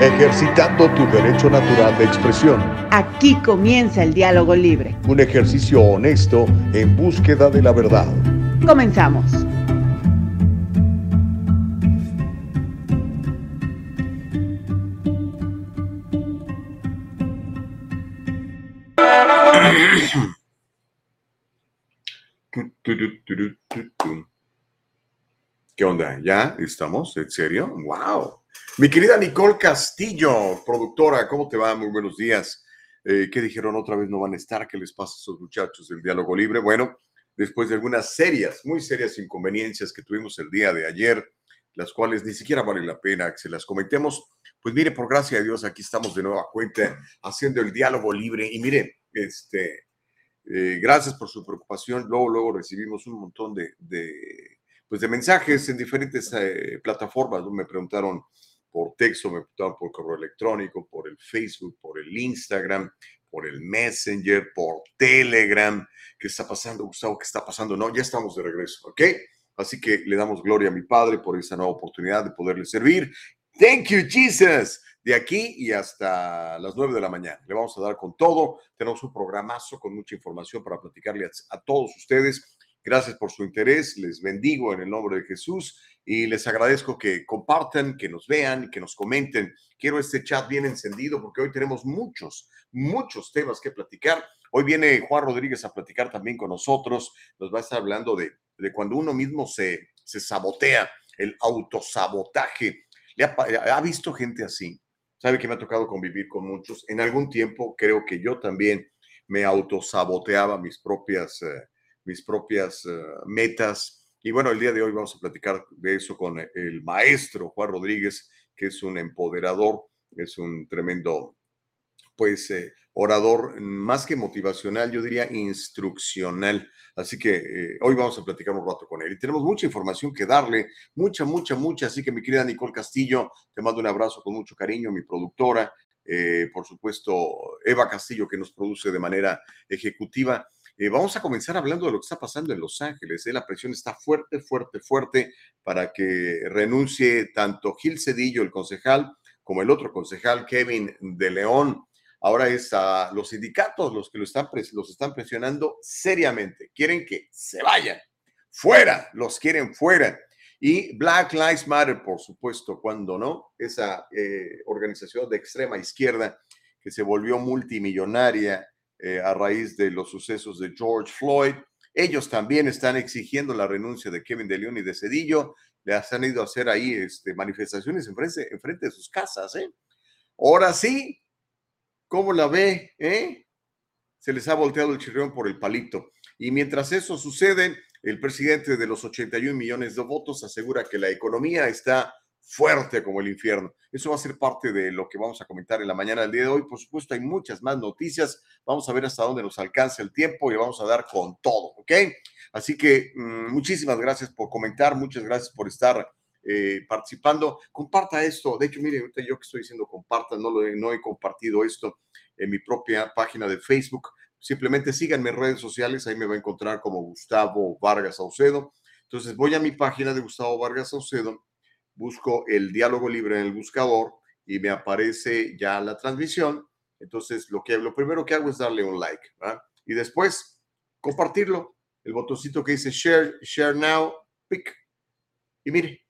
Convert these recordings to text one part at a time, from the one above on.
ejercitando tu derecho natural de expresión. Aquí comienza el diálogo libre. Un ejercicio honesto en búsqueda de la verdad. Comenzamos. ¿Qué onda? ¿Ya estamos? ¿En serio? ¡Wow! Mi querida Nicole Castillo, productora, ¿cómo te va? Muy buenos días. Eh, ¿Qué dijeron otra vez no van a estar? ¿Qué les pasa a esos muchachos del diálogo libre? Bueno, después de algunas serias, muy serias inconveniencias que tuvimos el día de ayer, las cuales ni siquiera vale la pena que se las comentemos, pues mire, por gracia de Dios, aquí estamos de nueva cuenta haciendo el diálogo libre. Y mire, este, eh, gracias por su preocupación. Luego, luego recibimos un montón de pues de mensajes en diferentes eh, plataformas. Me preguntaron por texto, me preguntaron por correo electrónico, por el Facebook, por el Instagram, por el Messenger, por Telegram. ¿Qué está pasando, Gustavo? ¿Qué está pasando? No, ya estamos de regreso, ¿ok? Así que le damos gloria a mi Padre por esa nueva oportunidad de poderle servir. Thank you, Jesus. De aquí y hasta las nueve de la mañana. Le vamos a dar con todo. Tenemos un programazo con mucha información para platicarle a todos ustedes Gracias por su interés, les bendigo en el nombre de Jesús y les agradezco que compartan, que nos vean, que nos comenten. Quiero este chat bien encendido porque hoy tenemos muchos, muchos temas que platicar. Hoy viene Juan Rodríguez a platicar también con nosotros. Nos va a estar hablando de, de cuando uno mismo se, se sabotea, el autosabotaje. ¿Le ha, visto gente así? Sabe que me ha tocado convivir con muchos. En algún tiempo creo que yo también me autosaboteaba mis propias... Eh, mis propias eh, metas. Y bueno, el día de hoy vamos a platicar de eso con el maestro Juan Rodríguez, que es un empoderador, es un tremendo, pues, eh, orador más que motivacional, yo diría instruccional. Así que eh, hoy vamos a platicar un rato con él. Y tenemos mucha información que darle, mucha, mucha, mucha. Así que mi querida Nicole Castillo, te mando un abrazo con mucho cariño, mi productora. por supuesto, Eva Castillo, que nos produce de manera ejecutiva. Eh, vamos a comenzar hablando de lo que está pasando en Los Ángeles. ¿eh? La presión está fuerte, fuerte, fuerte para que renuncie tanto Gil Cedillo, el concejal, como el otro concejal, Kevin de León. Ahora es a los sindicatos los que lo están, los están presionando seriamente. Quieren que se vayan. Fuera, los quieren fuera. Y Black Lives Matter, por supuesto, cuando no, esa eh, organización de extrema izquierda que se volvió multimillonaria eh, a raíz de los sucesos de George Floyd. Ellos también están exigiendo la renuncia de Kevin de León y de Cedillo. Les han ido a hacer ahí este, manifestaciones enfrente, frente de sus casas. ¿eh? Ahora sí, ¿cómo la ve? Eh? Se les ha volteado el chirrión por el palito. Y mientras eso sucede, el presidente de los 81 millones de votos asegura que la economía está fuerte como el infierno. Eso va a ser parte de lo que vamos a comentar en la mañana del día de hoy. Por supuesto, hay muchas más noticias. Vamos a ver hasta dónde nos alcanza el tiempo y vamos a dar con todo, ¿ok? Así que mmm, muchísimas gracias por comentar, muchas gracias por estar eh, participando. Comparta esto. De hecho, mire, yo que estoy diciendo comparta, no, lo he, no he compartido esto en mi propia página de Facebook. Simplemente síganme en redes sociales, ahí me va a encontrar como Gustavo Vargas Saucedo. Entonces voy a mi página de Gustavo Vargas Saucedo busco el diálogo libre en el buscador y me aparece ya la transmisión. Entonces, lo, que, lo primero que hago es darle un like y después compartirlo. El botoncito que dice share, share now, pick. Y mire,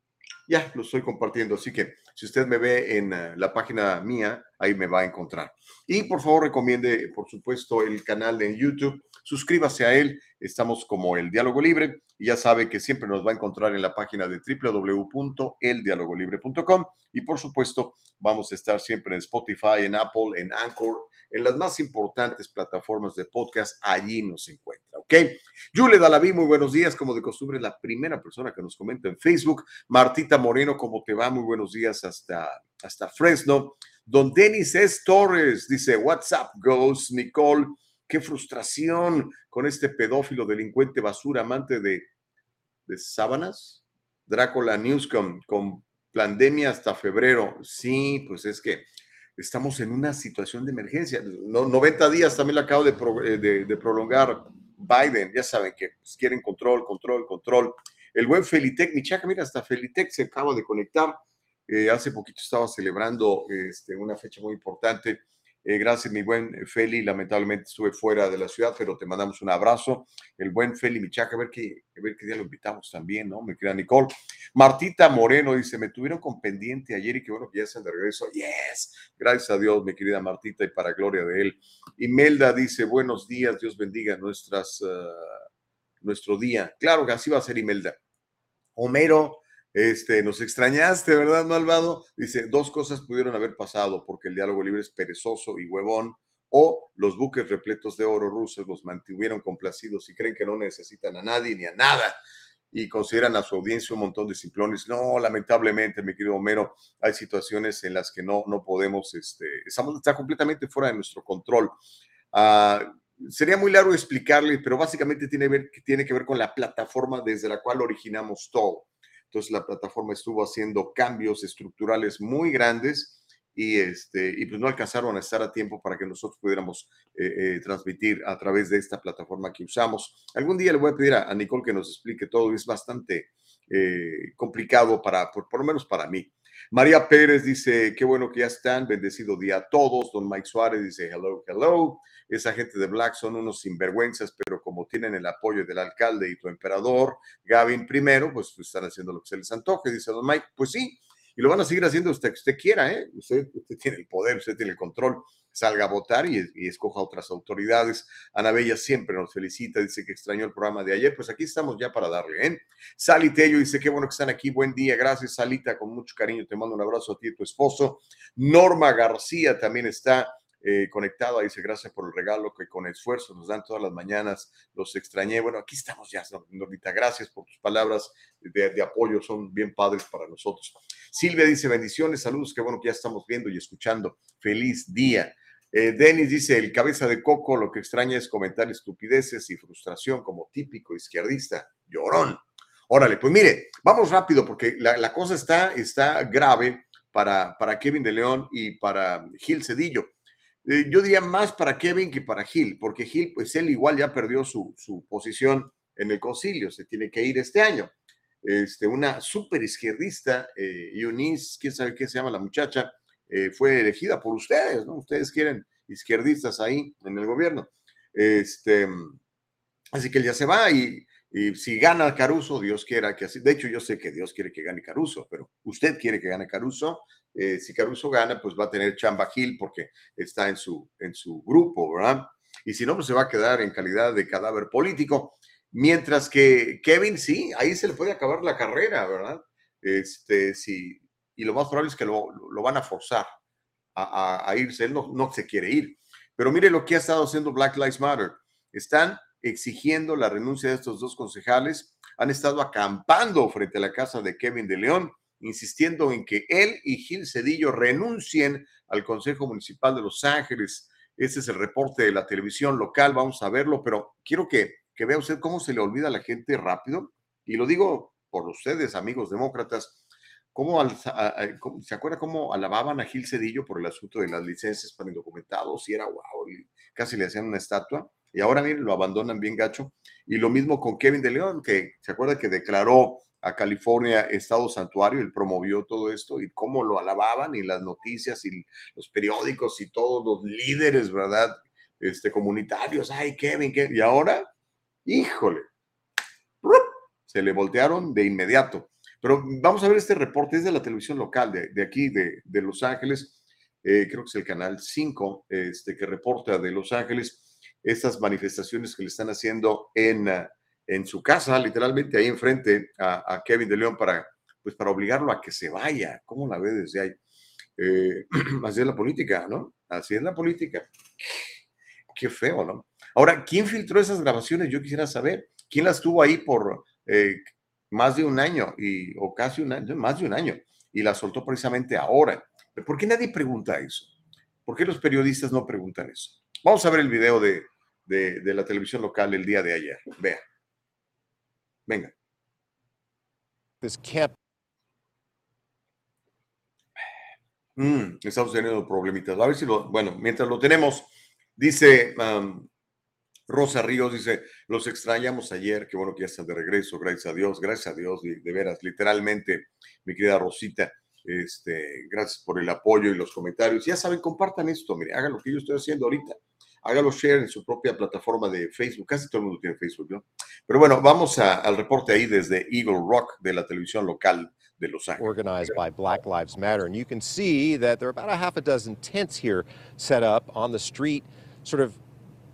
ya lo estoy compartiendo. Así que si usted me ve en uh, la página mía, ahí me va a encontrar. Y por favor, recomiende, por supuesto, el canal en YouTube. Suscríbase a él. Estamos como el Diálogo Libre. Y ya sabe que siempre nos va a encontrar en la página de www.eldialogolibre.com. Y por supuesto, vamos a estar siempre en Spotify, en Apple, en Anchor, en las más importantes plataformas de podcast. Allí nos encuentra, ¿ok? Yule Dalaví, muy buenos días. Como de costumbre, la primera persona que nos comenta en Facebook. Martita Moreno, ¿cómo te va? Muy buenos días hasta, hasta Fresno. Don Denis S. Torres dice, What's up, Ghost? Nicole, qué frustración con este pedófilo, delincuente, basura, amante de, de sábanas. Drácula Newscom, con pandemia hasta febrero. Sí, pues es que estamos en una situación de emergencia. No, 90 días también lo acabo de, eh, de, de, prolongar Biden. Ya saben que pues, quieren control, control, control. El buen Felitec, mi chaca, mira, hasta Felitec se acaba de conectar Eh, hace poquito estaba celebrando este, una fecha muy importante eh, gracias, mi buen Feli. Lamentablemente estuve fuera de la ciudad, pero te mandamos un abrazo. El buen Feli Michaca, a ver qué, a ver qué día lo invitamos también, ¿no? Me queda Nicole. Martita Moreno dice: Me tuvieron con pendiente ayer y qué bueno que ya están de regreso. Yes, gracias a Dios, mi querida Martita, y para gloria de él. Imelda dice: Buenos días, Dios bendiga nuestras, uh, nuestro día. Claro que así va a ser, Imelda. Homero este, nos extrañaste, ¿verdad, malvado? Dice, dos cosas pudieron haber pasado porque el diálogo libre es perezoso y huevón, o los buques repletos de oro rusos los mantuvieron complacidos y creen que no necesitan a nadie ni a nada y consideran a su audiencia un montón de simplones. No, lamentablemente, mi querido Homero, hay situaciones en las que no, no podemos, este, estamos, está completamente fuera de nuestro control. Ah, sería muy largo explicarle, pero básicamente tiene, ver, tiene que ver con la plataforma desde la cual originamos todo. Entonces la plataforma estuvo haciendo cambios estructurales muy grandes y, este, y pues no alcanzaron a estar a tiempo para que nosotros pudiéramos eh, eh, transmitir a través de esta plataforma que usamos. Algún día le voy a pedir a, Nicole que nos explique todo, es bastante eh, complicado para, por, por, lo menos para mí. María Pérez dice, qué bueno que ya están, bendecido día a todos. Don Mike Suárez dice, hello, hello. Esa gente de Black son unos sinvergüenzas, pero tienen el apoyo del alcalde y tu emperador, Gavin primero, pues, pues están haciendo lo que se les antoje, dice Don Mike. Pues sí, y lo van a seguir haciendo usted que usted quiera, ¿eh? Usted, usted tiene el poder, usted tiene el control salga a votar y, escoja otras autoridades. Ana Bella siempre nos felicita, dice que extrañó el programa de ayer. Pues aquí estamos ya para darle. ¿eh? Sali Tello dice, qué bueno que están aquí. Buen día. Gracias, Salita. Con mucho cariño te mando un abrazo a ti y tu esposo. Norma García también está eh, conectada. Dice, gracias por el regalo que con esfuerzo nos dan todas las mañanas. Los extrañé. Bueno, aquí estamos ya, Normita. Gracias por tus palabras de, apoyo. Son bien padres para nosotros. Silvia dice, bendiciones, saludos. Qué bueno que ya estamos viendo y escuchando. Feliz día. Eh, Denis dice, el cabeza de coco lo que extraña es comentar estupideces y frustración como típico izquierdista, llorón. Órale, pues mire, vamos rápido porque la, cosa está, está grave para, para Kevin de León y para Gil Cedillo. Eh, yo diría más para Kevin que para Gil, porque Gil, pues él igual ya perdió su, su posición en el concilio, se tiene que ir este año. Este, una super izquierdista, eh, Eunice, quién sabe qué se llama la muchacha, eh, fue elegida por ustedes, ¿no? Ustedes quieren izquierdistas ahí en el gobierno. Este, así que él ya se va y, si gana Caruso, Dios quiera que así. De hecho, yo sé que Dios quiere que gane Caruso, pero usted quiere que gane Caruso. Eh, si Caruso gana, pues va a tener Chamba Gil porque está en su, en su grupo, ¿verdad? Y si no, pues se va a quedar en calidad de cadáver político. Mientras que Kevin, sí, ahí se le puede acabar la carrera, ¿verdad? Este, si, y lo más probable es que lo, lo van a forzar a, a, irse. Él no, no se quiere ir. Pero mire lo que ha estado haciendo Black Lives Matter. Están exigiendo la renuncia de estos dos concejales. Han estado acampando frente a la casa de Kevin de León, insistiendo en que él y Gil Cedillo renuncien al Consejo Municipal de Los Ángeles. Este es el reporte de la televisión local, vamos a verlo, pero quiero que, que vea usted cómo se le olvida a la gente rápido. Y lo digo por ustedes, amigos demócratas, ¿Cómo, ¿Se acuerda cómo alababan a Gil Cedillo por el asunto de las licencias para indocumentados? Y era wow, casi le hacían una estatua. Y ahora, miren, lo abandonan bien gacho. Y lo mismo con Kevin de León, que se acuerda que declaró a California Estado Santuario, él promovió todo esto y cómo lo alababan y las noticias y los periódicos y todos los líderes, ¿verdad? Este, comunitarios, ay, Kevin, Kevin. Y ahora, híjole, se le voltearon de inmediato. Pero vamos a ver este reporte, es de la televisión local de, aquí, de, Los Ángeles, eh, creo que es el canal 5, este, que reporta de Los Ángeles estas manifestaciones que le están haciendo en, ah, en su casa, literalmente ahí enfrente a, Kevin de León para, pues para obligarlo a que se vaya. ¿Cómo la ve desde ahí? Eh, así es la política, ¿no? Así es la política. Qué feo, ¿no? Ahora, ¿quién filtró esas grabaciones? Yo quisiera saber. ¿Quién las tuvo ahí por eh, más de un año y, o casi un año, más de un año, y la soltó precisamente ahora. ¿Por qué nadie pregunta eso? ¿Por qué los periodistas no preguntan eso? Vamos a ver el video de, de, la televisión local el día de ayer. Vea. Venga. Mm, estamos teniendo problemitas. A ver si lo, bueno, mientras lo tenemos, dice um, Rosa Ríos dice, los extrañamos ayer, qué bueno que ya están de regreso, gracias a Dios, gracias a Dios, de, veras, literalmente, mi querida Rosita. Este, gracias por el apoyo y los comentarios. Ya saben, compartan esto, mire, hagan lo que yo estoy haciendo ahorita. Háganlo share en su propia plataforma de Facebook. Casi todo el mundo tiene Facebook, ¿no? Pero bueno, vamos a, al reporte ahí desde Eagle Rock de la televisión local de Los Ángeles. Organized by Black Lives Matter. And you can see that there are about a half a dozen tents here set up on the street, sort of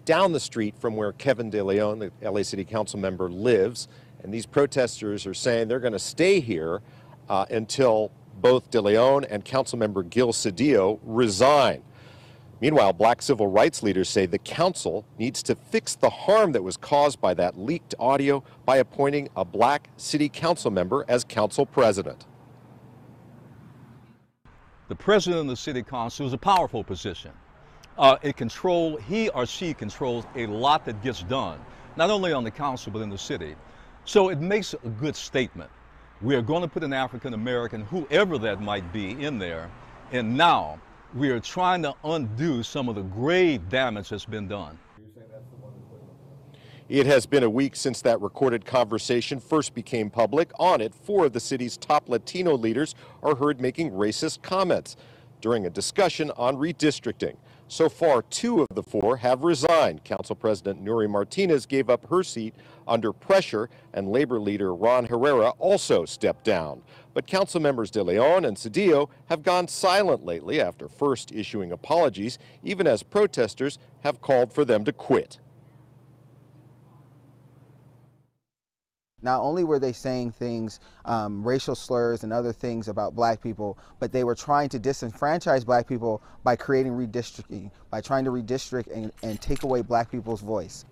down the street from where Kevin De Leon, the LA City Council member, lives. And these protesters are saying they're going to stay here uh, until both De Leon and Councilmember Gil Cedillo resign. Meanwhile, black civil rights leaders say the council needs to fix the harm that was caused by that leaked audio by appointing a black city council member as council president. The president of the city council is a powerful position. Uh, it control, he or she controls a lot that gets done, not only on the council, but in the city. So it makes a good statement. We are going to put an African American, whoever that might be, in there, and now we are trying to undo some of the grave damage that's been done. It has been a week since that recorded conversation first became public. On it, four of the city's top Latino leaders are heard making racist comments during a discussion on redistricting. So far, two of the four have resigned. Council President Nuri Martinez gave up her seat under pressure, and labor leader Ron Herrera also stepped down. But council members De Leon and Cedillo have gone silent lately after first issuing apologies, even as protesters have called for them to quit. Not only were they saying things, um, racial slurs and other things about black people, but they were trying to disenfranchise black people by creating redistricting, by trying to redistrict and, and take away black people's voice.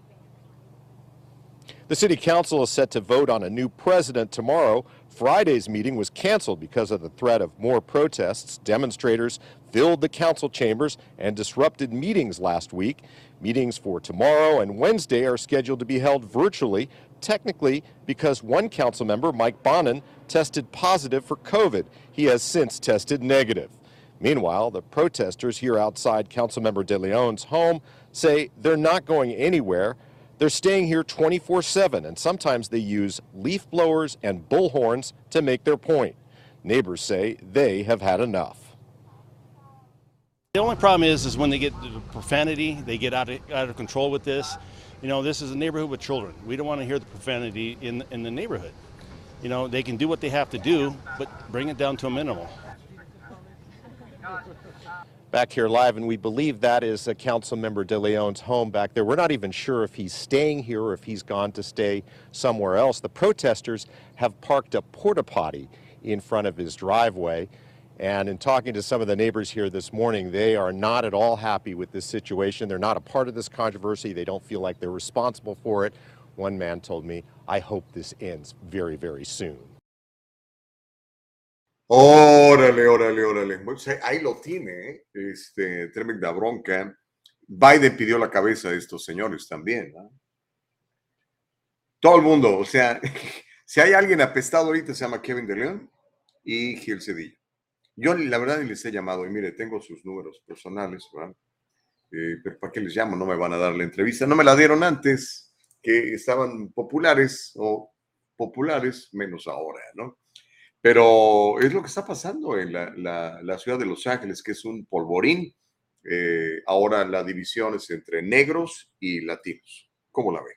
The city council is set to vote on a new president tomorrow. Friday's meeting was canceled because of the threat of more protests. Demonstrators filled the council chambers and disrupted meetings last week. Meetings for tomorrow and Wednesday are scheduled to be held virtually, technically because one council member, Mike Bonin, tested positive for COVID. He has since tested negative. Meanwhile, the protesters here outside Councilmember De Leon's home say they're not going anywhere. They're staying here 24 7, and sometimes they use leaf blowers and bullhorns to make their point. Neighbors say they have had enough. The only problem is, is when they get the profanity, they get out of, out of control with this. You know, this is a neighborhood with children. We don't want to hear the profanity in, in the neighborhood. You know, they can do what they have to do, but bring it down to a minimal. Back here live, and we believe that is a council member De Leon's home back there. We're not even sure if he's staying here or if he's gone to stay somewhere else. The protesters have parked a porta potty in front of his driveway. And in talking to some of the neighbors here this morning, they are not at all happy with this situation. They're not a part of this controversy. They don't feel like they're responsible for it. One man told me, I hope this ends very, very soon. Órale, órale, órale. Ahí lo tiene, ¿eh? este, tremenda bronca. Biden pidió la cabeza de estos señores también. ¿no? Todo el mundo, o sea, si hay alguien apestado ahorita se llama Kevin De León y Gil Cedillo. Yo la verdad les he llamado y mire, tengo sus números personales, ¿verdad? Eh, pero ¿para qué les llamo? No me van a dar la entrevista. No me la dieron antes, que estaban populares o populares, menos ahora, ¿no? Pero es lo que está pasando en la, la, la ciudad de Los Ángeles, que es un polvorín. Eh, ahora la división es entre negros y latinos. ¿Cómo la ve?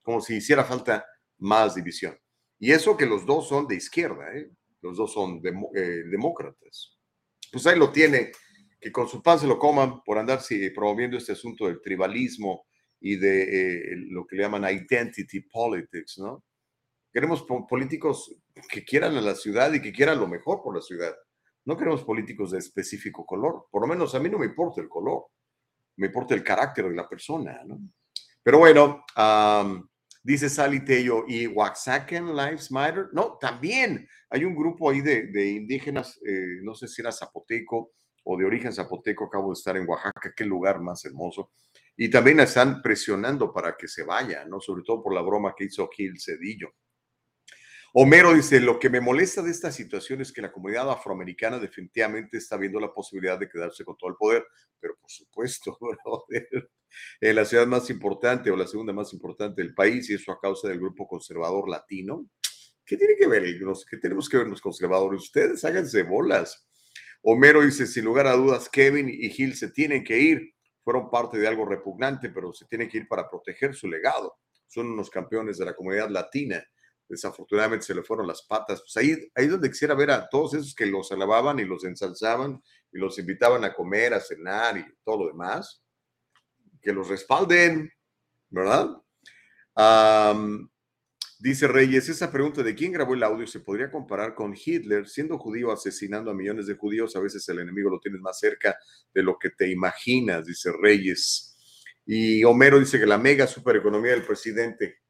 Como si hiciera falta más división. Y eso que los dos son de izquierda, ¿eh? los dos son demo, eh, demócratas. Pues ahí lo tiene, que con su pan se lo coman por andar promoviendo este asunto del tribalismo y de eh, lo que le llaman identity politics, ¿no? Queremos políticos que quieran a la ciudad y que quieran lo mejor por la ciudad. No queremos políticos de específico color. Por lo menos a mí no me importa el color. Me importa el carácter de la persona, ¿no? Pero bueno, um, dice Sally Tello, ¿y Oaxacan Lives Matter? No, también hay un grupo ahí de, indígenas, eh, no sé si era zapoteco o de origen zapoteco, acabo de estar en Oaxaca, qué lugar más hermoso. Y también están presionando para que se vaya, ¿no? Sobre todo por la broma que hizo Gil Cedillo. Homero dice, lo que me molesta de esta situación es que la comunidad afroamericana definitivamente está viendo la posibilidad de quedarse con todo el poder, pero por supuesto, en la ciudad más importante o la segunda más importante del país, y eso a causa del grupo conservador latino, ¿qué tiene que ver? ¿Qué tenemos que ver los conservadores? Ustedes háganse bolas. Homero dice, sin lugar a dudas, Kevin y Gil se tienen que ir. Fueron parte de algo repugnante, pero se tienen que ir para proteger su legado. Son unos campeones de la comunidad latina. Desafortunadamente se le fueron las patas. Pues ahí, ahí donde quisiera ver a todos esos que los alababan y los ensalzaban y los invitaban a comer, a cenar y todo lo demás. Que los respalden, ¿verdad? Dice Reyes, esa pregunta de quién grabó el audio se podría comparar con Hitler, siendo judío asesinando a millones de judíos, a veces el enemigo lo tienes más cerca de lo que te imaginas, dice Reyes. Y Homero dice que la mega supereconomía del presidente.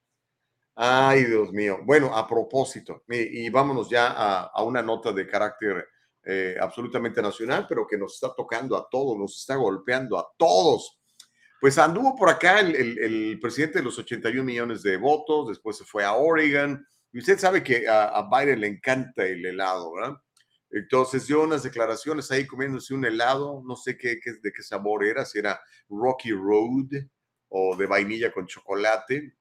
Ay, Dios mío. Bueno, a propósito, y, vámonos ya a, una nota de carácter eh, absolutamente nacional, pero que nos está tocando a todos, nos está golpeando a todos. Pues anduvo por acá el, presidente de los 81 millones de votos, después se fue a Oregon, y usted sabe que a, Biden le encanta el helado, ¿verdad? Entonces dio unas declaraciones ahí comiéndose un helado, no sé qué, de qué sabor era, si era Rocky Road o de vainilla con chocolate,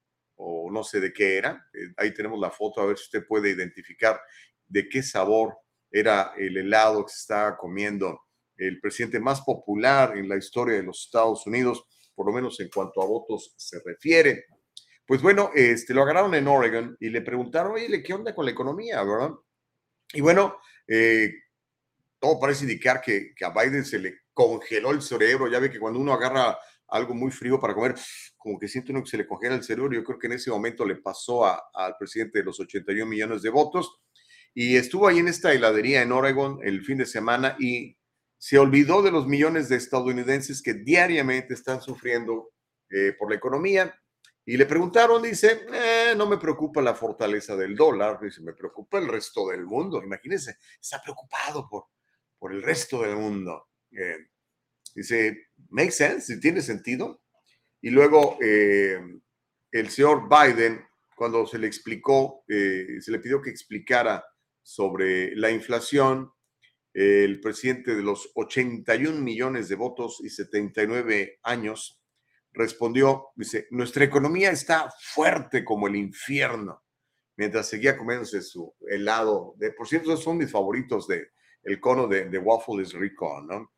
o no sé de qué era. Eh, ahí tenemos la foto, a ver si usted puede identificar de qué sabor era el helado que se estaba comiendo el presidente más popular en la historia de los Estados Unidos por lo menos en cuanto a votos se refiere. Pues bueno, este, lo agarraron en Oregon y le preguntaron, oye, ¿qué onda con la economía, verdad? Y bueno, eh, todo parece indicar que, a Biden se le congeló el cerebro. Ya ve que cuando uno agarra algo muy frío para comer, como que siente uno que se le congela el cerebro. Yo creo que en ese momento le pasó al presidente de los 81 millones de votos. Y estuvo ahí en esta heladería en Oregon el fin de semana y se olvidó de los millones de estadounidenses que diariamente están sufriendo eh, por la economía. Y le preguntaron, dice, eh, no me preocupa la fortaleza del dólar, dice, me preocupa el resto del mundo. Imagínense, está preocupado por, por el resto del mundo. Eh, dice, make sense, tiene sentido. Y luego el señor Biden, cuando se le explicó, se le pidió que explicara sobre la inflación, el presidente de los 81 millones de votos y 79 años, respondió, dice, nuestra economía está fuerte como el infierno, mientras seguía comiéndose su helado. De, por cierto, son mis favoritos de el cono de, de waffle es rico, ¿no?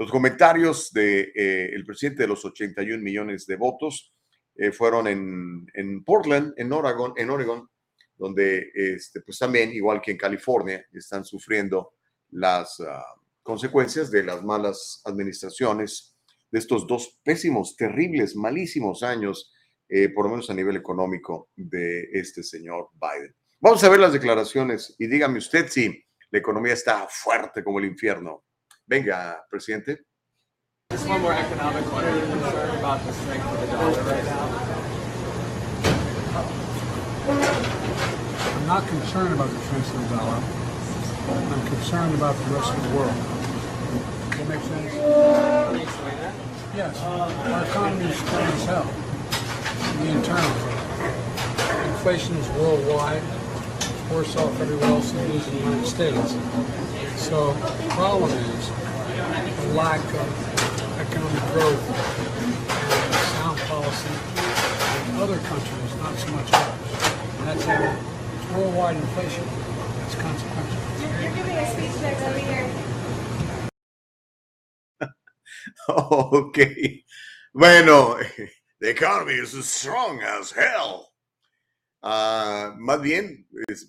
Los comentarios del de, eh, presidente de los 81 millones de votos eh, fueron en, en, Portland, en Oregon, en Oregon donde este, pues también, igual que en California, están sufriendo las ah, consecuencias de las malas administraciones de estos dos pésimos, terribles, malísimos años, eh, por lo menos a nivel económico, de este señor Biden. Vamos a ver las declaraciones y dígame usted si la economía está fuerte como el infierno. Venga, presidente. I'm not concerned about the strength of the dollar. I'm concerned about the rest of the world. Does that make sense? Can you explain that? Yes. Our economy is strong as hell. The internal. Inflation is worldwide. It's worse off everywhere else than it is in the United States. So the problem is the lack of economic growth and sound policy in other countries, not so much ours. And that's a worldwide inflation. That's consequential. You're, you're giving a speech next over here. ok. Bueno, the economy is as strong as hell. Uh, más bien,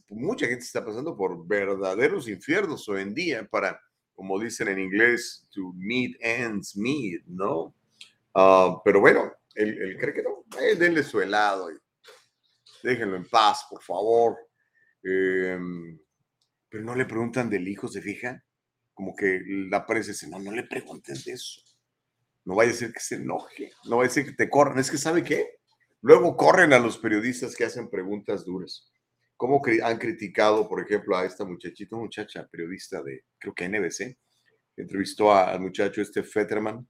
mucha gente está pasando por verdaderos infiernos hoy en día para, como dicen en inglés, to meet ends meet, ¿no? Uh, pero bueno, él, cree que no. Eh, denle su helado y déjenlo en paz, por favor. Eh, pero no le preguntan del hijo, ¿se fija? Como que la prensa dice, no, no le pregunten de eso. No vaya a ser que se enoje, no vaya a ser que te corran. Es que, ¿sabe qué? Luego corren a los periodistas que hacen preguntas duras. ¿Cómo han criticado, por ejemplo, a esta muchachita, muchacha periodista de, creo que NBC, entrevistó al muchacho este Fetterman,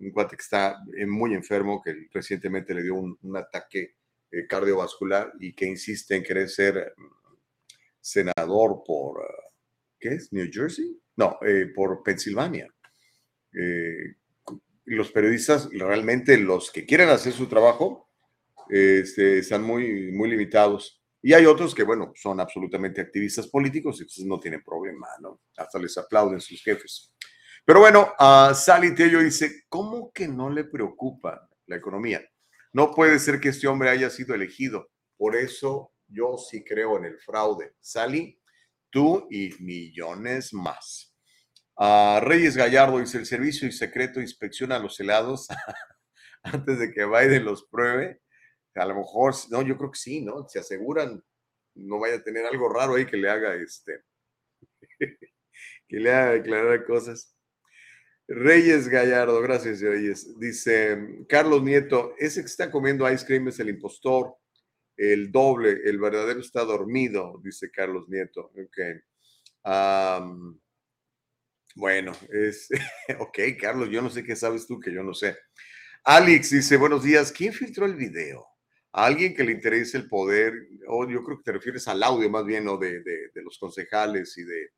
un cuate que está eh, muy enfermo, que recientemente le dio un, ataque eh, cardiovascular y que insiste en querer ser senador por, ah, ¿qué es? ¿New Jersey? No, eh, por Pensilvania. Eh, los periodistas, realmente los que quieren hacer su trabajo, este, están muy, muy limitados. Y hay otros que, bueno, son absolutamente activistas políticos entonces no tienen problema, ¿no? Hasta les aplauden sus jefes. Pero bueno, uh, Sally Tello dice, ¿cómo que no le preocupa la economía? No puede ser que este hombre haya sido elegido. Por eso yo sí creo en el fraude. Sally, tú y millones más. Uh, Reyes Gallardo dice, el servicio y secreto inspecciona los helados antes de que Biden los pruebe. A lo mejor, no, yo creo que sí, ¿no? Se aseguran, no vaya a tener algo raro ahí que le haga este, que le haga declarar cosas. Reyes Gallardo, gracias Reyes. Dice Carlos Nieto, ese que está comiendo ice cream es el impostor, el doble, el verdadero está dormido, dice Carlos Nieto. Ok. bueno, es, ok, Carlos, yo no sé qué sabes tú que yo no sé. Alex dice, buenos días, ¿quién filtró el video? ¿A alguien que le interese el poder? O yo creo que te refieres al audio más bien, ¿no? De, de, los concejales y de,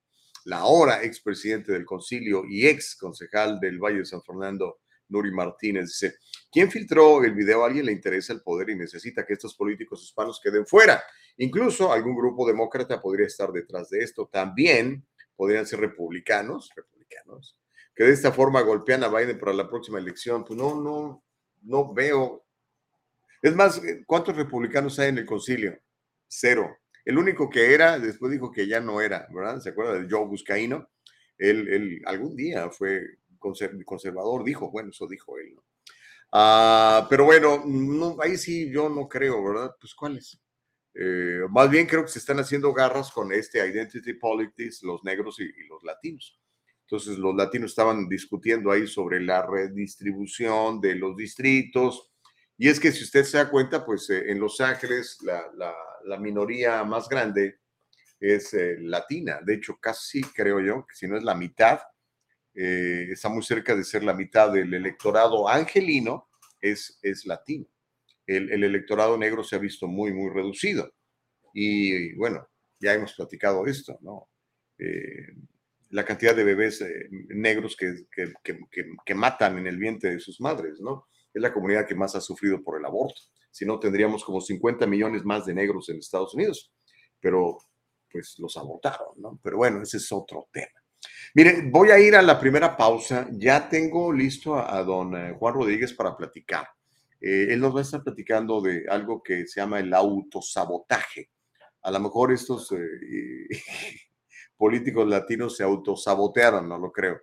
la ahora expresidente del concilio y ex concejal del Valle de San Fernando, Nuri Martínez, dice, ¿quién filtró el video? A alguien le interesa el poder y necesita que estos políticos hispanos queden fuera. Incluso algún grupo demócrata podría estar detrás de esto. También podrían ser republicanos, republicanos, que de esta forma golpean a Biden para la próxima elección. Pues no, no, no veo. Es más, ¿cuántos republicanos hay en el concilio? Cero. El único que era, después dijo que ya no era, ¿verdad? ¿Se acuerda de Joe Buscaino? Él, él algún día fue conservador, dijo, bueno, eso dijo él. Ah, pero bueno, no, ahí sí yo no creo, ¿verdad? Pues cuáles. Eh, más bien creo que se están haciendo garras con este identity politics, los negros y, y, los latinos. Entonces los latinos estaban discutiendo ahí sobre la redistribución de los distritos. Y es que si usted se da cuenta, pues eh, en Los Ángeles la, la, la minoría más grande es eh, latina. De hecho, casi creo yo que si no es la mitad, eh, está muy cerca de ser la mitad del electorado angelino, es, es latino. El, el, electorado negro se ha visto muy, muy reducido. Y bueno, ya hemos platicado esto, ¿no? Eh, la cantidad de bebés eh, negros que, que, que, que, matan en el vientre de sus madres, ¿no? Es la comunidad que más ha sufrido por el aborto si no tendríamos como 50 millones más de negros en Estados Unidos, pero pues los abortaron, ¿no? Pero bueno, ese es otro tema. Miren, voy a ir a la primera pausa. Ya tengo listo a, don eh, Juan Rodríguez para platicar. Eh, él nos va a estar platicando de algo que se llama el autosabotaje. A lo mejor estos eh, políticos latinos se autosabotearon, no lo creo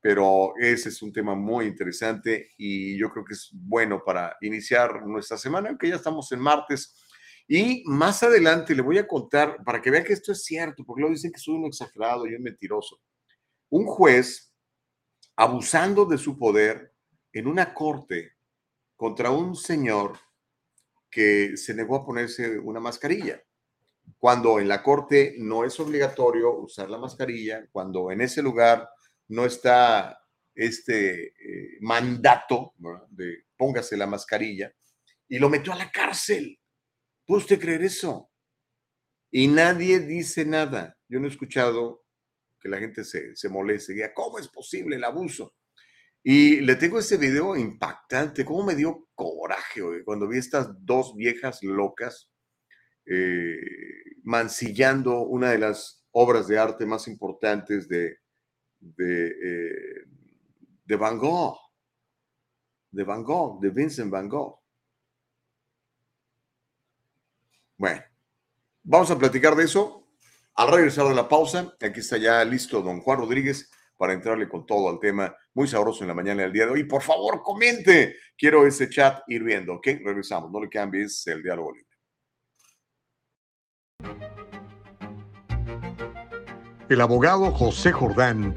pero ese es un tema muy interesante y yo creo que es bueno para iniciar nuestra semana, aunque ya estamos en martes. Y más adelante le voy a contar, para que vean que esto es cierto, porque luego dicen que soy un exagerado y un mentiroso. Un juez abusando de su poder en una corte contra un señor que se negó a ponerse una mascarilla. Cuando en la corte no es obligatorio usar la mascarilla, cuando en ese lugar no está este eh, mandato de póngase la mascarilla y lo metió a la cárcel. ¿Puede usted creer eso? Y nadie dice nada. Yo no he escuchado que la gente se, se moleste, diga, ¿cómo es posible el abuso? Y le tengo ese video impactante, cómo me dio coraje cuando vi estas dos viejas locas eh, mancillando una de las obras de arte más importantes de, de, eh, de Van Gogh, de Van Gogh, de Vincent Van Gogh. Bueno, vamos a platicar de eso al regresar de la pausa. Aquí está ya listo don Juan Rodríguez para entrarle con todo al tema muy sabroso en la mañana del día de hoy. Por favor, comente. Quiero ese chat ir viendo, ¿ok? Regresamos. No le cambies el diálogo libre. El abogado José Jordán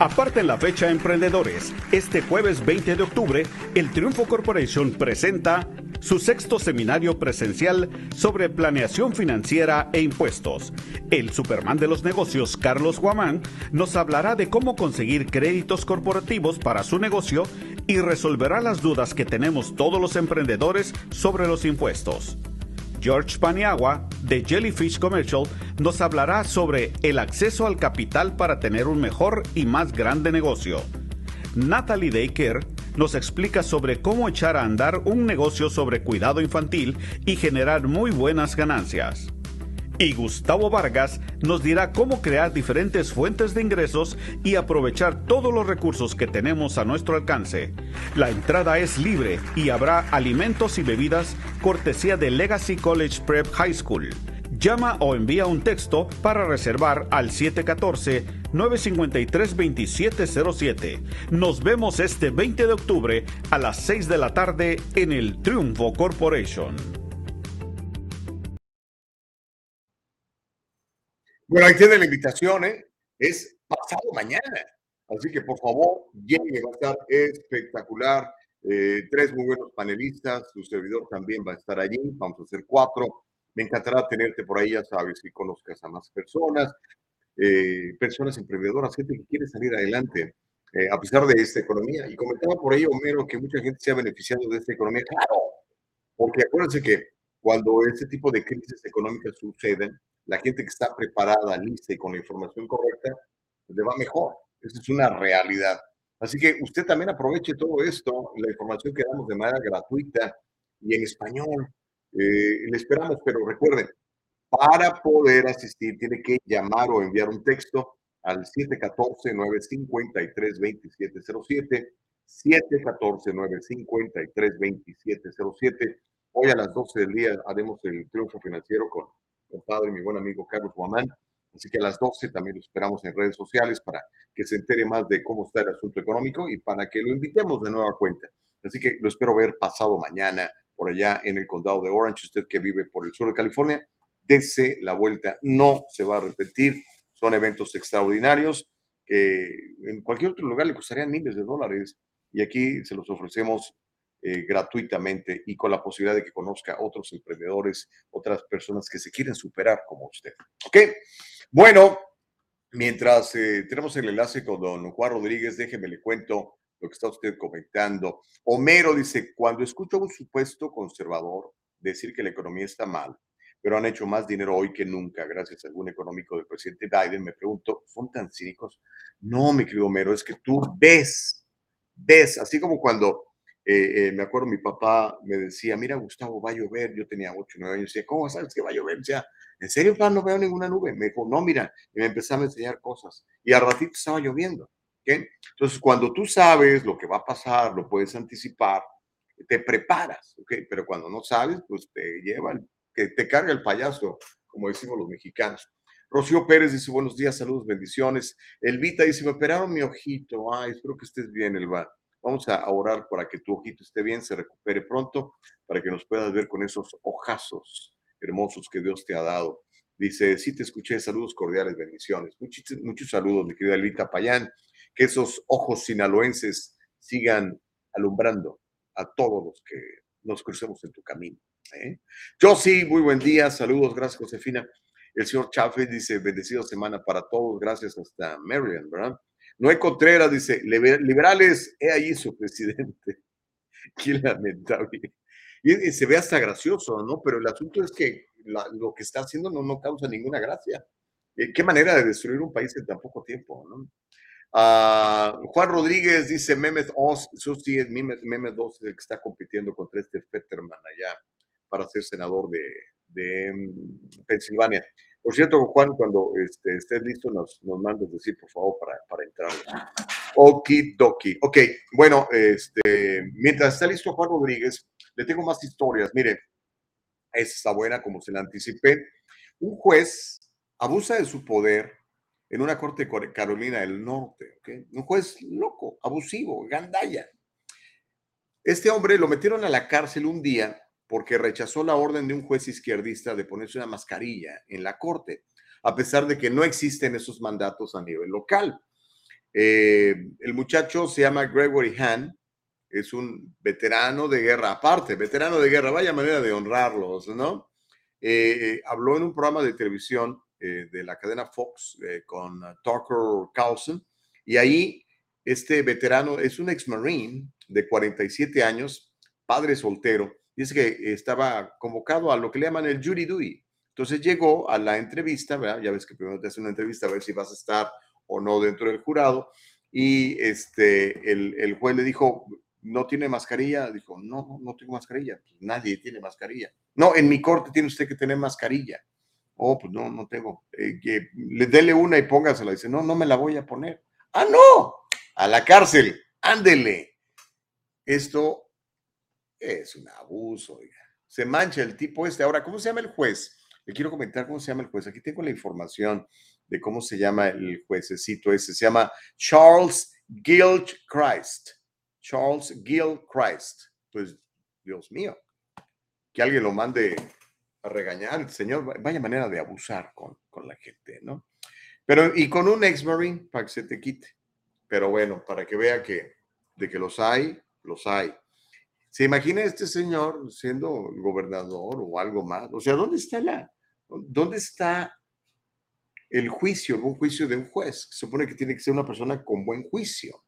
Aparten la fecha, emprendedores. Este jueves 20 de octubre, el Triunfo Corporation presenta su sexto seminario presencial sobre planeación financiera e impuestos. El Superman de los negocios, Carlos Guamán, nos hablará de cómo conseguir créditos corporativos para su negocio y resolverá las dudas que tenemos todos los emprendedores sobre los impuestos. George Paniagua, de Jellyfish Commercial, nos hablará sobre el acceso al capital para tener un mejor y más grande negocio. Natalie Daycare nos explica sobre cómo echar a andar un negocio sobre cuidado infantil y generar muy buenas ganancias. Y Gustavo Vargas nos dirá cómo crear diferentes fuentes de ingresos y aprovechar todos los recursos que tenemos a nuestro alcance. La entrada es libre y habrá alimentos y bebidas cortesía de Legacy College Prep High School. Llama o envía un texto para reservar al 714-953-2707. Nos vemos este 20 de octubre a las 6 de la tarde en el Triunfo Corporation. Bueno, ahí tiene la invitación, ¿eh? Es pasado mañana. Así que por favor, llegue, va a estar espectacular. Eh, tres muy buenos panelistas, su servidor también va a estar allí, vamos a hacer cuatro. Me encantará tenerte por ahí, ya sabes, que conozcas a más personas, eh, personas emprendedoras, gente que quiere salir adelante eh, a pesar de esta economía. Y comentaba por ahí, Homero, que mucha gente se ha beneficiado de esta economía. Claro, porque acuérdense que cuando este tipo de crisis económicas suceden, la gente que está preparada, lista y con la información correcta, le va mejor. Esa es una realidad. Así que usted también aproveche todo esto, la información que damos de manera gratuita y en español. Eh, le esperamos, pero recuerden, para poder asistir tiene que llamar o enviar un texto al 714-953-2707, 714-953-2707. Hoy a las 12 del día haremos el triunfo financiero con padre, mi buen amigo Carlos Guamán. Así que a las 12 también lo esperamos en redes sociales para que se entere más de cómo está el asunto económico y para que lo invitemos de nueva cuenta. Así que lo espero ver pasado mañana por allá en el condado de Orange. Usted que vive por el sur de California, dese la vuelta. No se va a repetir. Son eventos extraordinarios que en cualquier otro lugar le costarían miles de dólares y aquí se los ofrecemos eh, gratuitamente y con la posibilidad de que conozca otros emprendedores, otras personas que se quieren superar como usted. ¿Ok? Bueno, mientras eh, tenemos el enlace con don Juan Rodríguez, déjeme le cuento lo que está usted comentando. Homero dice, cuando escucho a un supuesto conservador decir que la economía está mal, pero han hecho más dinero hoy que nunca gracias al boom económico del presidente Biden, me pregunto, ¿son tan cínicos? No, mi querido Homero, es que tú ves, ves, así como cuando eh, eh, me acuerdo, mi papá me decía, mira, Gustavo, va a llover. Yo tenía 8, 9 años. Decía, ¿cómo sabes que va a llover? Decía, ¿en serio, papá, no veo ninguna nube? Me dijo, no, mira. Y me empezaba a enseñar cosas. Y al ratito estaba lloviendo. ¿okay? Entonces, cuando tú sabes lo que va a pasar, lo puedes anticipar, te preparas. ¿okay? Pero cuando no sabes, pues te lleva, que te carga el payaso, como decimos los mexicanos. Rocío Pérez dice, buenos días, saludos, bendiciones. Elvita dice, me operaron mi ojito. Ay, espero que estés bien, Elva. Vamos a orar para que tu ojito esté bien, se recupere pronto, para que nos puedas ver con esos ojazos hermosos que Dios te ha dado. Dice, sí te escuché, saludos cordiales, bendiciones. Muchos, muchos saludos, mi querida Elvita Payán. Que esos ojos sinaloenses sigan alumbrando a todos los que nos crucemos en tu camino. ¿eh? Yo sí, muy buen día, saludos, gracias Josefina. El señor Chávez dice, bendecido semana para todos, gracias hasta Marian, ¿verdad? Noé Contreras dice, liberales, he ahí su presidente. Qué lamentable. Y, se ve hasta gracioso, ¿no? Pero el asunto es que lo que está haciendo no, no causa ninguna gracia. Eh, qué manera de destruir un país en tan poco tiempo, ¿no? Ah, Juan Rodríguez dice, Mehmet Oz, eso sí es Mehmet, Oz el que está compitiendo contra este Fetterman allá para ser senador de, de mm, Pensilvania. Por cierto, Juan, cuando este, estés listo, nos, nos mandes decir, por favor, para, para entrar. Okidoki. Ok, bueno, este, mientras está listo Juan Rodríguez, le tengo más historias. Mire, esta buena, como se la anticipé. Un juez abusa de su poder en una corte de Carolina del Norte. Un juez loco, abusivo, gandalla. Este hombre lo metieron a la cárcel un día porque rechazó la orden de un juez izquierdista de ponerse una mascarilla en la corte, a pesar de que no existen esos mandatos a nivel local. Eh, el muchacho se llama Gregory Hahn, es un veterano de guerra, aparte, veterano de guerra, vaya manera de honrarlos, ¿no? Eh, habló en un programa de televisión eh, de la cadena Fox con Tucker Carlson y ahí este veterano es un ex marine de 47 años, padre soltero, dice que estaba convocado a lo que le llaman el jury duty. Entonces llegó a la entrevista, ¿verdad? ya ves que primero te hace una entrevista a ver si vas a estar o no dentro del jurado, y este, el, el juez le dijo, ¿no tiene mascarilla? Dijo, no, no tengo mascarilla. Pues nadie tiene mascarilla. No, en mi corte tiene usted que tener mascarilla. Oh, pues no, no tengo. Eh, que le dele una y póngasela. Dice, no, no me la voy a poner. Ah, no, a la cárcel, ándele. Esto es un abuso, oiga. Se mancha el tipo este. Ahora, ¿cómo se llama el juez? Le quiero comentar cómo se llama el juez. Aquí tengo la información de cómo se llama el juececito ese. Se llama Charles Gilchrist. Charles Gilchrist. Pues, Dios mío, que alguien lo mande a regañar. señor, vaya manera de abusar con, con la gente, ¿no? Pero, y con un ex-marine para que se te quite. Pero bueno, para que vea que de que los hay, los hay. ¿Se imagina este señor siendo gobernador o algo más? O sea, ¿dónde está la, dónde está el juicio, un juicio de un juez? Se supone que tiene que ser una persona con buen juicio.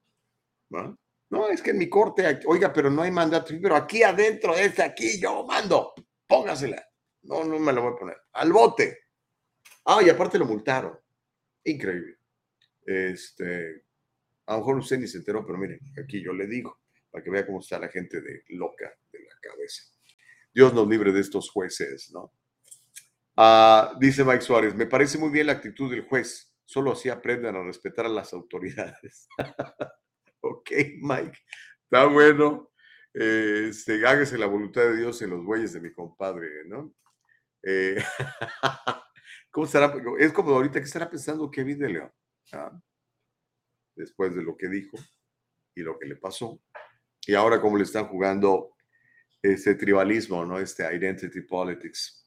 ¿no? No, es que en mi corte, oiga, pero no hay mandato, pero aquí adentro de este, aquí yo mando, póngasela. No, no me la voy a poner. Al bote. Ah, y aparte lo multaron. Increíble. Este, a lo mejor usted ni se enteró, pero miren, aquí yo le digo, para que vea cómo está la gente de loca de la cabeza. Dios nos libre de estos jueces, ¿no? Ah, dice Mike Suárez, me parece muy bien la actitud del juez, solo así aprendan a respetar a las autoridades. Ok, Mike, está bueno. Eh, hágase la voluntad de Dios en los bueyes de mi compadre, ¿no? Eh, ¿Cómo estará? Es como ahorita que estará pensando Kevin de León, ¿ah? después de lo que dijo y lo que le pasó. Y ahora cómo le están jugando este tribalismo, ¿no? Este identity politics.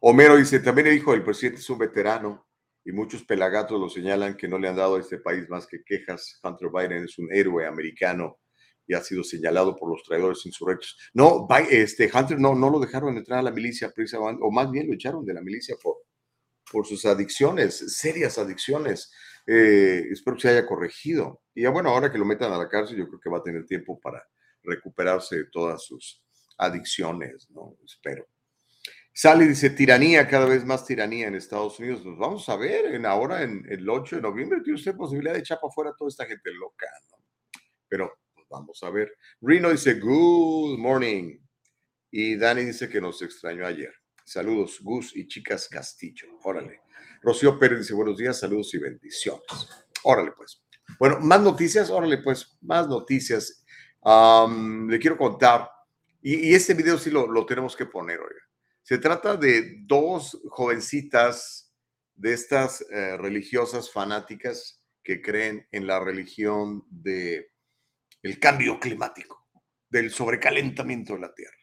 Homero dice, también el hijo del presidente es un veterano y muchos pelagatos lo señalan que no le han dado a este país más que quejas. Hunter Biden es un héroe americano y ha sido señalado por los traidores insurrectos. No, este Hunter no, no lo dejaron entrar a la milicia, o más bien lo echaron de la milicia por, por sus adicciones, serias adicciones. Eh, espero que se haya corregido. Y bueno, ahora que lo metan a la cárcel, yo creo que va a tener tiempo para recuperarse de todas sus adicciones, ¿no? Espero. Sale dice tiranía, cada vez más tiranía en Estados Unidos. Nos vamos a ver en ahora, en el 8 de noviembre, tiene usted posibilidad de echar para afuera a toda esta gente loca, ¿no? Pero pues, vamos a ver. Rino dice good morning. Y Dani dice que nos extrañó ayer. Saludos, Gus y chicas Castillo. Órale. Rocío Pérez dice buenos días, saludos y bendiciones. Órale, pues. Bueno, más noticias, órale, pues, más noticias. le quiero contar, y, este video sí lo, lo tenemos que poner, oiga. Se trata de dos jovencitas de estas eh, religiosas fanáticas que creen en la religión de el cambio climático, del sobrecalentamiento de la Tierra.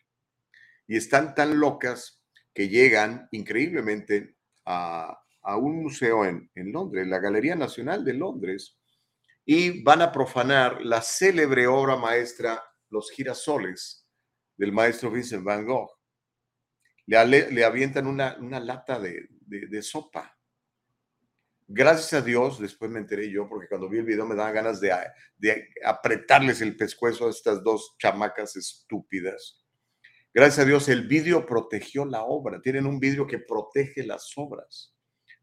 Y están tan locas que llegan increíblemente a, un museo en, en Londres, la Galería Nacional de Londres, y van a profanar la célebre obra maestra Los girasoles del maestro Vincent Van Gogh le, avientan una, lata de, sopa. Gracias a Dios, después me enteré yo, porque cuando vi el video me daban ganas de, de apretarles el pescuezo a estas dos chamacas estúpidas. Gracias a Dios, el vidrio protegió la obra. Tienen un vidrio que protege las obras.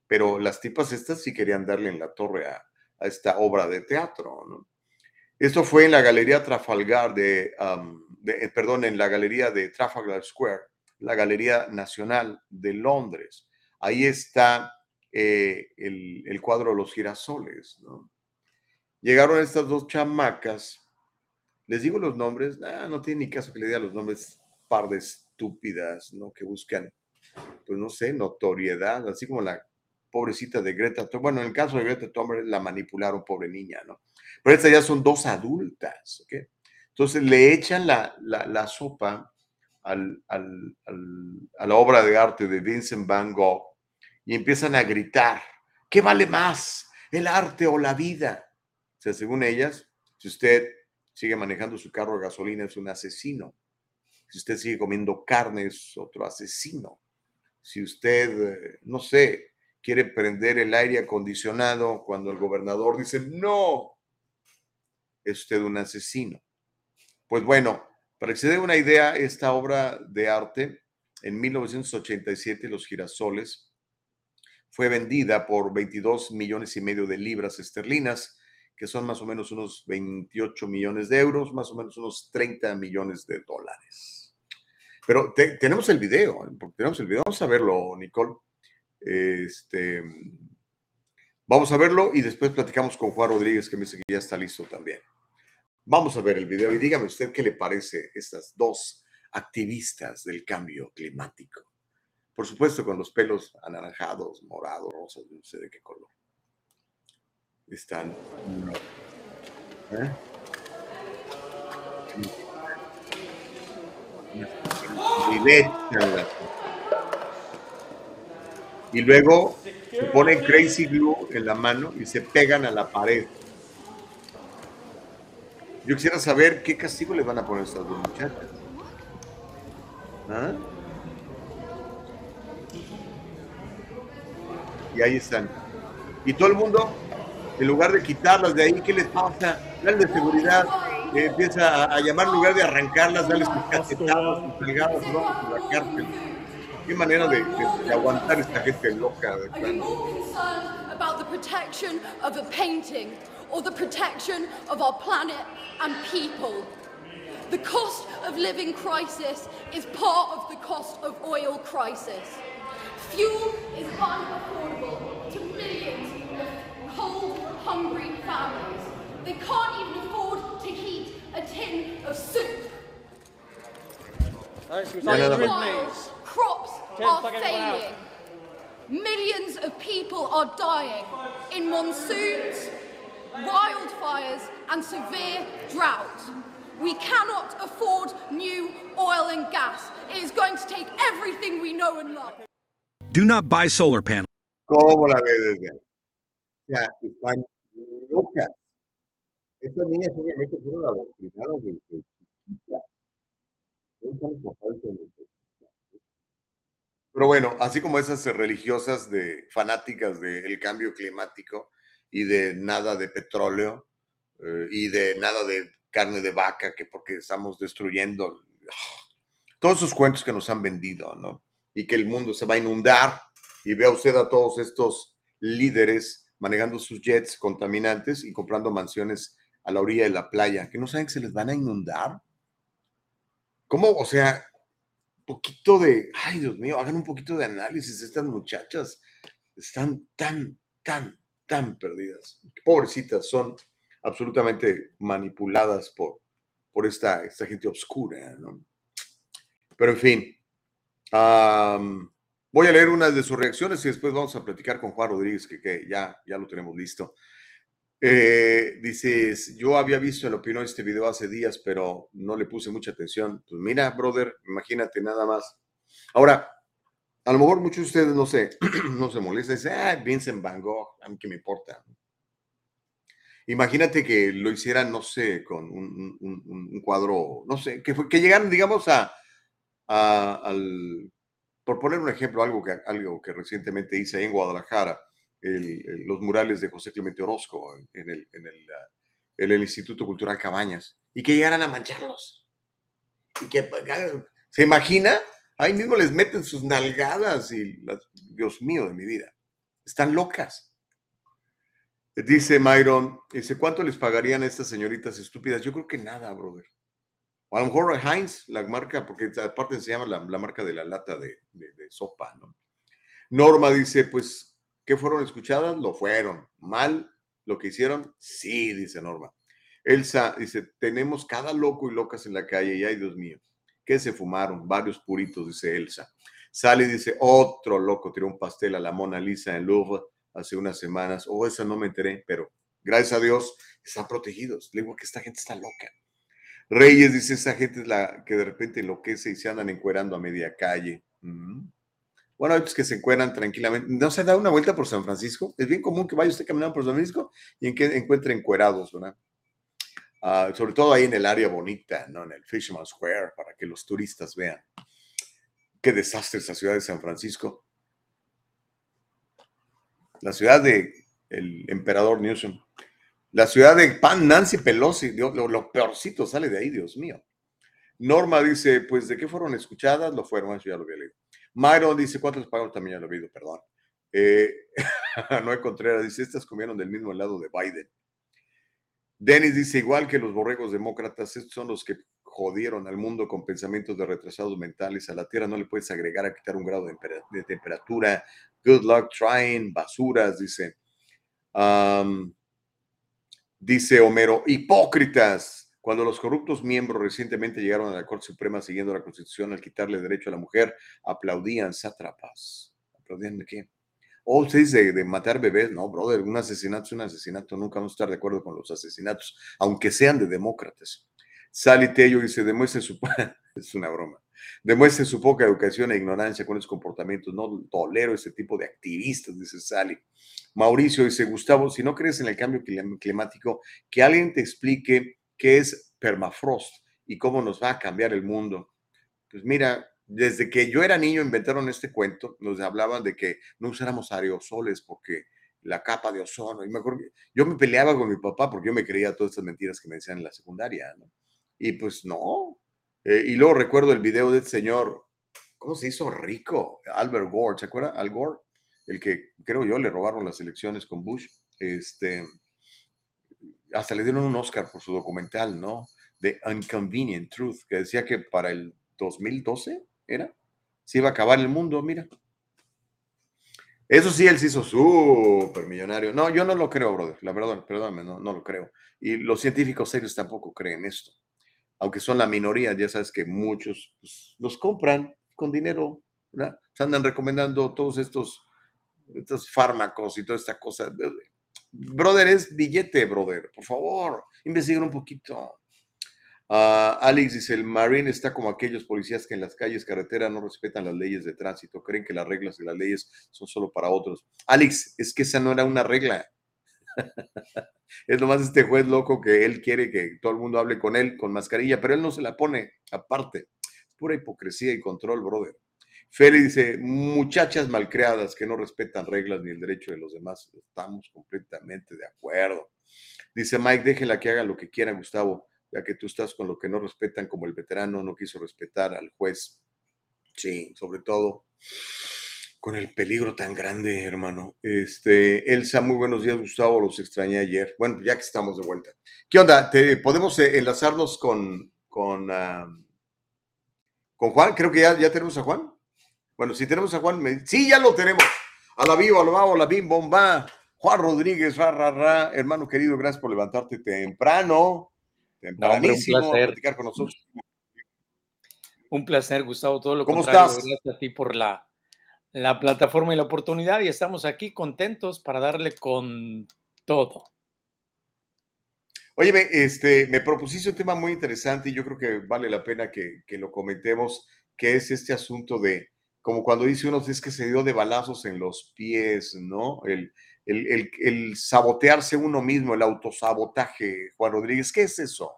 Pero las tipas estas sí querían darle en la torre a, esta obra de teatro. Esto fue en la Galería Trafalgar de, de, perdón, en la Galería de Trafalgar Square la Galería Nacional de Londres. Ahí está eh, el, cuadro de los girasoles. ¿no? Llegaron estas dos chamacas, les digo los nombres, no tiene ni caso que le diga los nombres, par de estúpidas, ¿no? Que buscan, pues no sé, notoriedad, así como la pobrecita de Greta Bueno, en el caso de Greta Thunberg la manipularon, pobre niña, ¿no? Pero estas ya son dos adultas, ¿ok? Entonces le echan la, la, sopa a la obra de arte de Vincent Van Gogh y empiezan a gritar, ¿qué vale más, el arte o la vida? sea, según ellas, si usted sigue manejando su carro a gasolina, es un asesino. Si usted sigue comiendo carne, es otro asesino. Si usted, eh, no sé, quiere prender el aire acondicionado cuando el gobernador dice no, es usted un asesino. Pues bueno, para que se dé una idea, esta obra de arte, en 1987, Los Girasoles, fue vendida por 22 millones y medio de libras esterlinas, que son más o menos unos 28 millones de euros, más o menos unos 30 millones de dólares. Pero tenemos el video, tenemos el video, vamos a verlo, Nicole. Este, vamos a verlo y después platicamos con Juan Rodríguez, que me dice que ya está listo también. Vamos a ver el video y dígame usted qué le parece estas dos activistas del cambio climático. Por supuesto, con los pelos anaranjados, morados, rosas, no sé de qué color. Están. ¿eh? Luego se ponen crazy glue en la mano y se pegan a la pared. Yo quisiera saber qué castigo le van a poner a estas dos muchachas. ¿Ah? Y ahí están. Y todo el mundo, en lugar de quitarlas de ahí, ¿qué les pasa? Dale de seguridad, eh, empieza a, llamar en lugar de arrancarlas, darles sus cachetadas, sus pegadas, ¿no? a la cárcel. Qué manera de, de, de aguantar esta gente loca. De about the protection of a painting or the protection of our planet and people. The cost of living crisis is part of the cost of oil crisis. Fuel is unaffordable to millions of cold, hungry families. They can't even afford to heat a tin of soup. While crops are failing, millions of people are dying in monsoons, wildfires, and severe drought. We cannot afford new oil and gas. It is going to take everything we know and love. Do not buy solar panels. ¿Cómo la ves desde Ya, están locas. Estas niñas obviamente fueron adoctrinadas desde chiquitas. Pero bueno, así como esas religiosas de fanáticas del cambio climático y de nada de petróleo eh, y de nada de carne de vaca, que porque estamos destruyendo todos esos cuentos que nos han vendido, ¿no? Y que el mundo se va a inundar y vea usted a todos estos líderes manejando sus jets contaminantes y comprando mansiones a la orilla de la playa, que no saben que se les van a inundar. ¿Cómo? O sea, poquito de, ay Dios mío, hagan un poquito de análisis. Estas muchachas están tan, tan, tan perdidas. Pobrecitas, son absolutamente manipuladas por, por esta, esta gente oscura, ¿no? Pero en fin, voy a leer unas de sus reacciones y después vamos a platicar con Juan Rodríguez, que, que ya, ya lo tenemos listo. Eh, dices, yo había visto el opinión este video hace días, pero no le puse mucha atención. Pues mira, brother, imagínate nada más. Ahora, a lo mejor muchos de ustedes, no sé, no se molestan, dicen, ah, Vincent Van Gogh, a mí qué me importa. Imagínate que lo hicieran, no sé, con un, cuadro, no sé, que, que llegaran, digamos, a, al, por poner un ejemplo, algo que, algo que recientemente hice en Guadalajara, los murales de José Clemente Orozco ah, en el, Instituto Cultural Cabañas y que llegaran a mancharlos. Y que, pues, ¿Se imagina? Ahí mismo les meten sus nalgadas y, Dios mío de mi vida, están locas. Dice Myron, dice, ¿cuánto les pagarían a estas señoritas estúpidas? Yo creo que nada, brother. O a lo mejor Heinz, la marca, porque aparte se llama la, marca de la lata de, de, de sopa, ¿no? Norma dice, pues ¿Qué fueron escuchadas? Lo fueron. ¿Mal lo que hicieron? Sí, dice Norma. Elsa dice, tenemos cada loco y locas en la calle y ay Dios mío, ¿qué se fumaron? Varios puritos, dice Elsa. Sale y dice, otro loco tiró un pastel a la Mona Lisa en Louvre hace unas semanas. Oh, esa no me enteré, pero gracias a Dios están protegidos. Le digo que esta gente está loca. Reyes dice, esa gente es la que de repente enloquece y se andan encuerando a media calle. Bueno, hay otros que se encuentran tranquilamente. ¿No se da una vuelta por San Francisco? Es bien común que vaya usted caminando por San Francisco y en que encuentre encuerados, ¿verdad? Ah, sobre todo ahí en el área bonita, ¿no? En el Fisherman Square, para que los turistas vean. Qué desastre esa ciudad de San Francisco. La ciudad de el emperador Newsom. La ciudad de Pan Nancy Pelosi. lo, lo peorcito sale de ahí, Dios mío. Norma dice, pues, ¿de qué fueron escuchadas? Lo fueron, eso ya lo había leído. Myron dice, ¿cuántos pagos también ya lo he oído? Perdón. Eh, Noé Contreras dice, estas comieron del mismo lado de Biden. Dennis dice, igual que los borregos demócratas, estos son los que jodieron al mundo con pensamientos de retrasados mentales. A la Tierra no le puedes agregar a quitar un grado de, temperatura. Good luck trying, basuras, dice. dice Homero, hipócritas. Cuando los corruptos miembros recientemente llegaron a la Corte Suprema siguiendo la Constitución al quitarle derecho a la mujer, aplaudían sátrapas. ¿Aplaudían de qué? O oh, usted dice de matar bebés. No, brother, un asesinato es un asesinato. Nunca vamos a estar de acuerdo con los asesinatos, aunque sean de demócratas. Sally Tello dice, demuestre su... es una broma. Demuestre su poca educación e ignorancia con esos comportamientos. No tolero ese tipo de activistas, dice Sally. Mauricio dice, Gustavo, si no crees en el cambio climático, que alguien te explique qué es permafrost y cómo nos va a cambiar el mundo. Pues mira, desde que yo era niño inventaron este cuento, nos hablaban de que no usáramos aerosoles porque la capa de ozono. Y me acuerdo, yo me peleaba con mi papá porque yo me creía todas estas mentiras que me decían en la secundaria, ¿no? Y pues no. Eh, y luego recuerdo el video del señor, ¿cómo se hizo rico? Albert Gore, ¿se acuerda? Al Gore, el que creo yo le robaron las elecciones con Bush. Este, hasta le dieron un Oscar por su documental, ¿no? The Inconvenient Truth, que decía que para el 2012 era, se iba a acabar el mundo, mira. Eso sí, él se hizo súper millonario. No, yo no lo creo, brother. La verdad, perdóname, no, lo creo. Y los científicos serios tampoco creen esto. Aunque son la minoría, ya sabes que muchos pues, los compran con dinero. Se andan recomendando todos estos, estos fármacos y toda esta cosa. Brother, es billete, brother. Por favor, investiguen un poquito. Ah, Alex dice, el Marine está como aquellos policías que en las calles, carretera no respetan las leyes de tránsito, creen que las reglas y las leyes son solo para otros. Alex, es que esa no era una regla. es nomás este juez loco que él quiere que todo el mundo hable con él con mascarilla, pero él no se la pone aparte. Pura hipocresía y control, brother. Feli dice, muchachas malcriadas que no respetan reglas ni el derecho de los demás. Estamos completamente de acuerdo. Dice Mike, déjela que haga lo que quiera, Gustavo, ya que tú estás con lo que no respetan, como el veterano no quiso respetar al juez. Sí, sobre todo con el peligro tan grande, hermano. Este, Elsa, muy buenos días, Gustavo, los extrañé ayer. Bueno, ya que estamos de vuelta. ¿Qué onda? ¿Te, ¿Podemos eh, enlazarnos con, con, con Juan? Creo que ya, ya tenemos a Juan. Bueno, si tenemos a Juan, sí, ya lo tenemos. A la viva, a la va, a la bim, bomba. Juan Rodríguez, ra, ra, ra. hermano querido, gracias por levantarte temprano. Tempranísimo, no, un placer. platicar con nosotros. Un placer, Gustavo, todo lo ¿Cómo contrario. estás? Gracias a ti por la, la plataforma y la oportunidad y estamos aquí contentos para darle con todo. Oye, este, me propusiste un tema muy interesante y yo creo que vale la pena que, que lo comentemos, que es este asunto de, como cuando dice uno, es que se dio de balazos en los pies, ¿no? El, el, el, sabotearse uno mismo, el autosabotaje, Juan Rodríguez, ¿qué es eso?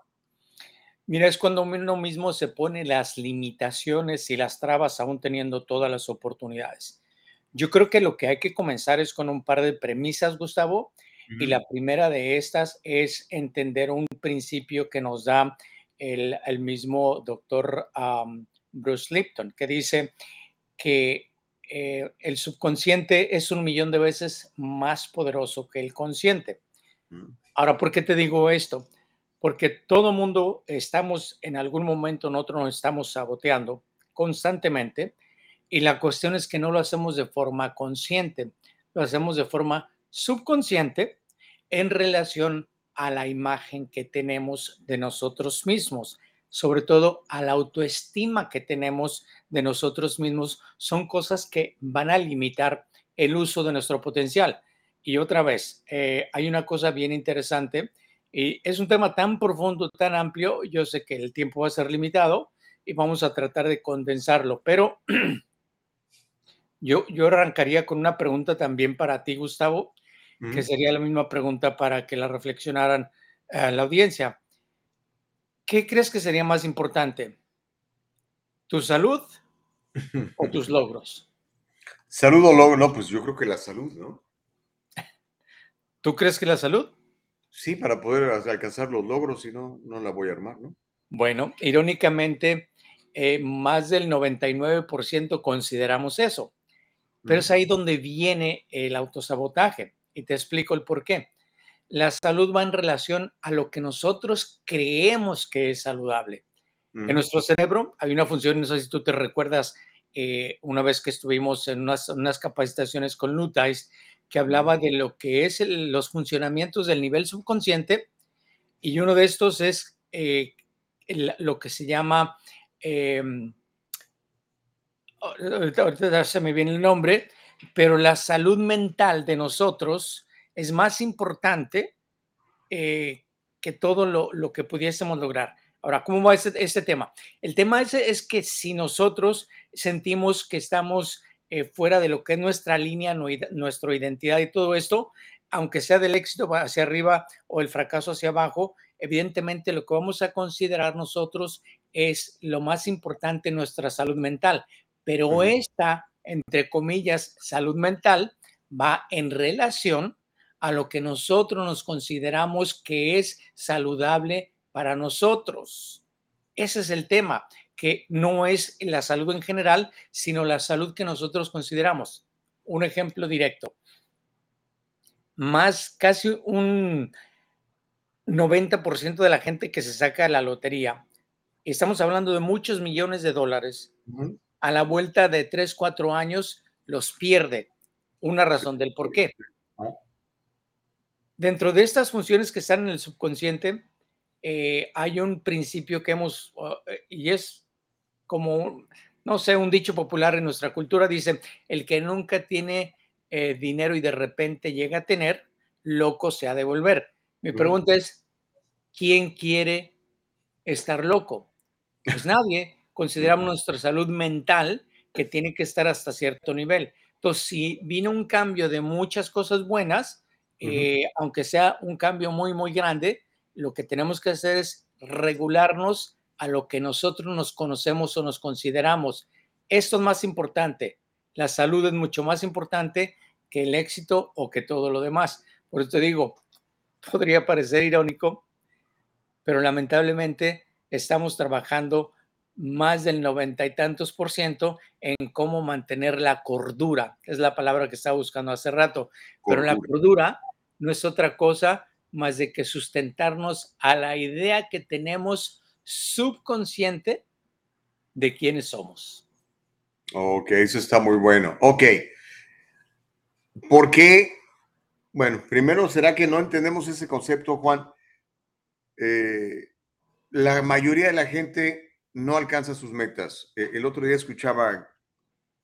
Mira, es cuando uno mismo se pone las limitaciones y las trabas aún teniendo todas las oportunidades. Yo creo que lo que hay que comenzar es con un par de premisas, Gustavo, y la primera de estas es entender un principio que nos da el, el mismo doctor um, Bruce Lipton, que dice, que eh, el subconsciente es un millón de veces más poderoso que el consciente. Mm. Ahora, ¿por qué te digo esto? Porque todo mundo estamos en algún momento, nosotros nos estamos saboteando constantemente y la cuestión es que no lo hacemos de forma consciente, lo hacemos de forma subconsciente en relación a la imagen que tenemos de nosotros mismos sobre todo a la autoestima que tenemos de nosotros mismos, son cosas que van a limitar el uso de nuestro potencial. Y otra vez, eh, hay una cosa bien interesante y es un tema tan profundo, tan amplio, yo sé que el tiempo va a ser limitado y vamos a tratar de condensarlo, pero Yo, yo arrancaría con una pregunta también para ti, Gustavo, que sería la misma pregunta para que la reflexionaran a la audiencia. ¿Qué crees que sería más importante? ¿Tu salud o tus logros? Salud o logro, no, pues yo creo que la salud, ¿no? ¿Tú crees que la salud? Sí, para poder alcanzar los logros, si no, no la voy a armar, ¿no? Bueno, irónicamente, eh, más del 99% consideramos eso, pero es ahí donde viene el autosabotaje y te explico el por qué. La salud va en relación a lo que nosotros creemos que es saludable. En nuestro cerebro hay una función, no sé si tú te recuerdas, eh, una vez que estuvimos en unas, unas capacitaciones con Lutais, que hablaba de lo que es los funcionamientos del nivel subconsciente, y uno de estos es eh, lo que se llama, eh, ahorita se me viene el nombre, pero la salud mental de nosotros es más importante eh, que todo lo, lo que pudiésemos lograr. Ahora, ¿cómo va este, este tema? El tema ese es que si nosotros sentimos que estamos eh, fuera de lo que es nuestra línea, nuestra identidad y todo esto, aunque sea del éxito hacia arriba o el fracaso hacia abajo, evidentemente lo que vamos a considerar nosotros es lo más importante, nuestra salud mental. Pero esta, entre comillas, salud mental va en relación a lo que nosotros nos consideramos que es saludable para nosotros. Ese es el tema, que no es la salud en general, sino la salud que nosotros consideramos. Un ejemplo directo. Más casi un 90% de la gente que se saca la lotería, estamos hablando de muchos millones de dólares, a la vuelta de 3, 4 años los pierde. Una razón del por qué. Dentro de estas funciones que están en el subconsciente, eh, hay un principio que hemos, eh, y es como, no sé, un dicho popular en nuestra cultura, dice, el que nunca tiene eh, dinero y de repente llega a tener, loco se ha de volver. Mi pregunta es, ¿quién quiere estar loco? Pues nadie. Consideramos nuestra salud mental que tiene que estar hasta cierto nivel. Entonces, si vino un cambio de muchas cosas buenas, aunque sea un cambio muy, muy grande, lo que tenemos que hacer es regularnos a lo que nosotros nos conocemos o nos consideramos. Esto es más importante. La salud es mucho más importante que el éxito o que todo lo demás. Por eso te digo, podría parecer irónico, pero lamentablemente estamos trabajando más del noventa y tantos por ciento en cómo mantener la cordura. Es la palabra que estaba buscando hace rato. Pero la cordura no es otra cosa más de que sustentarnos a la idea que tenemos subconsciente de quiénes somos. Ok, eso está muy bueno. Ok. ¿Por qué? Bueno, primero, ¿será que no entendemos ese concepto, Juan? Eh, la mayoría de la gente no alcanza sus metas. E, el otro día escuchaba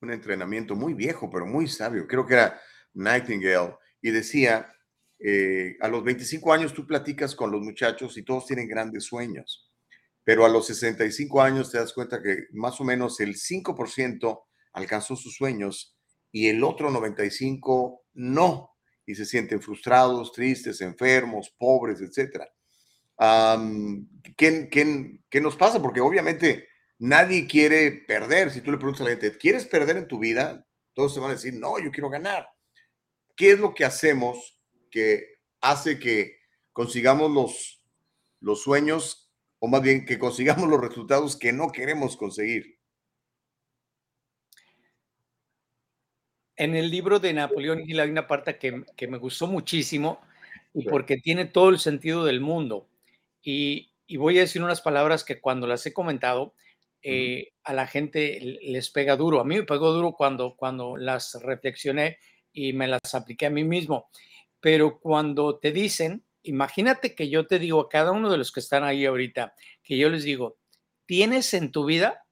un entrenamiento muy viejo, pero muy sabio, creo que era Nightingale, y decía eh, a los 25 años tú platicas con los muchachos y todos tienen grandes sueños, pero a los 65 años te das cuenta que más o menos el 5% alcanzó sus sueños y el otro 95 no, y se sienten frustrados, tristes, enfermos, pobres, etc. ¿qué, qué, nos pasa? Porque obviamente nadie quiere perder. Si tú le preguntas a la gente, ¿quieres perder en tu vida? Todos se van a decir, no, yo quiero ganar. ¿Qué es lo que hacemos que hace que consigamos los, los sueños, o más bien que consigamos los resultados que no queremos conseguir. En el libro de Napoleón Hill hay una parte que, que me gustó muchísimo y porque tiene todo el sentido del mundo. Y, y, voy a decir unas palabras que cuando las he comentado, eh, a la gente les pega duro. A mí me pegó duro cuando, cuando las reflexioné y me las apliqué a mí mismo pero cuando te dicen, imagínate que yo te digo a cada uno de los que están ahí ahorita, que yo les digo, tienes en tu vida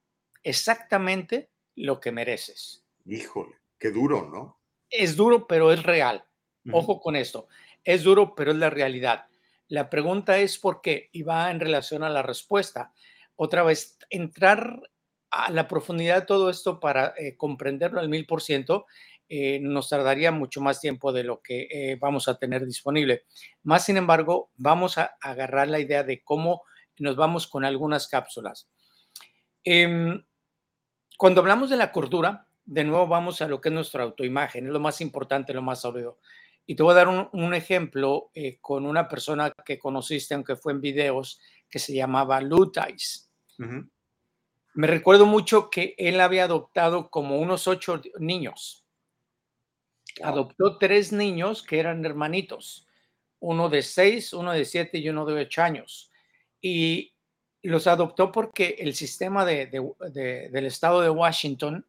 exactamente lo que mereces. Híjole, qué duro, ¿no? Es duro, pero es real. Ojo con esto. Es duro, pero es la realidad. La pregunta es por qué y va en relación a la respuesta. Otra vez, entrar a la profundidad de todo esto para eh, comprenderlo al mil por ciento, eh, nos tardaría mucho más tiempo de lo que eh, vamos a tener disponible. Más sin embargo, vamos a agarrar la idea de cómo nos vamos con algunas cápsulas. Em, cuando hablamos de la cordura, de nuevo vamos a lo que es nuestra autoimagen, es lo más importante, lo más sólido. Y te voy a dar un, ejemplo con una persona que conociste, aunque fue en videos, que se llamaba Lutais. Me recuerdo mucho que él había adoptado como unos ocho niños. Adoptó tres niños que eran hermanitos, uno de seis, uno de siete y uno de ocho años. Y los adoptó porque el sistema de, del estado de Washington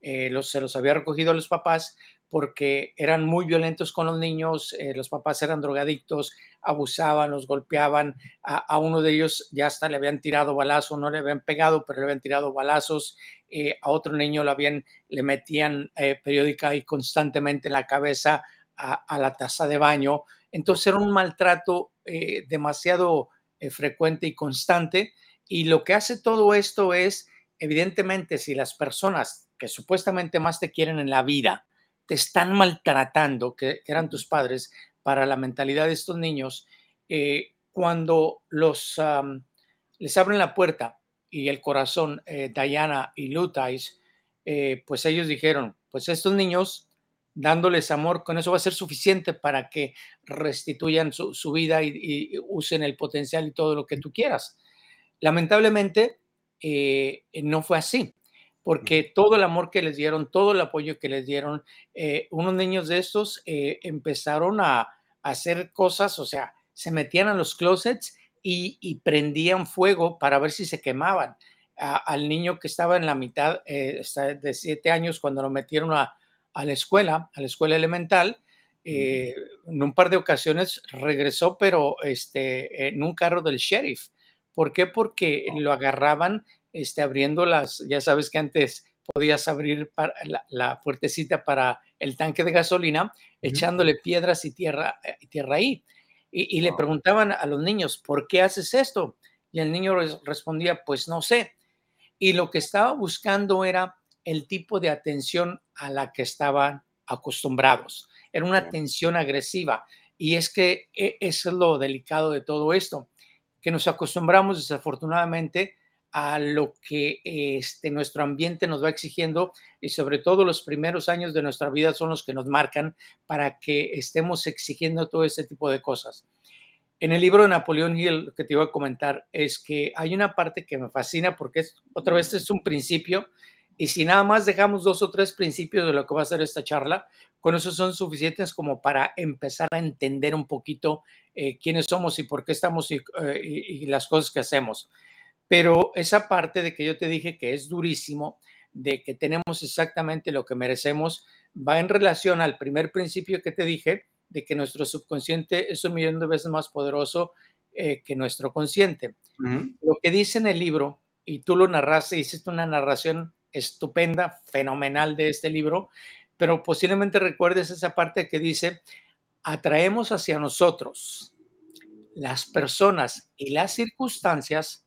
eh, los, se los había recogido a los papás porque eran muy violentos con los niños, eh, los papás eran drogadictos, abusaban, los golpeaban, a, uno de ellos ya hasta le habían tirado balazos, no le habían pegado, pero le habían tirado balazos, eh, a otro niño le, habían, le metían eh, periódica y constantemente en la cabeza a, la taza de baño, entonces era un maltrato demasiado frecuente y constante, y lo que hace todo esto es, evidentemente, si las personas que supuestamente más te quieren en la vida, te están maltratando, que, eran tus padres, para la mentalidad de estos niños, eh, cuando los, les abren la puerta y el corazón, eh, Diana y Lutais, eh, pues ellos dijeron, pues estos niños, dándoles amor, con eso va a ser suficiente para que restituyan su, vida y, usen el potencial y todo lo que tú quieras. Lamentablemente, no fue así porque todo el amor que les dieron, todo el apoyo que les dieron, eh, unos niños de estos eh, empezaron a, hacer cosas, o sea, se metían a los closets y, prendían fuego para ver si se quemaban. al niño que estaba en la mitad eh, de siete años, cuando lo metieron a, la escuela, a la escuela elemental, en un par de ocasiones regresó, pero este, en un carro del sheriff. ¿Por qué? Porque lo agarraban este, abriendo las, ya sabes que antes podías abrir la, puertecita para el tanque de gasolina, echándole piedras y tierra, eh, tierra ahí. Y, le preguntaban a los niños, ¿por qué haces esto? Y el niño respondía, pues no sé. Y lo que estaba buscando era el tipo de atención a la que estaban acostumbrados. Era una atención agresiva. Y es que e, eso es lo delicado de todo esto, que nos acostumbramos desafortunadamente a lo que este, nuestro ambiente nos va exigiendo y sobre todo los primeros años de nuestra vida son los que nos marcan para que estemos exigiendo todo ese tipo de cosas. En el libro de Napoleón Hill, que te iba a comentar es que hay una parte que me fascina porque es, otra vez es un principio y si nada más dejamos dos o tres principios de lo que va a ser esta charla, con eso son suficientes como para empezar a entender un poquito eh, quiénes somos y por qué estamos y eh, las cosas que hacemos. Pero esa parte de que yo te dije que es durísimo, de que tenemos exactamente lo que merecemos, va en relación al primer principio que te dije, de que nuestro subconsciente es un millón de veces más poderoso eh, que nuestro consciente. Lo que dice en el libro, y tú lo narraste, hiciste una narración estupenda, fenomenal de este libro, pero posiblemente recuerdes esa parte que dice, atraemos hacia nosotros las personas y las circunstancias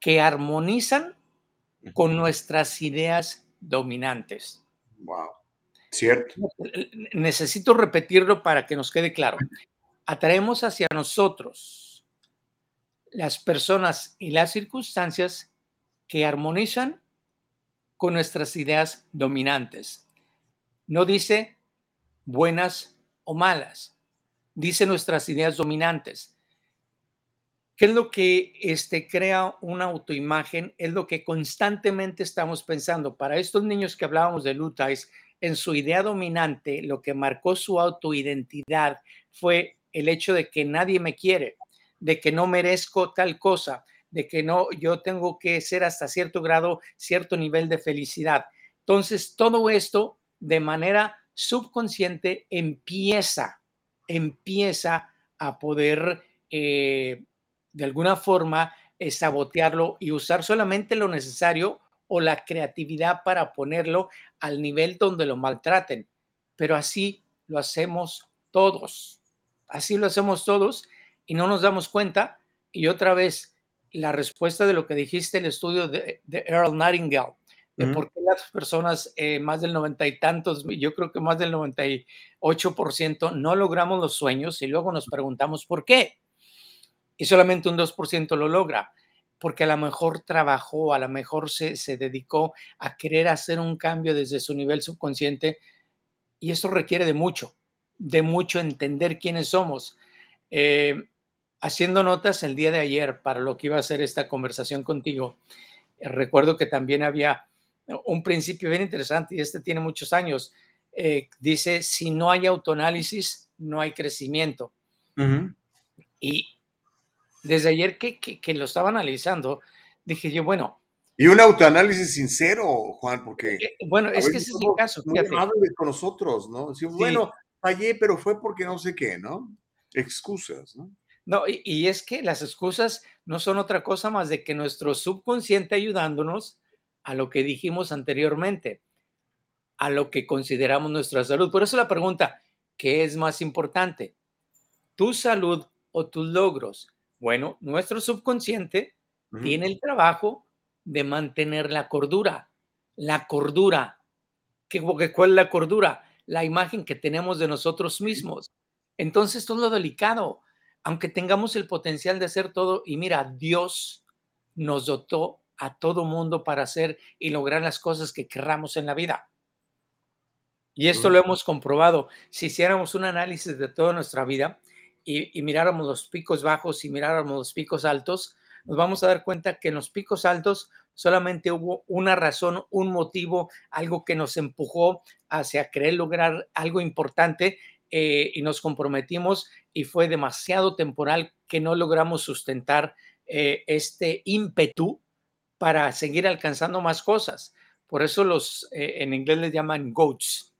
que armonizan con nuestras ideas dominantes. Wow. Cierto. Necesito repetirlo para que nos quede claro. Atraemos hacia nosotros las personas y las circunstancias que armonizan con nuestras ideas dominantes. No dice buenas o malas, dice nuestras ideas dominantes. ¿Qué es lo que este, crea una autoimagen? Es lo que constantemente estamos pensando. Para estos niños que hablábamos de Lutais, en su idea dominante, lo que marcó su autoidentidad fue el hecho de que nadie me quiere, de que no merezco tal cosa, de que no, yo tengo que ser hasta cierto grado, cierto nivel de felicidad. Entonces, todo esto de manera subconsciente empieza, empieza a poder eh, de alguna forma sabotearlo y usar solamente lo necesario o la creatividad para ponerlo al nivel donde lo maltraten. Pero así lo hacemos todos. Así lo hacemos todos y no nos damos cuenta. Y otra vez, la respuesta de lo que dijiste, el estudio de, de Earl Nightingale, de por qué las personas, eh, más del noventa y tantos, yo creo que más del 98% no logramos los sueños y luego nos preguntamos por qué. Y solamente un 2% lo logra, porque a lo mejor trabajó, a lo mejor se, se dedicó a querer hacer un cambio desde su nivel subconsciente y eso requiere de mucho, de mucho entender quiénes somos. Eh, haciendo notas el día de ayer para lo que iba a ser esta conversación contigo, eh, recuerdo que también había un principio bien interesante y este tiene muchos años. Eh, dice, si no hay autoanálisis, no hay crecimiento. Y desde ayer que, que, que lo estaba analizando, dije yo, bueno, Y un autoanálisis sincero, Juan, porque eh, bueno, es que ese es el caso, fíjate. con nosotros, ¿no? Sí. bueno, fallé, pero fue porque no sé qué, ¿no? Excusas, ¿no? No, y, y es que las excusas no son otra cosa más de que nuestro subconsciente ayudándonos a lo que dijimos anteriormente, a lo que consideramos nuestra salud. Por eso la pregunta, ¿qué es más importante? ¿Tu salud o tus logros? Bueno, nuestro subconsciente tiene el trabajo de mantener la cordura. La cordura. ¿Qué, ¿Cuál es la cordura? La imagen que tenemos de nosotros mismos. Entonces, es lo delicado. Aunque tengamos el potencial de hacer todo, y mira, Dios nos dotó a todo mundo para hacer y lograr las cosas que querramos en la vida. Y esto lo hemos comprobado. Si hiciéramos un análisis de toda nuestra vida y, y miráramos los picos bajos y miráramos los picos altos, nos vamos a dar cuenta que en los picos altos solamente hubo una razón, un motivo, algo que nos empujó hacia querer lograr algo importante eh, y nos comprometimos y fue demasiado temporal que no logramos sustentar eh, este ímpetu para seguir alcanzando más cosas. Por eso los eh, en inglés les llaman GOATs,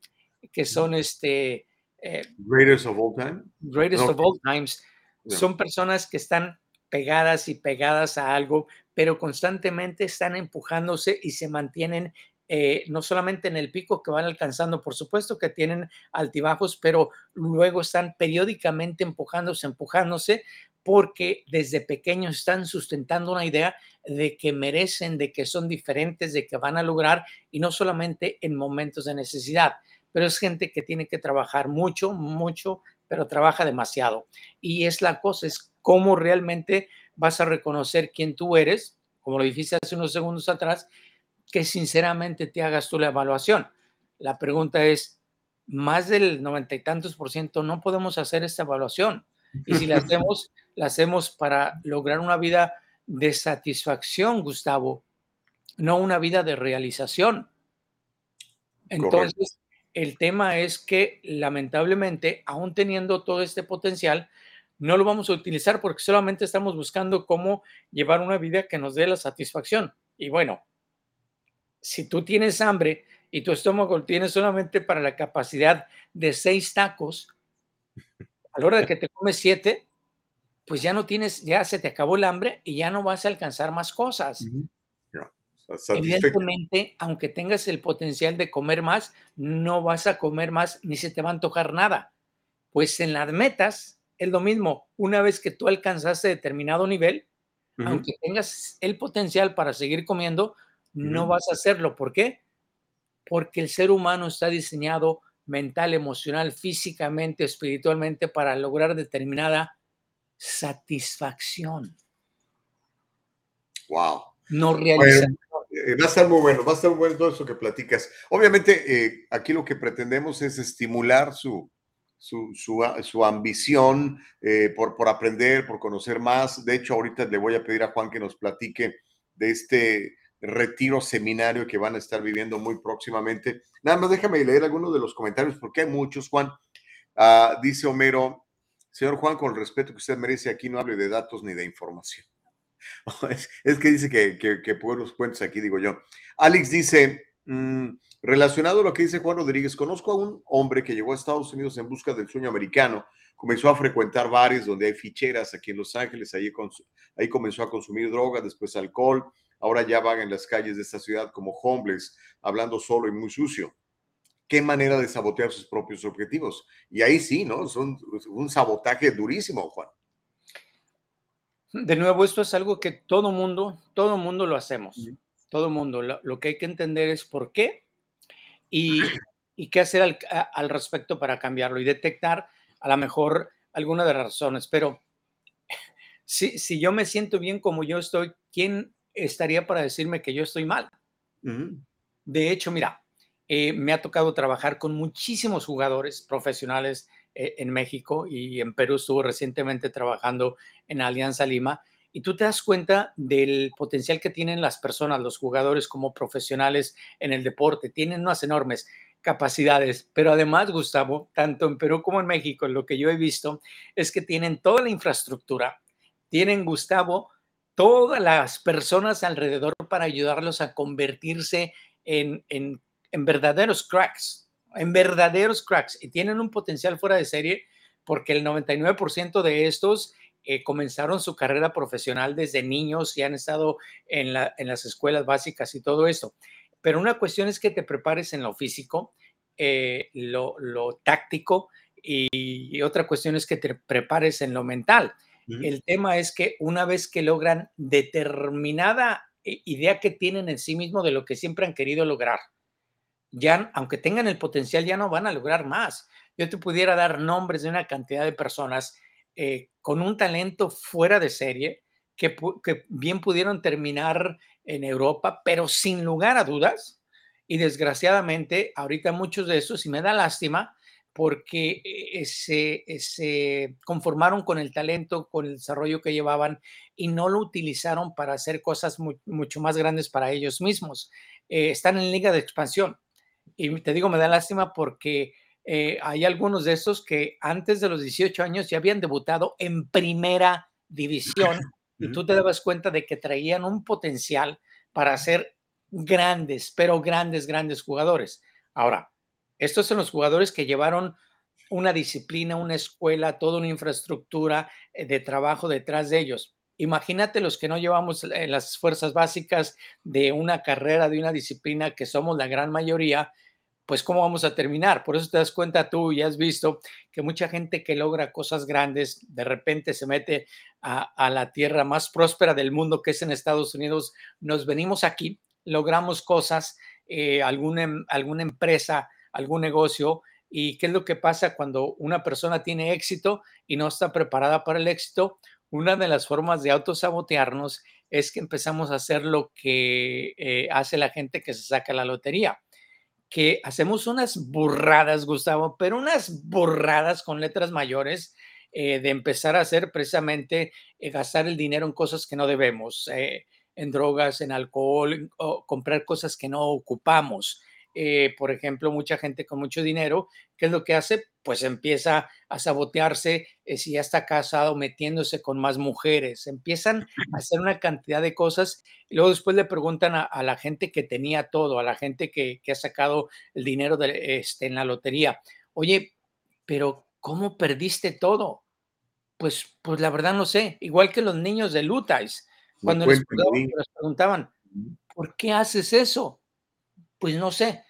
que son este eh, Greatest of all time. greatest of all times. Son personas que están pegadas y pegadas a algo, pero constantemente están empujándose y se mantienen eh, no solamente en el pico que van alcanzando, por supuesto que tienen altibajos, pero luego están periódicamente empujándose, empujándose, porque desde pequeños están sustentando una idea de que merecen, de que son diferentes, de que van a lograr, y no solamente en momentos de necesidad, pero es gente que tiene que trabajar mucho, mucho, pero trabaja demasiado. Y es la cosa, es cómo realmente vas a reconocer quién tú eres, como lo dijiste hace unos segundos atrás, que sinceramente te hagas tú la evaluación. La pregunta es, más del noventa y tantos por ciento no podemos hacer esta evaluación. Y si la hacemos, la hacemos para lograr una vida de satisfacción, Gustavo, no una vida de realización. Entonces, el tema es que lamentablemente, aún teniendo todo este potencial, no lo vamos a utilizar porque solamente estamos buscando cómo llevar una vida que nos dé la satisfacción. Y bueno, si tú tienes hambre y tu estómago tiene solamente para la capacidad de seis tacos, a la hora de que te comes siete, pues ya no tienes, ya se te acabó el hambre y ya no vas a alcanzar más cosas. Evidentemente, aunque tengas el potencial de comer más, no vas a comer más ni se te va a antojar nada. Pues en las metas es lo mismo. Una vez que tú alcanzaste determinado nivel, aunque tengas el potencial para seguir comiendo, no vas a hacerlo. ¿Por qué? Porque el ser humano está diseñado mental, emocional, físicamente, espiritualmente para lograr determinada satisfacción, Wow. no eh, va a estar muy bueno, va a estar muy bueno todo eso que platicas. Obviamente, eh, aquí lo que pretendemos es estimular su, su, su, su ambición eh, por, por aprender, por conocer más. De hecho, ahorita le voy a pedir a Juan que nos platique de este retiro seminario que van a estar viviendo muy próximamente. Nada más déjame leer algunos de los comentarios porque hay muchos, Juan. Ah, dice Homero, señor Juan, con el respeto que usted merece, aquí no hable de datos ni de información. Es, es que dice que, que, que pueblos cuentos aquí, digo yo. Alex dice, mm, relacionado a lo que dice Juan Rodríguez, conozco a un hombre que llegó a Estados Unidos en busca del sueño americano, comenzó a frecuentar bares donde hay ficheras aquí en Los Ángeles, ahí, ahí comenzó a consumir droga, después alcohol, ahora ya vaga en las calles de esta ciudad como homeless, hablando solo y muy sucio. Qué manera de sabotear sus propios objetivos. Y ahí sí, ¿no? Son un sabotaje durísimo, Juan. De nuevo, esto es algo que todo mundo, todo mundo lo hacemos. Todo mundo. Lo, lo que hay que entender es por qué y, y qué hacer al, a- al respecto para cambiarlo y detectar a lo mejor alguna de las razones. Pero si, si yo me siento bien como yo estoy, ¿quién estaría para decirme que yo estoy mal? De hecho, mira, eh, me ha tocado trabajar con muchísimos jugadores profesionales en México y en Perú estuvo recientemente trabajando en Alianza Lima y tú te das cuenta del potencial que tienen las personas, los jugadores como profesionales en el deporte, tienen unas enormes capacidades, pero además, Gustavo, tanto en Perú como en México, lo que yo he visto es que tienen toda la infraestructura, tienen, Gustavo, todas las personas alrededor para ayudarlos a convertirse en, en- en verdaderos cracks, en verdaderos cracks, y tienen un potencial fuera de serie porque el 99% de estos eh, comenzaron su carrera profesional desde niños y han estado en, la- en las escuelas básicas y todo esto. Pero una cuestión es que te prepares en lo físico, eh, lo, lo táctico, y, y otra cuestión es que te prepares en lo mental. El tema es que una vez que logran determinada eh, idea que tienen en sí mismo de lo que siempre han querido lograr, ya, aunque tengan el potencial, ya no van a lograr más. Yo te pudiera dar nombres de una cantidad de personas eh, con un talento fuera de serie que, bien pudieron terminar en Europa, pero sin lugar a dudas. Y desgraciadamente, ahorita muchos de esos, y me da lástima, porque eh, se, conformaron con el talento, con el desarrollo que llevaban y no lo utilizaron para hacer cosas mu- mucho más grandes para ellos mismos. Eh, están en liga de expansión. Y te digo, me da lástima porque eh, hay algunos de esos que antes de los 18 años ya habían debutado en primera división y tú te dabas cuenta de que traían un potencial para ser grandes, pero grandes, grandes jugadores. Ahora, estos son los jugadores que llevaron una disciplina, una escuela, toda una infraestructura eh, de trabajo detrás de ellos. Imagínate los que no llevamos eh, las fuerzas básicas de una carrera, de una disciplina, que somos la gran mayoría, pues cómo vamos a terminar. Por eso te das cuenta tú y has visto que mucha gente que logra cosas grandes de repente se mete a, la tierra más próspera del mundo, que es en Estados Unidos. Nos venimos aquí, logramos cosas, eh, alguna, em- alguna empresa, algún negocio. ¿Y qué es lo que pasa cuando una persona tiene éxito y no está preparada para el éxito? Una de las formas de autosabotearnos es que empezamos a hacer lo que eh, hace la gente que se saca la lotería que hacemos unas burradas, Gustavo, pero unas burradas con letras mayores eh, de empezar a hacer precisamente eh, gastar el dinero en cosas que no debemos, eh, en drogas, en alcohol, o comprar cosas que no ocupamos. Eh, por ejemplo, mucha gente con mucho dinero, ¿qué es lo que hace? Pues empieza a sabotearse eh, si ya está casado, metiéndose con más mujeres, empiezan a hacer una cantidad de cosas y luego después le preguntan a, a la gente que tenía todo, a la gente que, que ha sacado el dinero de, este, en la lotería. Oye, pero ¿cómo perdiste todo? Pues, pues la verdad no sé. Igual que los niños de Lutais, cuando les, preguntaban- les preguntaban, ¿por qué haces eso? Pues no sé,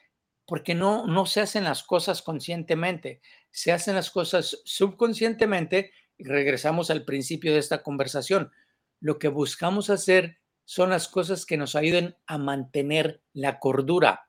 porque no, no se hacen las cosas conscientemente, se hacen las cosas subconscientemente regresamos al principio de esta conversación. Lo que buscamos hacer son las cosas que nos ayuden a mantener la cordura.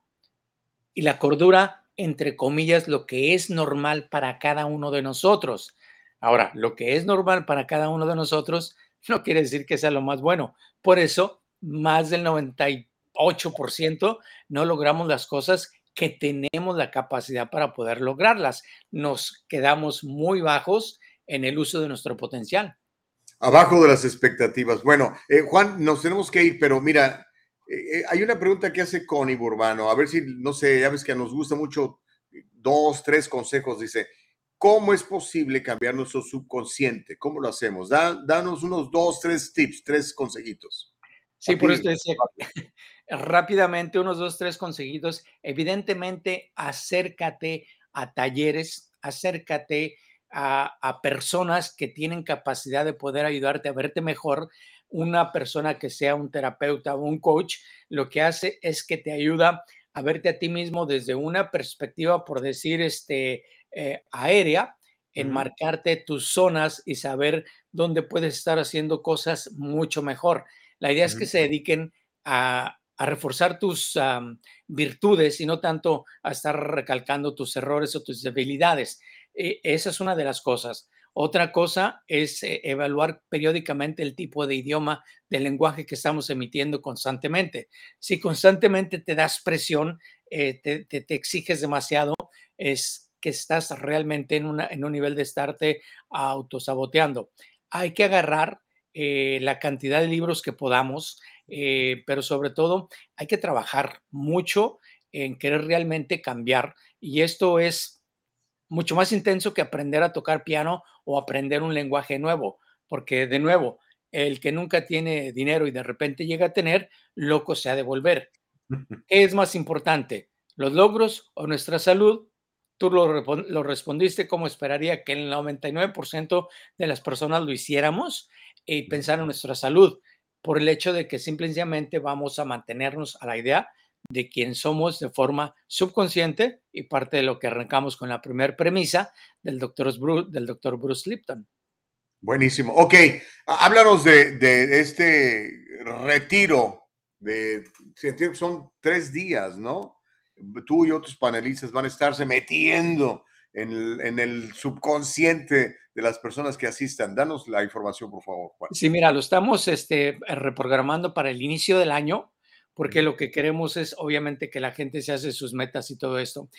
Y la cordura, entre comillas, lo que es normal para cada uno de nosotros. Ahora, lo que es normal para cada uno de nosotros no quiere decir que sea lo más bueno. Por eso, más del 98% no logramos las cosas que tenemos la capacidad para poder lograrlas. Nos quedamos muy bajos en el uso de nuestro potencial. Abajo de las expectativas. Bueno, eh, Juan, nos tenemos que ir, pero mira, eh, eh, hay una pregunta que hace Connie Burbano. A ver si, no sé, ya ves que nos gusta mucho dos, tres consejos. Dice, ¿cómo es posible cambiar nuestro subconsciente? ¿Cómo lo hacemos? Da- danos unos dos, tres tips, tres consejitos. Sí, por eso decía, rápidamente, unos dos, tres consejitos. Evidentemente, acércate a talleres, acércate a, a personas que tienen capacidad de poder ayudarte a verte mejor. Una persona que sea un terapeuta o un coach, lo que hace es que te ayuda a verte a ti mismo desde una perspectiva, por decir, este, eh, aérea, enmarcarte tus zonas y saber dónde puedes estar haciendo cosas mucho mejor. La idea es que se dediquen a, a reforzar tus virtudes y no tanto a estar recalcando tus errores o tus debilidades. E- esa es una de las cosas. Otra cosa es eh, evaluar periódicamente el tipo de idioma del lenguaje que estamos emitiendo constantemente. Si constantemente te das presión, eh, te, te- te exiges demasiado, es que estás realmente en, una- en un nivel de estarte autosaboteando. Hay que agarrar eh, la cantidad de libros que podamos, eh, pero sobre todo hay que trabajar mucho en querer realmente cambiar. Y esto es mucho más intenso que aprender a tocar piano o aprender un lenguaje nuevo, porque de nuevo, el que nunca tiene dinero y de repente llega a tener, loco se ha de volver. ¿Qué es más importante, los logros o nuestra salud? Tú lo, respondiste como esperaría que el 99% de las personas lo hiciéramos y pensar en nuestra salud, por el hecho de que simplemente vamos a mantenernos a la idea de quién somos de forma subconsciente y parte de lo que arrancamos con la primera premisa del doctor Bruce, del doctor Bruce Lipton. Buenísimo. Ok, há- háblanos de, este retiro son tres días, ¿no? Tú y otros panelistas van a estarse metiendo en el subconsciente de las personas que asistan. Danos la información, por favor, Juan. Sí, mira, lo estamos este, reprogramando para el inicio del año, porque lo que queremos es obviamente que la gente se hace sus metas y todo esto.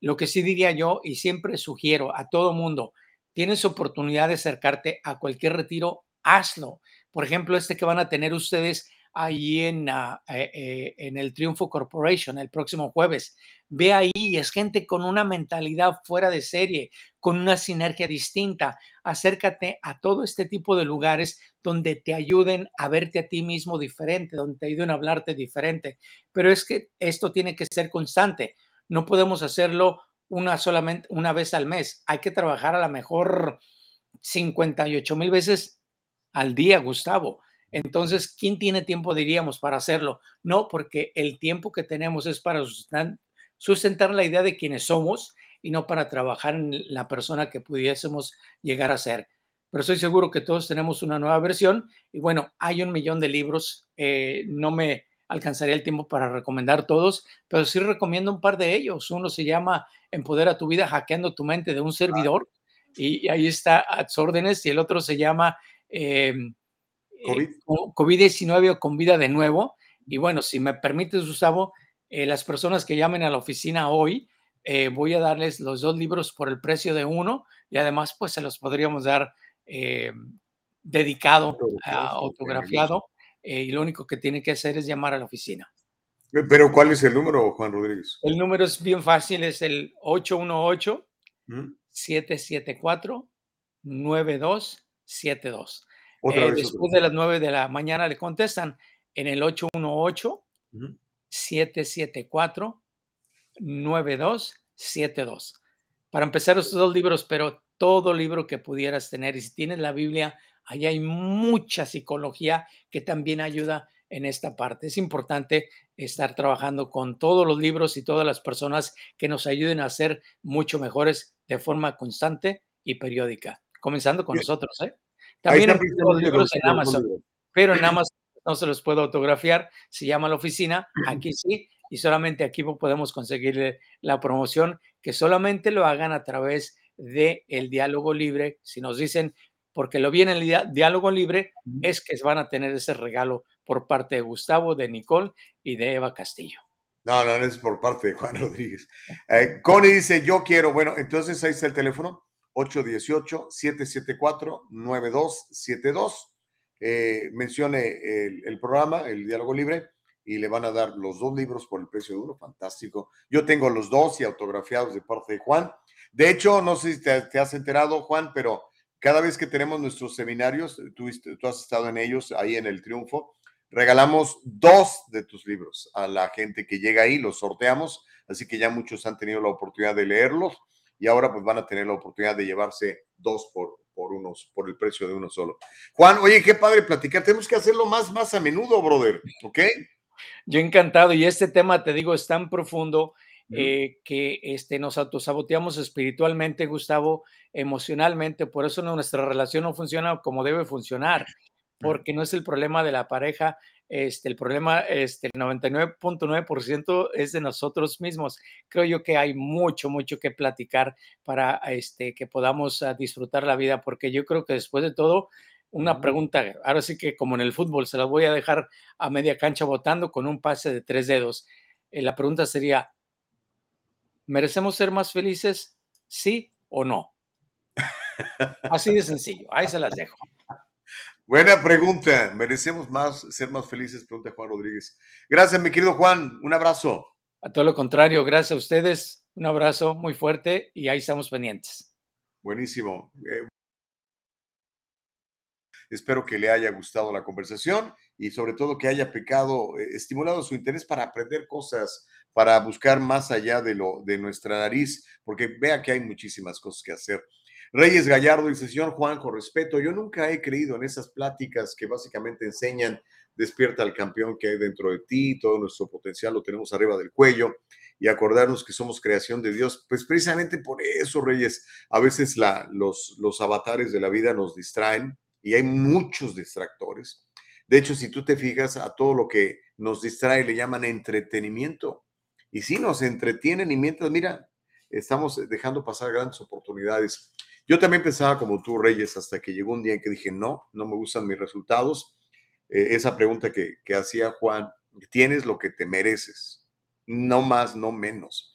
Lo que sí diría yo, y siempre sugiero a todo mundo, tienes oportunidad de acercarte a cualquier retiro, hazlo. Por ejemplo, este que van a tener ustedes ahí en, ah, eh, eh, en el Triunfo Corporation el próximo jueves. Ve ahí, es gente con una mentalidad fuera de serie, con una sinergia distinta. Acércate a todo este tipo de lugares donde te ayuden a verte a ti mismo diferente, donde te ayuden a hablarte diferente. Pero es que esto tiene que ser constante. No podemos hacerlo una solamente una vez al mes. Hay que trabajar a lo mejor 58 mil veces al día, Gustavo. Entonces, ¿quién tiene tiempo, diríamos, para hacerlo? No, porque el tiempo que tenemos es para sustentar, la idea de quiénes somos y no para trabajar en la persona que pudiésemos llegar a ser. Pero estoy seguro que todos tenemos una nueva versión y bueno, hay un millón de libros. eh, no me alcanzaría el tiempo para recomendar todos, pero sí recomiendo un par de ellos. Uno se llama Empodera tu vida, hackeando tu mente de un servidor y, y ahí está a órdenes y el otro se llama... eh, eh, co- COVID-19 o con vida de nuevo. Y bueno, si me permites, Gustavo, eh, las personas que llamen a la oficina hoy, eh, voy a darles los dos libros por el precio de uno y además pues se los podríamos dar dedicado, ah, autografiado y lo único que tiene que hacer es llamar a la oficina. Pero, ¿cuál es el número, Juan Rodríguez? El número es bien fácil, es el 818 ¿Mm? 774 9272. Otra Eh, vez, después otra de las 9 de la mañana le contestan en el 818 Ujú. 774 9272. Para empezar estos dos libros, pero todo libro que pudieras tener. Y si tienes la Biblia, ahí hay mucha psicología que también ayuda en esta parte. Es importante estar trabajando con todos los libros y todas las personas que nos ayuden a ser mucho mejores de forma constante y periódica. Comenzando con Bien. nosotros, ¿eh? También los libros en Amazon, libros. pero en Amazon no se los puedo autografiar. Se llama la oficina, aquí sí, y solamente aquí podemos conseguirle la promoción, que solamente lo hagan a través de el diálogo libre. Si nos dicen, porque lo viene el diálogo libre, es que van a tener ese regalo por parte de Gustavo, de Nicole y de Eva Castillo. No, no, no es por parte de Juan Rodríguez. Eh, Connie dice, yo quiero, bueno, entonces ahí está el teléfono, 818-774-9272. Eh, mencione el, el programa, el diálogo libre, y le van a dar los dos libros por el precio de uno, fantástico. Yo tengo los dos y autografiados de parte de Juan. De hecho, no sé si te, has enterado, Juan, pero cada vez que tenemos nuestros seminarios, tú, tú has estado en ellos, ahí en el Triunfo, regalamos dos de tus libros a la gente que llega ahí, los sorteamos, así que ya muchos han tenido la oportunidad de leerlos y ahora pues van a tener la oportunidad de llevarse dos por, por unos, por el precio de uno solo. Juan, oye, qué padre platicar, tenemos que hacerlo más, más a menudo, brother, ¿ok? Yo encantado, y este tema, te digo, es tan profundo eh, que este, nos autosaboteamos espiritualmente, Gustavo, emocionalmente, por eso nuestra relación no funciona como debe funcionar, porque no es el problema de la pareja, este, el problema, este, el 99.9% es de nosotros mismos. Creo yo que hay mucho, mucho que platicar para este, que podamos ah, disfrutar la vida, porque yo creo que después de todo, una pregunta, ahora sí que como en el fútbol, se la voy a dejar a media cancha votando con un pase de tres dedos. Eh, la pregunta sería, ¿merecemos ser más felices? ¿Sí o no? Así de sencillo, ahí se las dejo. Buena pregunta. ¿Merecemos más ser más felices? Pregunta Juan Rodríguez. Gracias, mi querido Juan. Un abrazo. A todo lo contrario, gracias a ustedes. Un abrazo muy fuerte y ahí estamos pendientes. Buenísimo. Eh, espero que le haya gustado la conversación y sobre todo que haya pecado, eh, estimulado su interés para aprender cosas, para buscar más allá de lo de nuestra nariz, porque vea que hay muchísimas cosas que hacer. Reyes Gallardo dice, señor Juan, con respeto, yo nunca he creído en esas pláticas que básicamente enseñan, despierta al campeón que hay dentro de ti, todo nuestro potencial lo tenemos arriba del cuello y acordarnos que somos creación de Dios. Pues precisamente por eso, Reyes, a veces la, los, los avatares de la vida nos distraen y hay muchos distractores. De hecho, si tú te fijas a todo lo que nos distrae, le llaman entretenimiento. Y si nos entretienen y mientras, mira, estamos dejando pasar grandes oportunidades. Yo también pensaba como tú, Reyes, hasta que llegó un día en que dije, no, no me gustan mis resultados. Eh, esa pregunta que, que hacía Juan, tienes lo que te mereces, no más, no menos.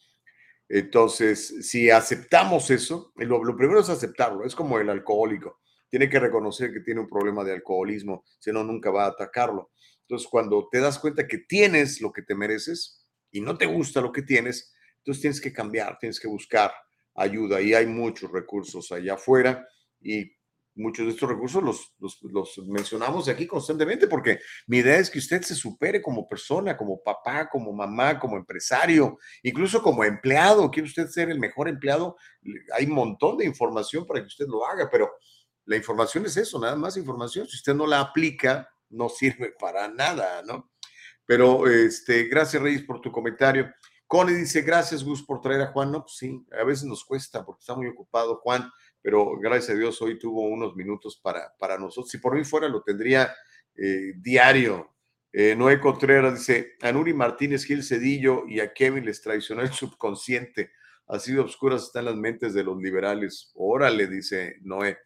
Entonces, si aceptamos eso, lo, lo, primero es aceptarlo, es como el alcohólico, tiene que reconocer que tiene un problema de alcoholismo, si no, nunca va a atacarlo. Entonces, cuando te das cuenta que tienes lo que te mereces y no te gusta lo que tienes, entonces tienes que cambiar, tienes que buscar ayuda y hay muchos recursos allá afuera y muchos de estos recursos los, los, mencionamos aquí constantemente porque mi idea es que usted se supere como persona, como papá, como mamá, como empresario, incluso como empleado. ¿Quiere usted ser el mejor empleado? Hay un montón de información para que usted lo haga, pero la información es eso, nada más información. Si usted no la aplica, no sirve para nada, ¿no? Pero este, gracias Reyes por tu comentario. Connie dice, gracias Gus por traer a Juan. No, pues sí, a veces nos cuesta porque está muy ocupado Juan, pero gracias a Dios hoy tuvo unos minutos para, para nosotros. Si por mí fuera, lo tendría eh, diario. Eh, Noé Contreras dice, a Nuri Martínez Gil Cedillo y a Kevin les traicionó el subconsciente. Así de obscuras están las mentes de los liberales. Órale, dice Noé.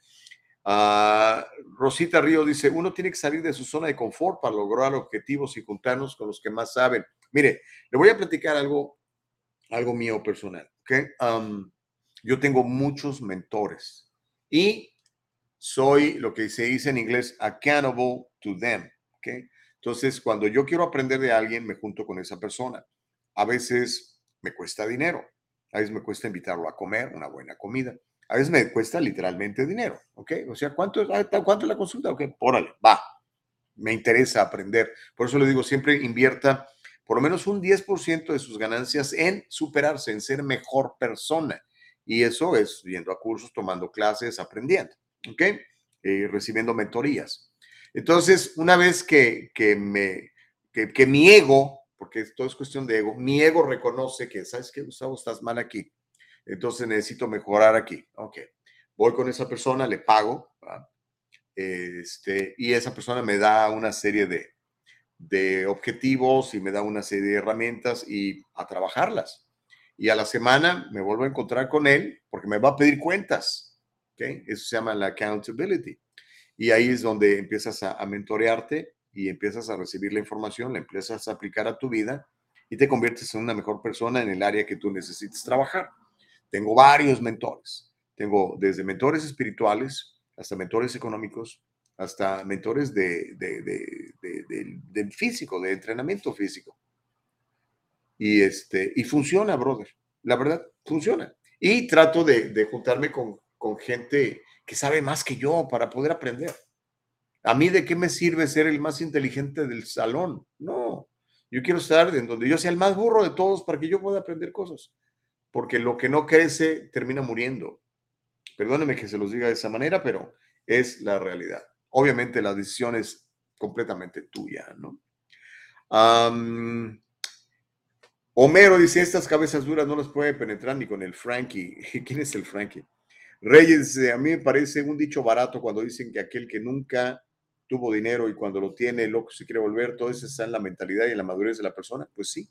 Uh, Rosita Río dice, uno tiene que salir de su zona de confort para lograr objetivos y juntarnos con los que más saben. Mire, le voy a platicar algo, algo mío personal. ¿okay? yo tengo muchos mentores y soy lo que se dice en inglés accountable to them. ¿okay? Entonces, cuando yo quiero aprender de alguien, me junto con esa persona. A veces me cuesta dinero, a veces me cuesta invitarlo a comer una buena comida a veces me cuesta literalmente dinero, ¿ok? O sea, ¿cuánto ah, ¿cuánto es la consulta? Ok, órale, va. Me interesa aprender. Por eso le digo, siempre invierta por lo menos un 10% de sus ganancias en superarse, en ser mejor persona. Y eso es yendo a cursos, tomando clases, aprendiendo, ¿ok? Eh, recibiendo mentorías. Entonces, una vez que, que me, que, que mi ego, porque todo es cuestión de ego, mi ego reconoce que, ¿sabes qué, Gustavo? Estás mal aquí entonces necesito mejorar aquí. Ok, voy con esa persona, le pago, este, y esa persona me da una serie de, de objetivos y me da una serie de herramientas y a trabajarlas. Y a la semana me vuelvo a encontrar con él porque me va a pedir cuentas. ¿okay? Eso se llama la accountability. Y ahí es donde empiezas a, a mentorearte y empiezas a recibir la información, la empiezas a aplicar a tu vida y te conviertes en una mejor persona en el área que tú necesites trabajar. Tengo varios mentores. Tengo desde mentores espirituales hasta mentores económicos, hasta mentores de, de, físico, de entrenamiento físico. Y, este, y funciona, brother. La verdad, funciona. Y trato de, juntarme con, con gente que sabe más que yo para poder aprender. ¿A mí de qué me sirve ser el más inteligente del salón? No, yo quiero estar en donde yo sea el más burro de todos para que yo pueda aprender cosas porque lo que no crece termina muriendo. Perdónenme que se los diga de esa manera, pero es la realidad. Obviamente la decisión es completamente tuya, ¿no? Homero dice, estas cabezas duras no las puede penetrar ni con el Frankie. ¿Quién es el Frankie? Reyes, a mí me parece un dicho barato cuando dicen que aquel que nunca tuvo dinero y cuando lo tiene, loco se quiere volver, todo eso está en la mentalidad y en la madurez de la persona, pues sí.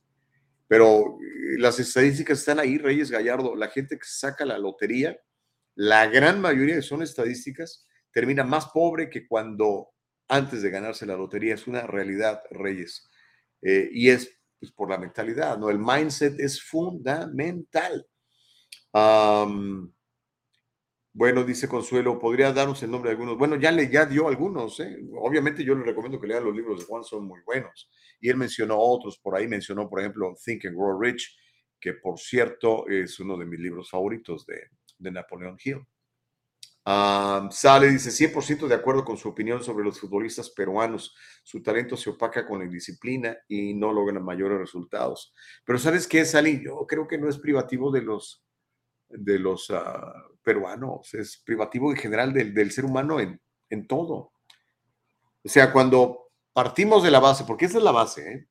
Pero eh, las estadísticas están ahí, Reyes Gallardo, la gente que saca la lotería, la gran mayoría son estadísticas, termina más pobre que cuando antes de ganarse la lotería. Es una realidad, Reyes. Eh, y es pues, por la mentalidad, ¿no? El mindset es fundamental. Bueno, dice Consuelo, ¿podría darnos el nombre de algunos? Bueno, ya le ya dio algunos, ¿eh? Obviamente yo le recomiendo que lean los libros de Juan, son muy buenos. Y él mencionó otros, por ahí mencionó, por ejemplo, Think and Grow Rich, que por cierto es uno de mis libros favoritos de, de Napoleón Hill. sale, dice, 100% de acuerdo con su opinión sobre los futbolistas peruanos. Su talento se opaca con la indisciplina y no logran mayores resultados. Pero ¿sabes qué, Sally? Yo creo que no es privativo de los de los ah, peruanos, es privativo en general del, ser humano en, en, todo. O sea, cuando partimos de la base, porque esa es la base, ¿eh?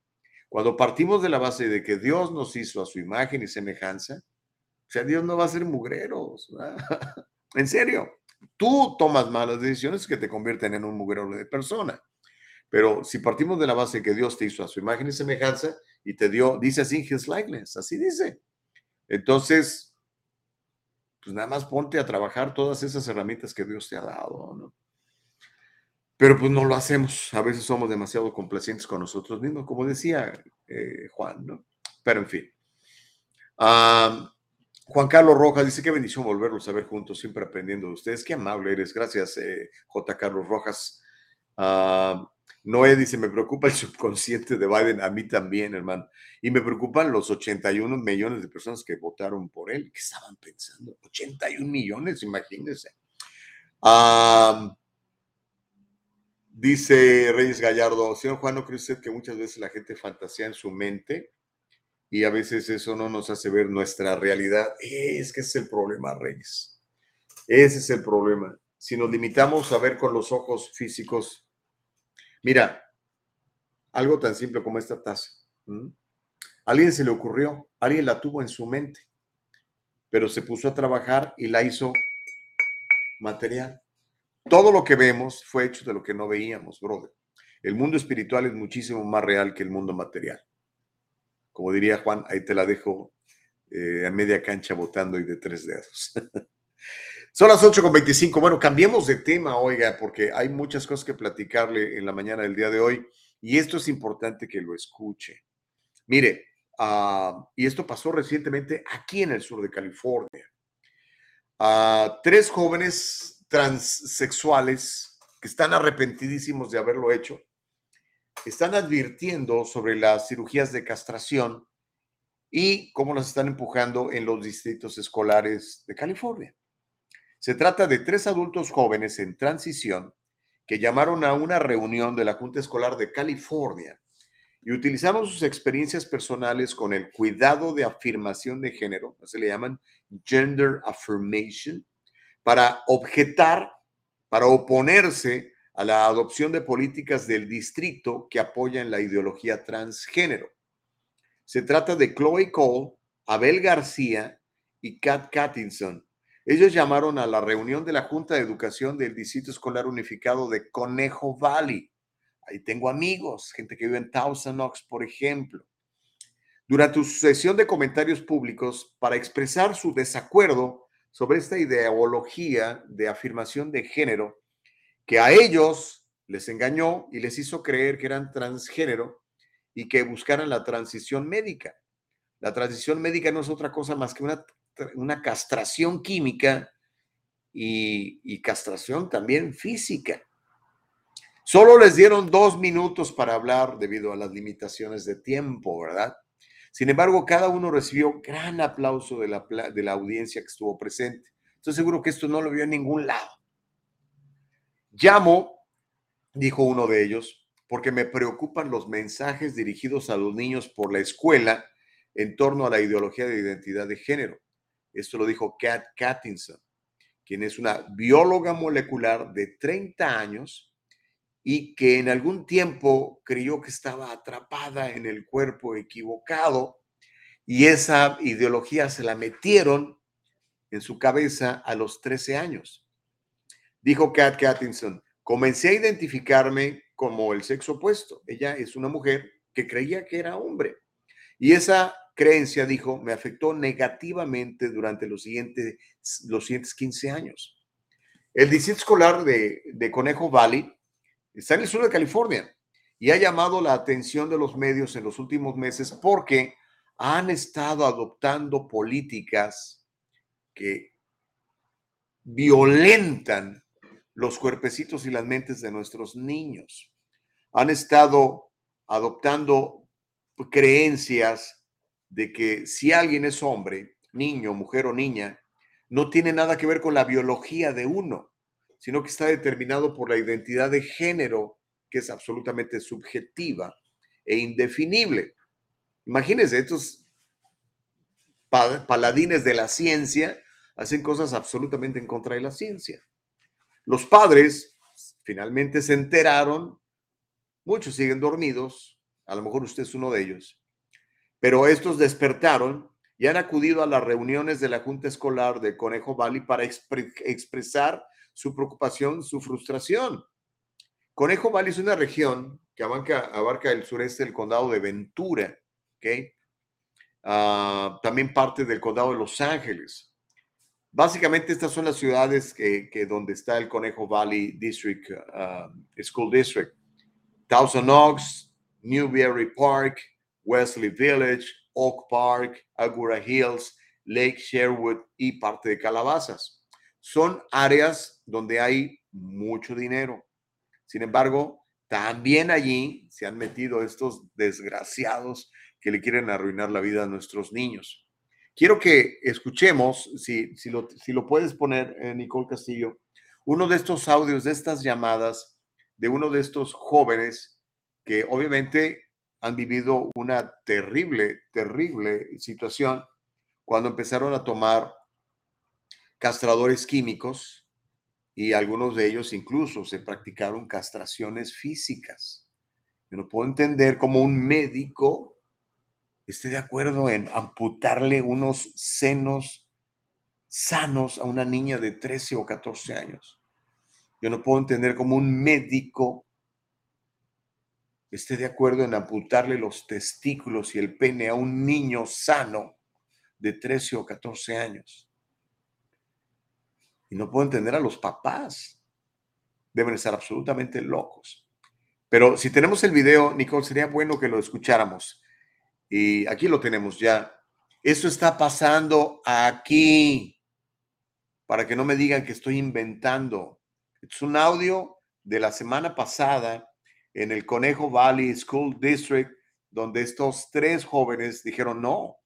cuando partimos de la base de que Dios nos hizo a su imagen y semejanza, o sea, Dios no va a ser mugreros. en serio, tú tomas malas decisiones que te convierten en un mugrero de persona. Pero si partimos de la base que Dios te hizo a su imagen y semejanza y te dio, dice así, His likeness, así dice. Entonces, pues nada más ponte a trabajar todas esas herramientas que Dios te ha dado, ¿no? Pero pues no lo hacemos. A veces somos demasiado complacientes con nosotros mismos, como decía eh, Juan, ¿no? Pero en fin. Juan Carlos Rojas dice, qué bendición volverlos a ver juntos, siempre aprendiendo de ustedes. Qué amable eres. Gracias, eh, J. Carlos Rojas. Noé dice, me preocupa el subconsciente de Biden, a mí también, hermano. Y me preocupan los 81 millones de personas que votaron por él. ¿Qué estaban pensando? 81 millones, imagínense. dice Reyes Gallardo, señor Juan, ¿no cree usted que muchas veces la gente fantasea en su mente y a veces eso no nos hace ver nuestra realidad? Es que es el problema, Reyes. Ese es el problema. Si nos limitamos a ver con los ojos físicos, Mira, algo tan simple como esta taza. alguien se le ocurrió, alguien la tuvo en su mente, pero se puso a trabajar y la hizo material. Todo lo que vemos fue hecho de lo que no veíamos, brother. El mundo espiritual es muchísimo más real que el mundo material. Como diría Juan, ahí te la dejo eh, a media cancha botando y de tres dedos. Son las 8.25. Bueno, cambiemos de tema, oiga, porque hay muchas cosas que platicarle en la mañana del día de hoy y esto es importante que lo escuche. Mire, ah, y esto pasó recientemente aquí en el sur de California. Ah, tres jóvenes transexuales que están arrepentidísimos de haberlo hecho, están advirtiendo sobre las cirugías de castración y cómo las están empujando en los distritos escolares de California. Se trata de tres adultos jóvenes en transición que llamaron a una reunión de la Junta Escolar de California y utilizaron sus experiencias personales con el cuidado de afirmación de género, se le llaman gender affirmation, para objetar, para oponerse a la adopción de políticas del distrito que apoyan la ideología transgénero. Se trata de Chloe Cole, Abel García y Kat Cattinson, ellos llamaron a la reunión de la Junta de Educación del Distrito Escolar Unificado de Conejo Valley. Ahí tengo amigos, gente que vive en Thousand Oaks, por ejemplo. Durante su sesión de comentarios públicos para expresar su desacuerdo sobre esta ideología de afirmación de género que a ellos les engañó y les hizo creer que eran transgénero y que buscaran la transición médica. La transición médica no es otra cosa más que una una castración química y, castración también física. Solo les dieron dos minutos para hablar debido a las limitaciones de tiempo, ¿verdad? Sin embargo, cada uno recibió gran aplauso de la, de la audiencia que estuvo presente. Estoy seguro que esto no lo vio en ningún lado. Llamo, dijo uno de ellos, porque me preocupan los mensajes dirigidos a los niños por la escuela en torno a la ideología de identidad de género. Esto lo dijo Kat Cattinson, quien es una bióloga molecular de 30 años y que en algún tiempo creyó que estaba atrapada en el cuerpo equivocado Y esa ideología se la metieron en su cabeza a los 13 años. Dijo Kat Atkinson, comencé a identificarme como el sexo opuesto. Ella es una mujer que creía que era hombre. Y esa creencia, dijo, me afectó negativamente durante los siguientes, los siguientes 15 años. El distrito escolar de, de Conejo Valley está en el sur de California y ha llamado la atención de los medios en los últimos meses porque han estado adoptando políticas que violentan los cuerpecitos y las mentes de nuestros niños. Han estado adoptando creencias de que si alguien es hombre, niño, mujer o niña, no tiene nada que ver con la biología de uno, sino que está determinado por la identidad de género, que es absolutamente subjetiva e indefinible. Imagínense, estos paladines de la ciencia hacen cosas absolutamente en contra de la ciencia. Los padres finalmente se enteraron, muchos siguen dormidos, a lo mejor usted es uno de ellos, pero estos despertaron y han acudido a las reuniones de la Junta Escolar de Conejo Valley para expresar su preocupación, su frustración. Conejo Valley es una región que abarca, el sureste del condado de Ventura. Ah, también parte del condado de Los Ángeles. Básicamente estas son las ciudades que, donde está el Conejo Valley District, ah, School District. Thousand Oaks, Newberry Park, Wesley Village, Oak Park, Agura Hills, Lake Sherwood y parte de Calabazas. Son áreas donde hay mucho dinero. Sin embargo, también allí se han metido estos desgraciados que le quieren arruinar la vida a nuestros niños. Quiero que escuchemos, si, si, lo, si lo puedes poner, eh, Nicole Castillo, uno de estos audios, de estas llamadas de uno de estos jóvenes que obviamente han vivido una terrible, terrible situación cuando empezaron a tomar castradores químicos y algunos de ellos incluso se practicaron castraciones físicas. Yo no puedo entender cómo un médico esté de acuerdo en amputarle unos senos sanos a una niña de 13 o 14 años. Yo no puedo entender cómo un médico esté de acuerdo en amputarle los testículos y el pene a un niño sano de 13 o 14 años. Y no puedo entender a los papás. Deben estar absolutamente locos. Pero si tenemos el video, Nicole, sería bueno que lo escucháramos. Y aquí lo tenemos ya. Eso está pasando aquí. Para que no me digan que estoy inventando. Es un audio de la semana pasada en el Conejo Valley School District, donde estos tres jóvenes dijeron, no,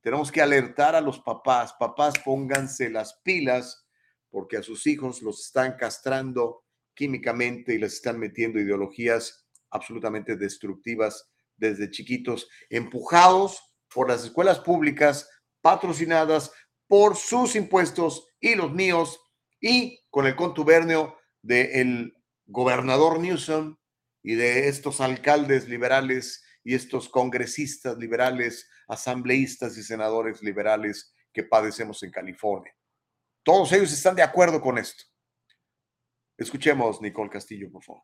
tenemos que alertar a los papás. Papás, pónganse las pilas porque a sus hijos los están castrando químicamente y les están metiendo ideologías absolutamente destructivas desde chiquitos, empujados por las escuelas públicas, patrocinadas por sus impuestos y los míos, y con el contubernio del gobernador Newsom y de estos alcaldes liberales y estos congresistas liberales, asambleístas y senadores liberales que padecemos en California. Todos ellos están de acuerdo con esto. Escuchemos, Nicole Castillo, por favor.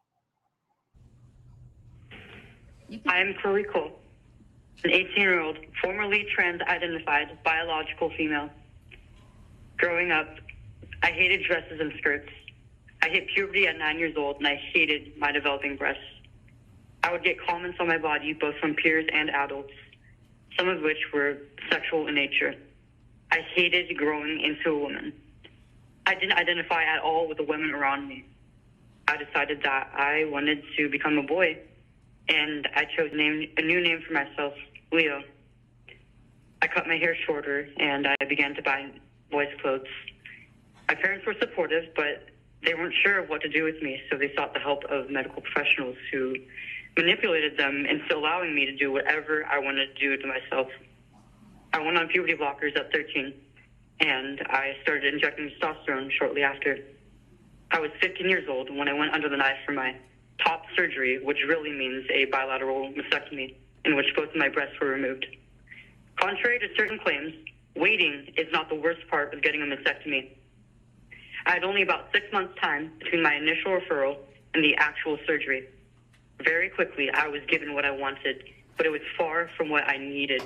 I am Chloe Cole, an 18 year old, formerly trans identified biological female. Growing up, I hated dresses and skirts. I hit puberty at nine years old and I hated my developing breasts. I would get comments on my body both from peers and adults, some of which were sexual in nature. I hated growing into a woman. I didn't identify at all with the women around me. I decided that I wanted to become a boy and I chose a, name, a new name for myself, Leo. I cut my hair shorter and I began to buy boys' clothes. My parents were supportive, but they weren't sure of what to do with me, so they sought the help of medical professionals who manipulated them into allowing me to do whatever I wanted to do to myself. I went on puberty blockers at 13, and I started injecting testosterone shortly after. I was 15 years old when I went under the knife for my top surgery, which really means a bilateral mastectomy, in which both of my breasts were removed. Contrary to certain claims, waiting is not the worst part of getting a mastectomy. I had only about six months' time between my initial referral and the actual surgery. Very quickly, I was given what I wanted, but it was far from what I needed.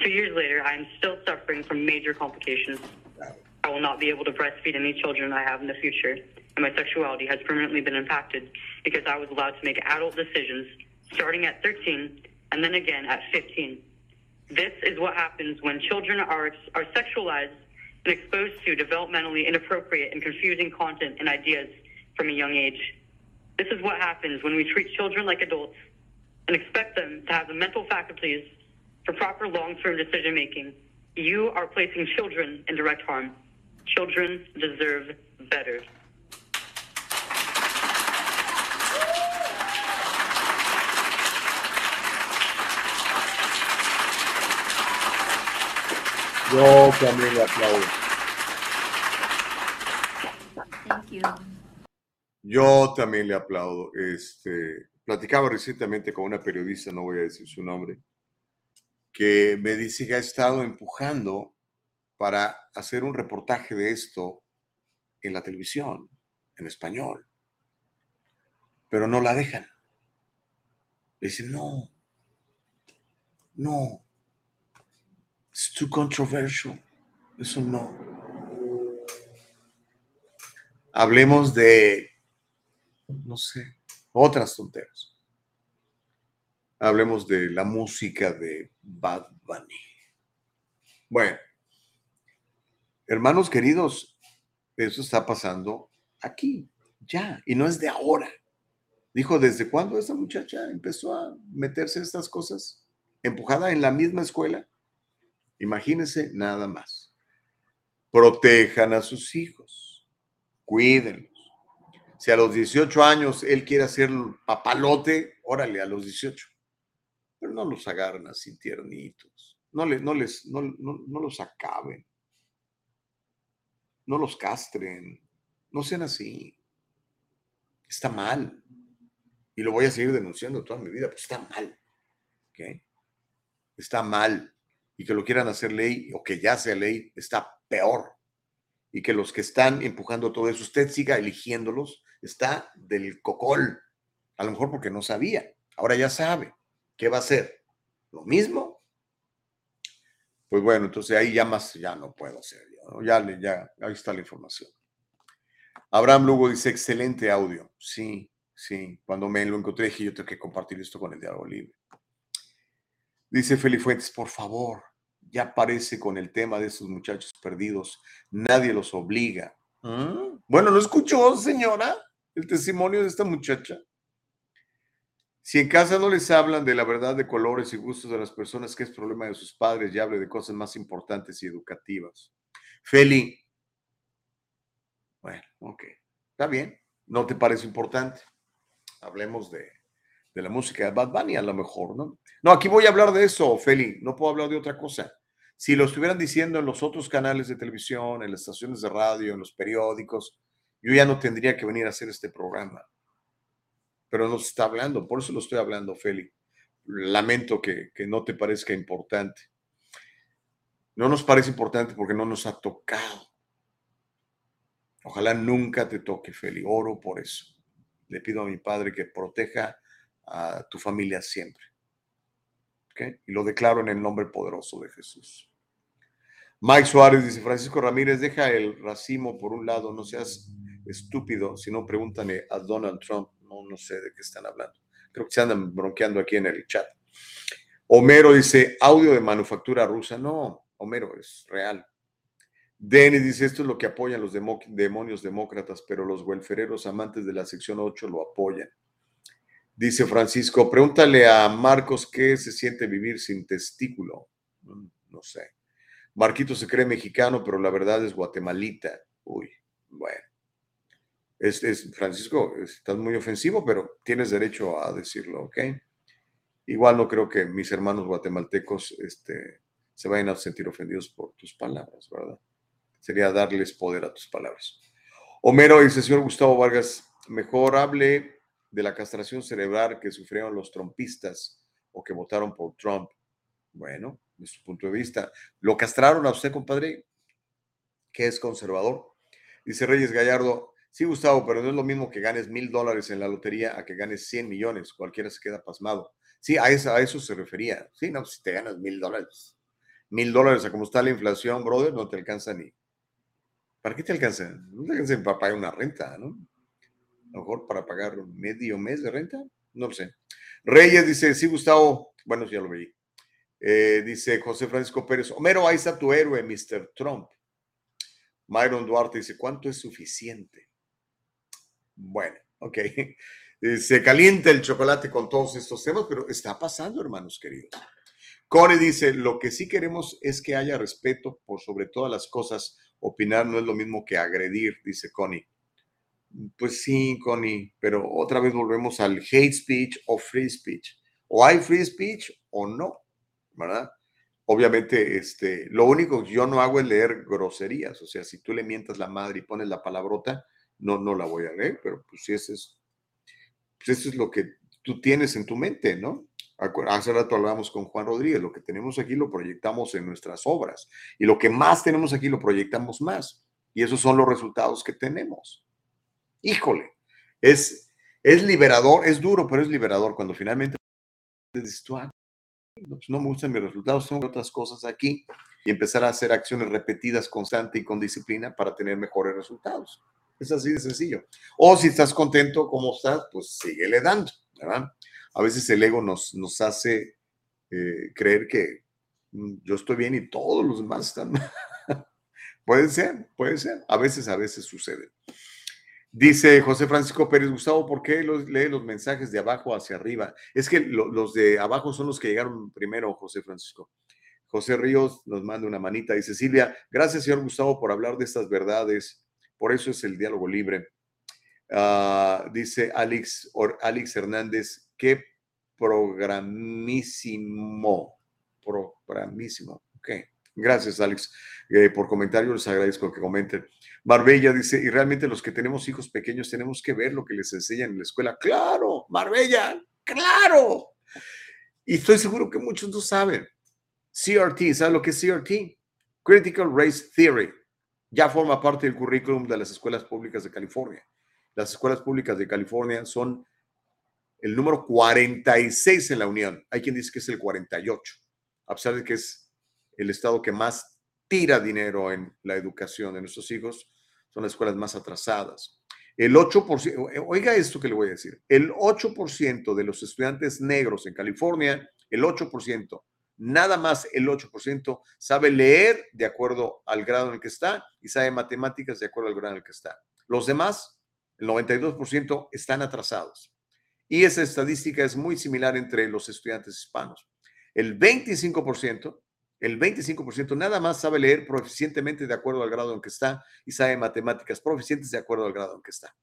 Two years later, I am still suffering from major complications. I will not be able to breastfeed any children I have in the future, and my sexuality has permanently been impacted because I was allowed to make adult decisions starting at 13 and then again at 15. This is what happens when children are, are sexualized and exposed to developmentally inappropriate and confusing content and ideas from a young age. This is what happens when we treat children like adults and expect them to have the mental faculties for proper long-term decision making. You are placing children in direct harm. Children deserve better. Yo también le aplaudo. Thank you. Yo también le aplaudo. Este, platicaba recientemente con una periodista, no voy a decir su nombre, que me dice que ha estado empujando para hacer un reportaje de esto en la televisión, en español, pero no la dejan. Dice, no, no, it's too controversial, eso no. Hablemos de, no sé, otras tonteras. Hablemos de la música de Bad Bunny. Bueno, hermanos queridos, eso está pasando aquí, ya, y no es de ahora. Dijo, ¿desde cuándo esta muchacha empezó a meterse en estas cosas? Empujada en la misma escuela. Imagínense nada más. Protejan a sus hijos, cuídenlos. Si a los 18 años él quiere hacer papalote, órale, a los 18. Pero no los agarren así tiernitos. No, les, no, les, no, no, no los acaben. No los castren. No sean así. Está mal. Y lo voy a seguir denunciando toda mi vida, pero está mal. ¿ok? Está mal. Y que lo quieran hacer ley o que ya sea ley, está peor. Y que los que están empujando todo eso, usted siga eligiéndolos, está del cocol. A lo mejor porque no sabía. Ahora ya sabe. ¿Qué va a hacer? ¿Lo mismo? Pues bueno, entonces ahí ya más, ya no puedo hacer. ¿no? Ya, ya, ahí está la información. Abraham Lugo dice, excelente audio. Sí, sí. Cuando me lo encontré dije, yo tengo que compartir esto con el diálogo libre. Dice Feli Fuentes, por favor, ya aparece con el tema de esos muchachos perdidos. Nadie los obliga. ¿Mm? Bueno, ¿no escuchó, señora, el testimonio de esta muchacha? Si en casa no les hablan de la verdad de colores y gustos de las personas, que es problema de sus padres, y hable de cosas más importantes y educativas. Feli, bueno, ok, está bien, no te parece importante. Hablemos de, de la música de Bad Bunny a lo mejor, ¿no? No, aquí voy a hablar de eso, Feli, no puedo hablar de otra cosa. Si lo estuvieran diciendo en los otros canales de televisión, en las estaciones de radio, en los periódicos, yo ya no tendría que venir a hacer este programa. Pero no se está hablando, por eso lo estoy hablando, Feli. Lamento que, que no te parezca importante. No nos parece importante porque no nos ha tocado. Ojalá nunca te toque, Feli. Oro por eso. Le pido a mi padre que proteja a tu familia siempre. ¿Ok? Y lo declaro en el nombre poderoso de Jesús. Mike Suárez dice, Francisco Ramírez, deja el racimo por un lado, no seas estúpido, si no pregúntale a Donald Trump. No, no sé de qué están hablando. Creo que se andan bronqueando aquí en el chat. Homero dice, audio de manufactura rusa. No, Homero, es real. Denny dice, esto es lo que apoyan los demo- demonios demócratas, pero los welfereros amantes de la sección 8 lo apoyan. Dice Francisco, pregúntale a Marcos qué se siente vivir sin testículo. Mm, No sé. Marquito se cree mexicano, pero la verdad es guatemalita. Uy, bueno. Es, es- Francisco, estás muy ofensivo, pero tienes derecho a decirlo, ¿ok? Igual no creo que mis hermanos guatemaltecos este, se vayan a sentir ofendidos por tus palabras, ¿verdad? Sería darles poder a tus palabras. Homero dice, señor Gustavo Vargas, mejor hable de la castración cerebral que sufrieron los trumpistas o que votaron por Trump. Bueno, de su punto de vista. ¿Lo castraron a usted, compadre? Que es conservador. Dice Reyes Gallardo, sí, Gustavo, pero no es lo mismo que ganes mil dólares en la lotería a que ganes 100 millones. Cualquiera se queda pasmado. Sí, a eso, a eso se refería. Sí, no, si te ganas mil dólares. Mil dólares a como está la inflación, brother, no te alcanza ni. ¿Para qué te alcanza? No te alcanza para pagar una renta, ¿no? Mejor para pagar medio mes de renta, no lo sé. Reyes dice, sí, Gustavo, bueno, ya lo veí. Eh, dice José Francisco Pérez, Homero, ahí está tu héroe, Mr. Trump. Myron Duarte dice, ¿cuánto es suficiente? Bueno, ok. Se calienta el chocolate con todos estos temas, pero está pasando, hermanos queridos. Core dice, lo que sí queremos es que haya respeto por sobre todas las cosas. Opinar no es lo mismo que agredir, dice Connie. Pues sí, Connie, pero otra vez volvemos al hate speech o free speech. O hay free speech o no, ¿verdad? Obviamente, este, lo único que yo no hago es leer groserías. O sea, si tú le mientas la madre y pones la palabrota, no, no la voy a leer, pero pues ese es, pues eso es lo que tú tienes en tu mente, ¿no? Hace rato hablábamos con Juan Rodríguez, lo que tenemos aquí lo proyectamos en nuestras obras y lo que más tenemos aquí lo proyectamos más. Y esos son los resultados que tenemos. Híjole, es, es liberador, es duro, pero es liberador cuando finalmente dices tú, ah, pues no me gustan mis resultados, tengo otras cosas aquí y empezar a hacer acciones repetidas, constante y con disciplina para tener mejores resultados. Es así de sencillo. O si estás contento como estás, pues síguele dando, ¿verdad? a veces el ego nos, nos hace eh, creer que mm, yo estoy bien y todos los demás están puede ser, puede ser. A veces, a veces sucede. Dice José Francisco Pérez Gustavo, ¿por qué los, lee los mensajes de abajo hacia arriba? Es que los de abajo son los que llegaron primero, José Francisco. José Ríos nos manda una manita. Dice Silvia, gracias, señor Gustavo, por hablar de estas verdades. Por eso es el diálogo libre. Ah, dice Alex, Alex Hernández, qué programísimo, programísimo. Ok, gracias Alex eh, por comentario, les agradezco que comenten. Marbella dice, y realmente los que tenemos hijos pequeños tenemos que ver lo que les enseñan en la escuela. Claro, Marbella, claro. Y estoy seguro que muchos no saben. CRT, ¿sabes lo que es CRT? Critical Race Theory. Ya forma parte del currículum de las escuelas públicas de California. Las escuelas públicas de California son el número 46 en la Unión. Hay quien dice que es el 48, a pesar de que es el estado que más tira dinero en la educación de nuestros hijos, son las escuelas más atrasadas. El 8%, oiga esto que le voy a decir, el 8% de los estudiantes negros en California, el 8%, nada más el 8% sabe leer de acuerdo al grado en el que está y sabe matemáticas de acuerdo al grado en el que está. Los demás, el 92%, están atrasados. Y esa estadística es muy similar entre los estudiantes hispanos. El 25%, el 25% nada más sabe leer proficientemente de acuerdo al grado en que está y sabe matemáticas proficientes de acuerdo al grado en que está.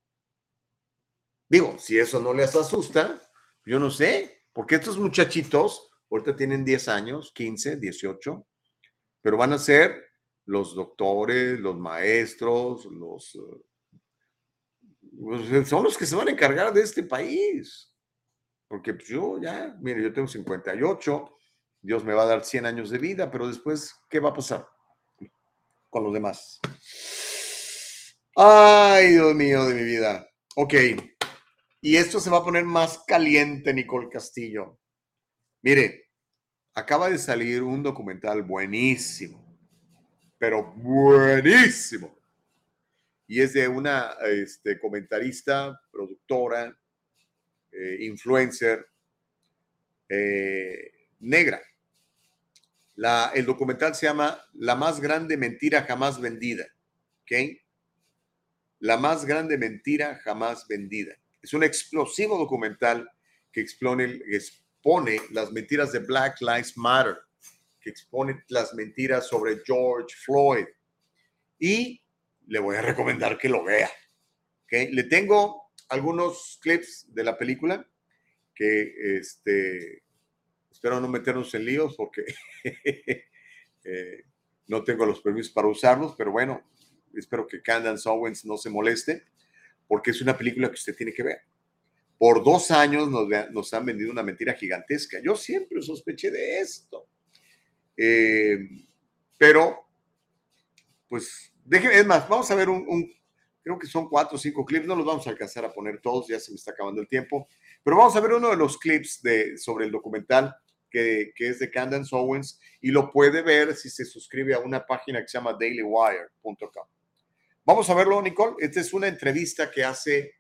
Digo, si eso no les asusta, yo no sé, porque estos muchachitos ahorita tienen 10 años, 15, 18, pero van a ser los doctores, los maestros, los eh, pues, son los que se van a encargar de este país. Porque pues, yo ya, mire, yo tengo 58, Dios me va a dar 100 años de vida, pero después, ¿qué va a pasar con los demás? Ay, Dios mío de mi vida. Ok. Y esto se va a poner más caliente, Nicole Castillo. Mire, acaba de salir un documental buenísimo, pero buenísimo y es de una este, comentarista, productora, eh, influencer eh, negra. La, el documental se llama La más grande mentira jamás vendida. ¿Ok? La más grande mentira jamás vendida. Es un explosivo documental que expone, las mentiras de Black Lives Matter, que expone las mentiras sobre George Floyd. Y le voy a recomendar que lo vea. ¿okay? Le tengo algunos clips de la película que este, espero no meternos en líos porque eh, no tengo los permisos para usarlos, pero bueno, espero que Candace Owens no se moleste porque es una película que usted tiene que ver. Por dos años nos, nos han vendido una mentira gigantesca. Yo siempre sospeché de esto. Eh, pero, pues, déjenme, es más, vamos a ver un, un, creo que son cuatro o cinco clips, no los vamos a alcanzar a poner todos, ya se me está acabando el tiempo, pero vamos a ver uno de los clips de, sobre el documental que, que es de Candance Owens y lo puede ver si se suscribe a una página que se llama dailywire.com. Vamos a verlo, Nicole. Esta es una entrevista que hace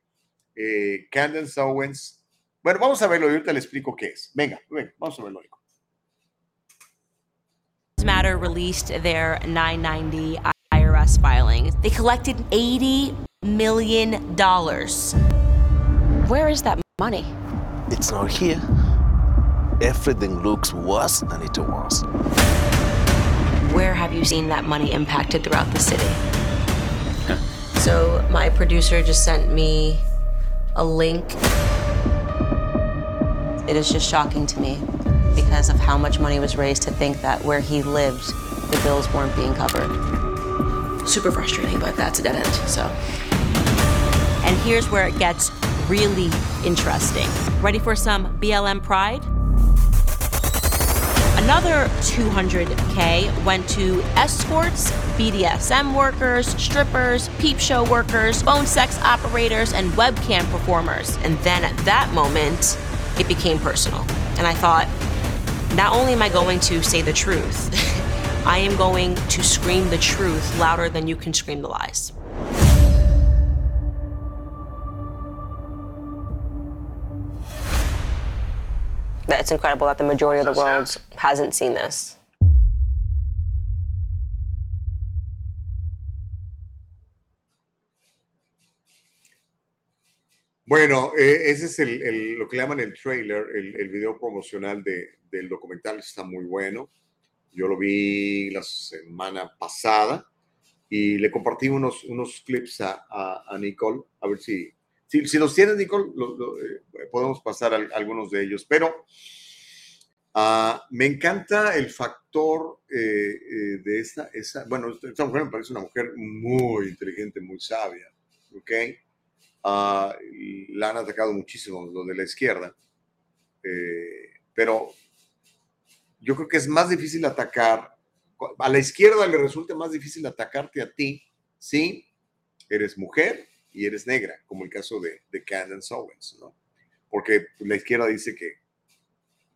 eh, Candance Owens. Bueno, vamos a verlo y ahorita le explico qué es. Venga, venga, vamos a verlo, Nicole. Matter released their 990 IRS filing. They collected $80 million. Where is that money? It's not here. Everything looks worse than it was. Where have you seen that money impacted throughout the city? so, my producer just sent me a link. It is just shocking to me because of how much money was raised to think that where he lived, the bills weren't being covered. Super frustrating, but that's a dead end, so. And here's where it gets really interesting. Ready for some BLM pride? Another 200K went to escorts, BDSM workers, strippers, peep show workers, phone sex operators, and webcam performers. And then at that moment, it became personal. And I thought, not only am I going to say the truth, I am going to scream the truth louder than you can scream the lies. It's incredible that the majority of the world hasn't seen this. Bueno, eh, ese es el, el- lo que llaman el trailer, el, el video promocional de- del documental. Está muy bueno. Yo lo vi la semana pasada y le compartí unos, unos clips a, a- a Nicole. A ver si, si, si los tienes, Nicole, eh, podemos pasar al- algunos de ellos. Pero ah, me encanta el factor eh, eh, de esta, esa, bueno, esta mujer me parece una mujer muy inteligente, muy sabia, ¿ok? Ah, la han atacado muchísimo los de la izquierda, pero yo creo que es más difícil atacar, a la izquierda le resulta más difícil atacarte a ti si eres mujer y eres negra, como el caso de, de Candace Owens, ¿no? Porque la izquierda dice que,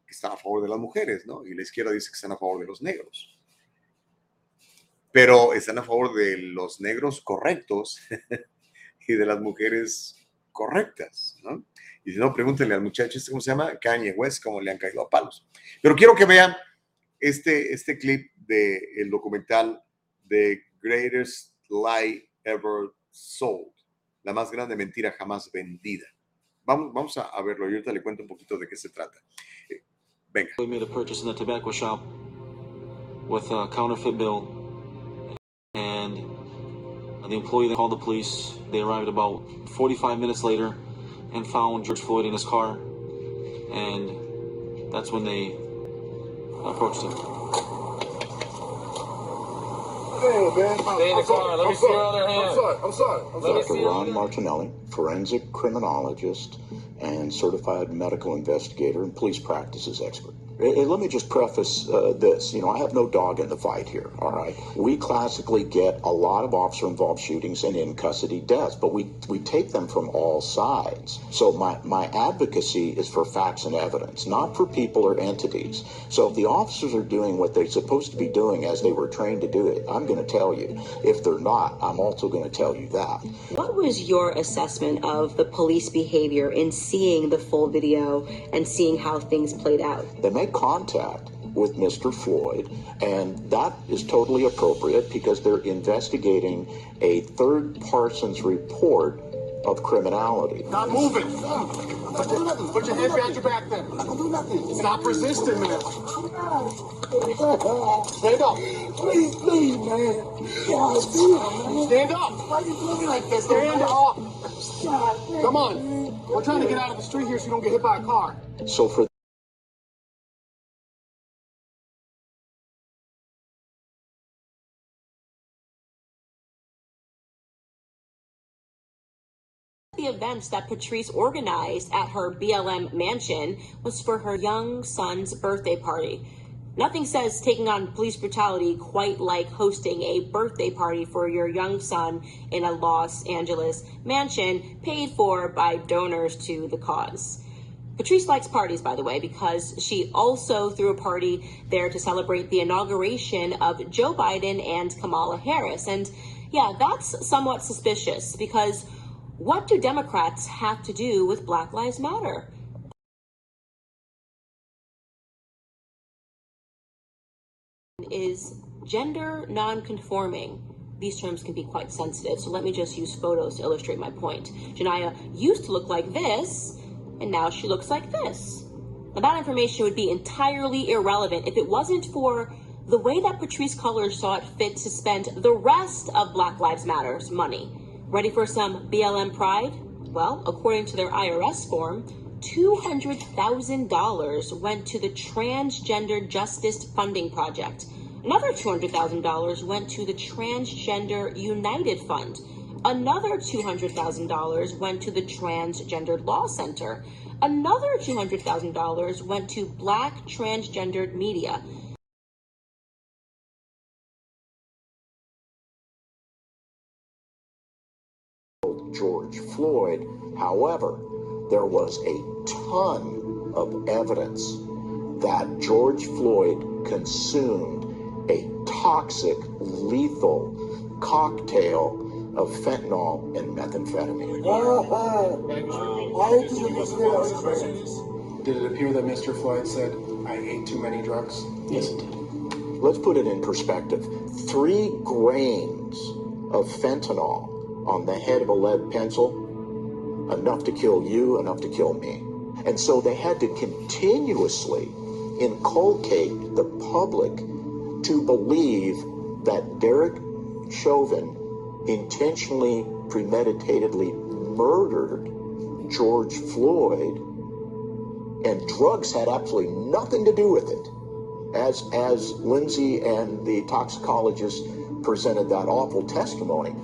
que están a favor de las mujeres, ¿no? Y la izquierda dice que están a favor de los negros. Pero están a favor de los negros correctos y de las mujeres correctas, ¿no? Y si no, pregúntenle al muchacho, este, ¿cómo se llama? Kanye West, cómo le han caído a palos. Pero quiero que vean este, este clip del documental The Greatest Lie Ever Sold, la más grande mentira jamás vendida. Vamos, vamos a, verlo y ahorita le cuento un poquito de qué se trata. Eh, Venga. We made a purchase in the tobacco shop with a counterfeit bill, and the employee called the police. They arrived about 45 minutes later and found George Floyd in his car, and that's when they approached him. Hey, man. Stay in the car. Let me see your other hand. I'm sorry. I'm sorry. I'm sorry. Dr. Ron Martinelli, forensic criminologist and certified medical investigator and police practices expert. Hey, let me just preface uh, this. You know, I have no dog in the fight here, all right? We classically get a lot of officer involved shootings and in custody deaths, but we, we take them from all sides. So my, my advocacy is for facts and evidence, not for people or entities. So if the officers are doing what they're supposed to be doing as they were trained to do it, I'm going to tell you. If they're not, I'm also going to tell you that. What was your assessment of the police behavior in seeing the full video and seeing how things played out? They make contact with Mr. Floyd, and that is totally appropriate because they're investigating a third person's report of criminality. Not moving. Put your hands behind your back then. Stop resisting, man. Stand up. Please, please, man. Stand up. Why are you doing like this? Stand up. Come on. We're trying to get out of the street here so you don't get hit by a car. So for The events that Patrice organized at her BLM mansion was for her young son's birthday party. Nothing says taking on police brutality quite like hosting a birthday party for your young son in a Los Angeles mansion paid for by donors to the cause. Patrice likes parties, by the way, because she also threw a party there to celebrate the inauguration of Joe Biden and Kamala Harris. And yeah, that's somewhat suspicious because what do Democrats have to do with Black Lives Matter? is gender non-conforming. These terms can be quite sensitive, so let me just use photos to illustrate my point. Janaya used to look like this, and now she looks like this. Now that information would be entirely irrelevant if it wasn't for the way that Patrice Cullors saw it fit to spend the rest of Black Lives Matter's money. Ready for some BLM pride? Well, according to their IRS form, $200,000 went to the Transgender Justice Funding Project. Another $200,000 went to the Transgender United Fund. Another $200,000 went to the Transgender Law Center. Another $200,000 went to Black Transgendered Media. George Floyd. However, there was a ton of evidence that George Floyd consumed a toxic, lethal cocktail of fentanyl and methamphetamine. Did it appear that Mr. Floyd said, I ate too many drugs? Yes, it did. Let's put it in perspective. Three grains of fentanyl on the head of a lead pencil, enough to kill you, enough to kill me. And so they had to continuously inculcate the public to believe that Derek Chauvin intentionally, premeditatedly murdered George Floyd, and drugs had absolutely nothing to do with it. As as Lindsay and the toxicologist presented that awful testimony.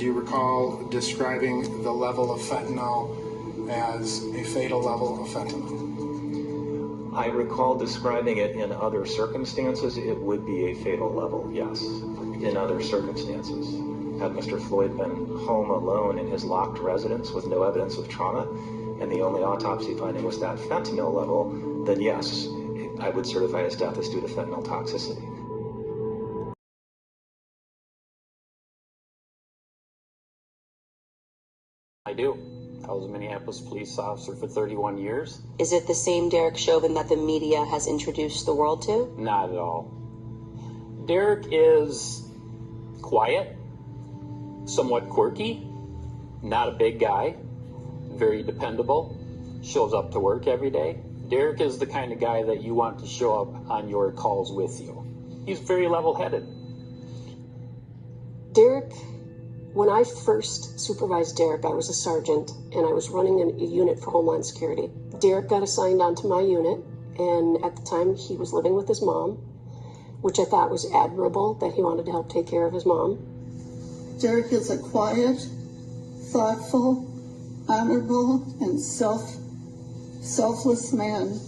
Do you recall describing the level of fentanyl as a fatal level of fentanyl? I recall describing it in other circumstances, it would be a fatal level, yes, in other circumstances. Had Mr. Floyd been home alone in his locked residence with no evidence of trauma, and the only autopsy finding was that fentanyl level, then yes, I would certify his death as due to fentanyl toxicity. I do. I was a Minneapolis police officer for 31 years. Is it the same Derek Chauvin that the media has introduced the world to? Not at all. Derek is quiet, somewhat quirky, not a big guy, very dependable, shows up to work every day. Derek is the kind of guy that you want to show up on your calls with you. He's very level headed. Derek, when I first supervised Derek, I was a sergeant and I was running a unit for Homeland Security. Derek got assigned onto my unit, and at the time he was living with his mom, which I thought was admirable that he wanted to help take care of his mom. Derek is a quiet, thoughtful, honorable, and self selfless man.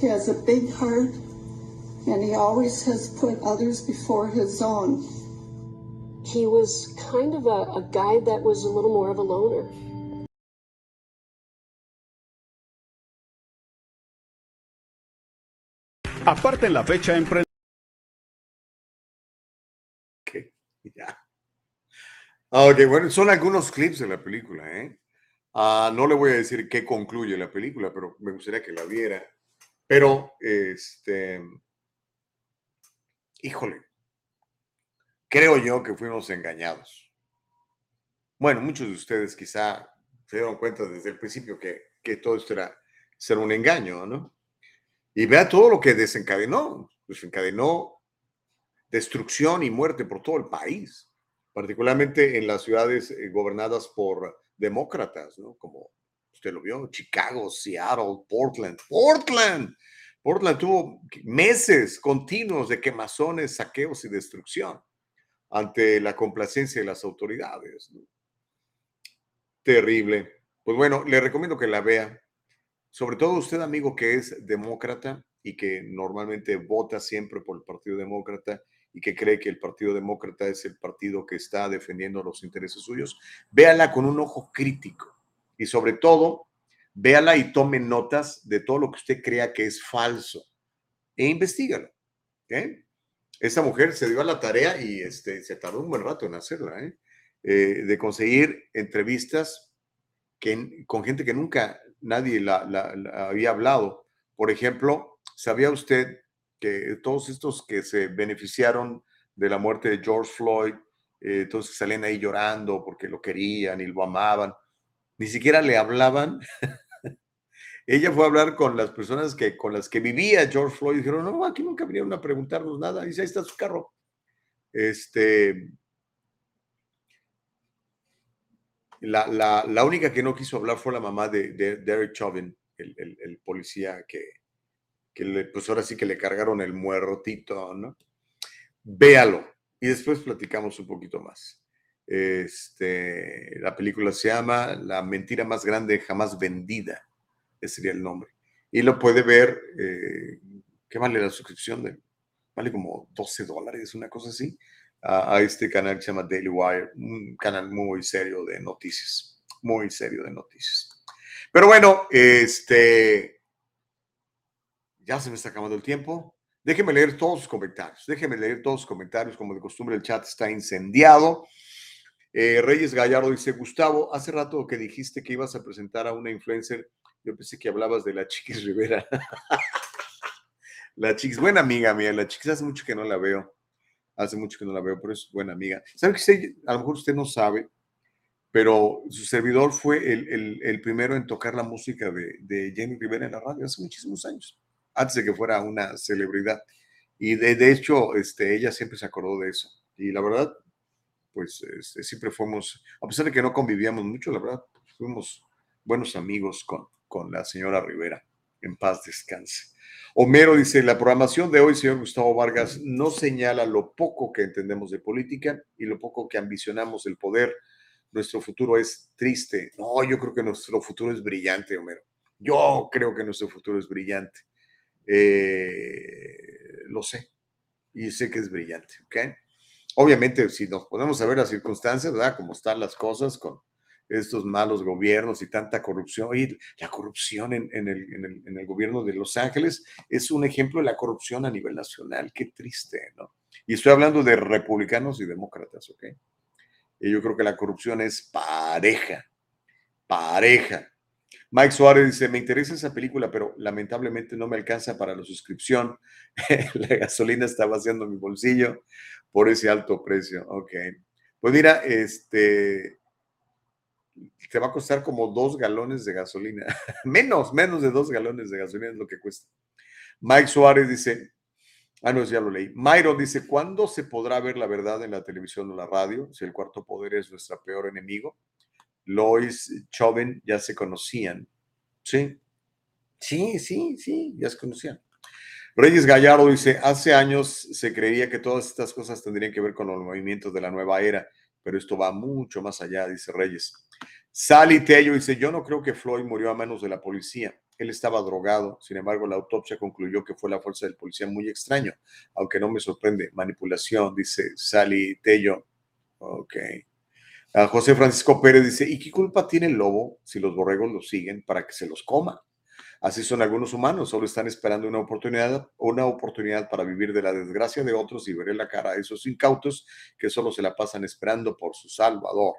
He has a big heart and he always has put others before his own. He was kind of a, a guy that was a little more of a loner. Aparte en la fecha emprendedora. Ya. Ah, Ok, bueno, son algunos clips de la película, ¿eh? Ah, no le voy a decir qué concluye la película, pero me gustaría que la viera. Pero, este, híjole, creo yo que fuimos engañados. Bueno, muchos de ustedes quizá se dieron cuenta desde el principio que, que todo esto era ser un engaño, ¿no? Y vea todo lo que desencadenó. Desencadenó destrucción y muerte por todo el país, particularmente en las ciudades eh, gobernadas por demócratas, ¿no? Como usted lo vio, Chicago, Seattle, Portland. Portland. Portland tuvo meses continuos de quemazones, saqueos y destrucción ante la complacencia de las autoridades. Terrible. Pues bueno, le recomiendo que la vea. Sobre todo usted, amigo que es demócrata, y que normalmente vota siempre por el Partido Demócrata y que cree que el Partido Demócrata es el partido que está defendiendo los intereses suyos, véala con un ojo crítico y sobre todo, véala y tome notas de todo lo que usted crea que es falso e investigalo. ¿okay? Esta mujer se dio a la tarea y este, se tardó un buen rato en hacerla, ¿eh? Eh, de conseguir entrevistas que, con gente que nunca nadie la, había hablado. Por ejemplo, ¿sabía usted que todos estos que se beneficiaron de la muerte de George Floyd, eh, que salían ahí llorando porque lo querían y lo amaban, ni siquiera le hablaban? Ella fue a hablar con las personas que, con las que vivía George Floyd dijeron, no, aquí nunca vinieron a preguntarnos nada. Dice, ahí está su carro. Este, La, la, única que no quiso hablar fue la mamá de, Derek Chauvin, el, policía que, que le, pues ahora sí que le cargaron el muertito, ¿no? Véalo y después platicamos un poquito más. Este, la película se llama La mentira más grande jamás vendida, ese sería el nombre. Y lo puede ver, eh, ¿qué vale la suscripción? De, vale como 12 dólares, una cosa así a, este canal que se llama Daily Wire, un canal muy serio de noticias, muy serio de noticias. Pero bueno, este, ya se me está acabando el tiempo. Déjeme leer todos sus comentarios. Déjeme leer todos sus comentarios. Como de costumbre, el chat está incendiado. Eh, Reyes Gallardo dice: Gustavo, hace rato que dijiste que ibas a presentar a una influencer, yo pensé que hablabas de la Chiquis Rivera. la Chiquis, buena amiga mía. La Chiquis hace mucho que no la veo. Hace mucho que no la veo, pero es buena amiga. ¿Sabe que a lo mejor usted no sabe, pero su servidor fue el, el, primero en tocar la música de, de, Jenny Rivera en la radio hace muchísimos años, antes de que fuera una celebridad. Y de, de hecho, este, ella siempre se acordó de eso. Y la verdad, pues este, siempre fuimos, a pesar de que no convivíamos mucho, la verdad, fuimos buenos amigos con, con la señora Rivera. En paz descanse. Homero dice, la programación de hoy, señor Gustavo Vargas, no señala lo poco que entendemos de política y lo poco que ambicionamos el poder. Nuestro futuro es triste. No, yo creo que nuestro futuro es brillante, Homero. Yo creo que nuestro futuro es brillante. Eh, lo sé. Y sé que es brillante, ¿ok? Obviamente, si nos ponemos a ver las circunstancias, ¿verdad? Como están las cosas con estos malos gobiernos y tanta corrupción. Y la corrupción en, el, gobierno de Los Ángeles es un ejemplo de la corrupción a nivel nacional. Qué triste, ¿no? Y estoy hablando de republicanos y demócratas, ¿ok? Y yo creo que la corrupción es pareja, pareja. Mike Suárez dice, me interesa esa película, pero lamentablemente no me alcanza para la suscripción. la gasolina está vaciando mi bolsillo por ese alto precio. Ok. Pues mira, este, te va a costar como dos galones de gasolina. menos, menos de dos galones de gasolina es lo que cuesta. Mike Suárez dice, ah, no, ya lo leí. Myron dice, ¿cuándo se podrá ver la verdad en la televisión o la radio? Si el cuarto poder es nuestro peor enemigo. Lois Chauvin ya se conocían. Sí, sí, sí, sí, ya se conocían. Reyes Gallardo dice, hace años se creía que todas estas cosas tendrían que ver con los movimientos de la nueva era, pero esto va mucho más allá, dice Reyes. Sally Tello dice, yo no creo que Floyd murió a manos de la policía. Él estaba drogado. Sin embargo, la autopsia concluyó que fue la fuerza del policía muy extraño, aunque no me sorprende. Manipulación, dice Sally Tello. Ok. José Francisco Pérez dice, ¿y qué culpa tiene el lobo si los borregos lo siguen para que se los coma? Así son algunos humanos, solo están esperando una oportunidad, una oportunidad para vivir de la desgracia de otros y ver la cara a esos incautos que solo se la pasan esperando por su salvador.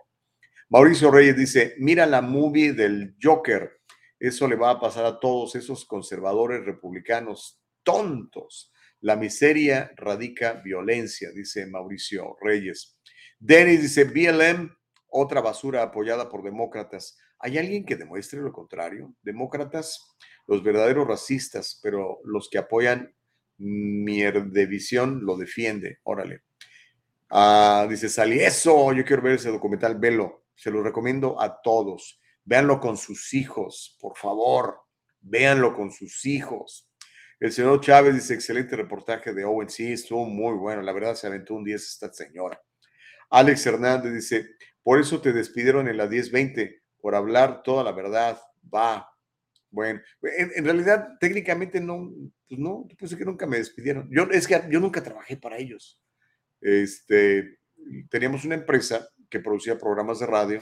Mauricio Reyes dice, mira la movie del Joker. Eso le va a pasar a todos esos conservadores republicanos tontos. La miseria radica violencia, dice Mauricio Reyes. Denis dice, BLM, otra basura apoyada por demócratas. ¿Hay alguien que demuestre lo contrario? Demócratas, los verdaderos racistas, pero los que apoyan mierdevisión lo defiende. Órale. Ah, dice Sally, eso, yo quiero ver ese documental, velo. Se lo recomiendo a todos. Véanlo con sus hijos, por favor. Véanlo con sus hijos. El señor Chávez dice, excelente reportaje de Owen. Sí, estuvo muy bueno. La verdad se aventó un 10 esta señora. Alex Hernández dice, por eso te despidieron en la 1020, por hablar toda la verdad. Va. Bueno, en, en realidad, técnicamente no, pues no, es que nunca me despidieron. Yo, es que yo nunca trabajé para ellos. Este, teníamos una empresa que producía programas de radio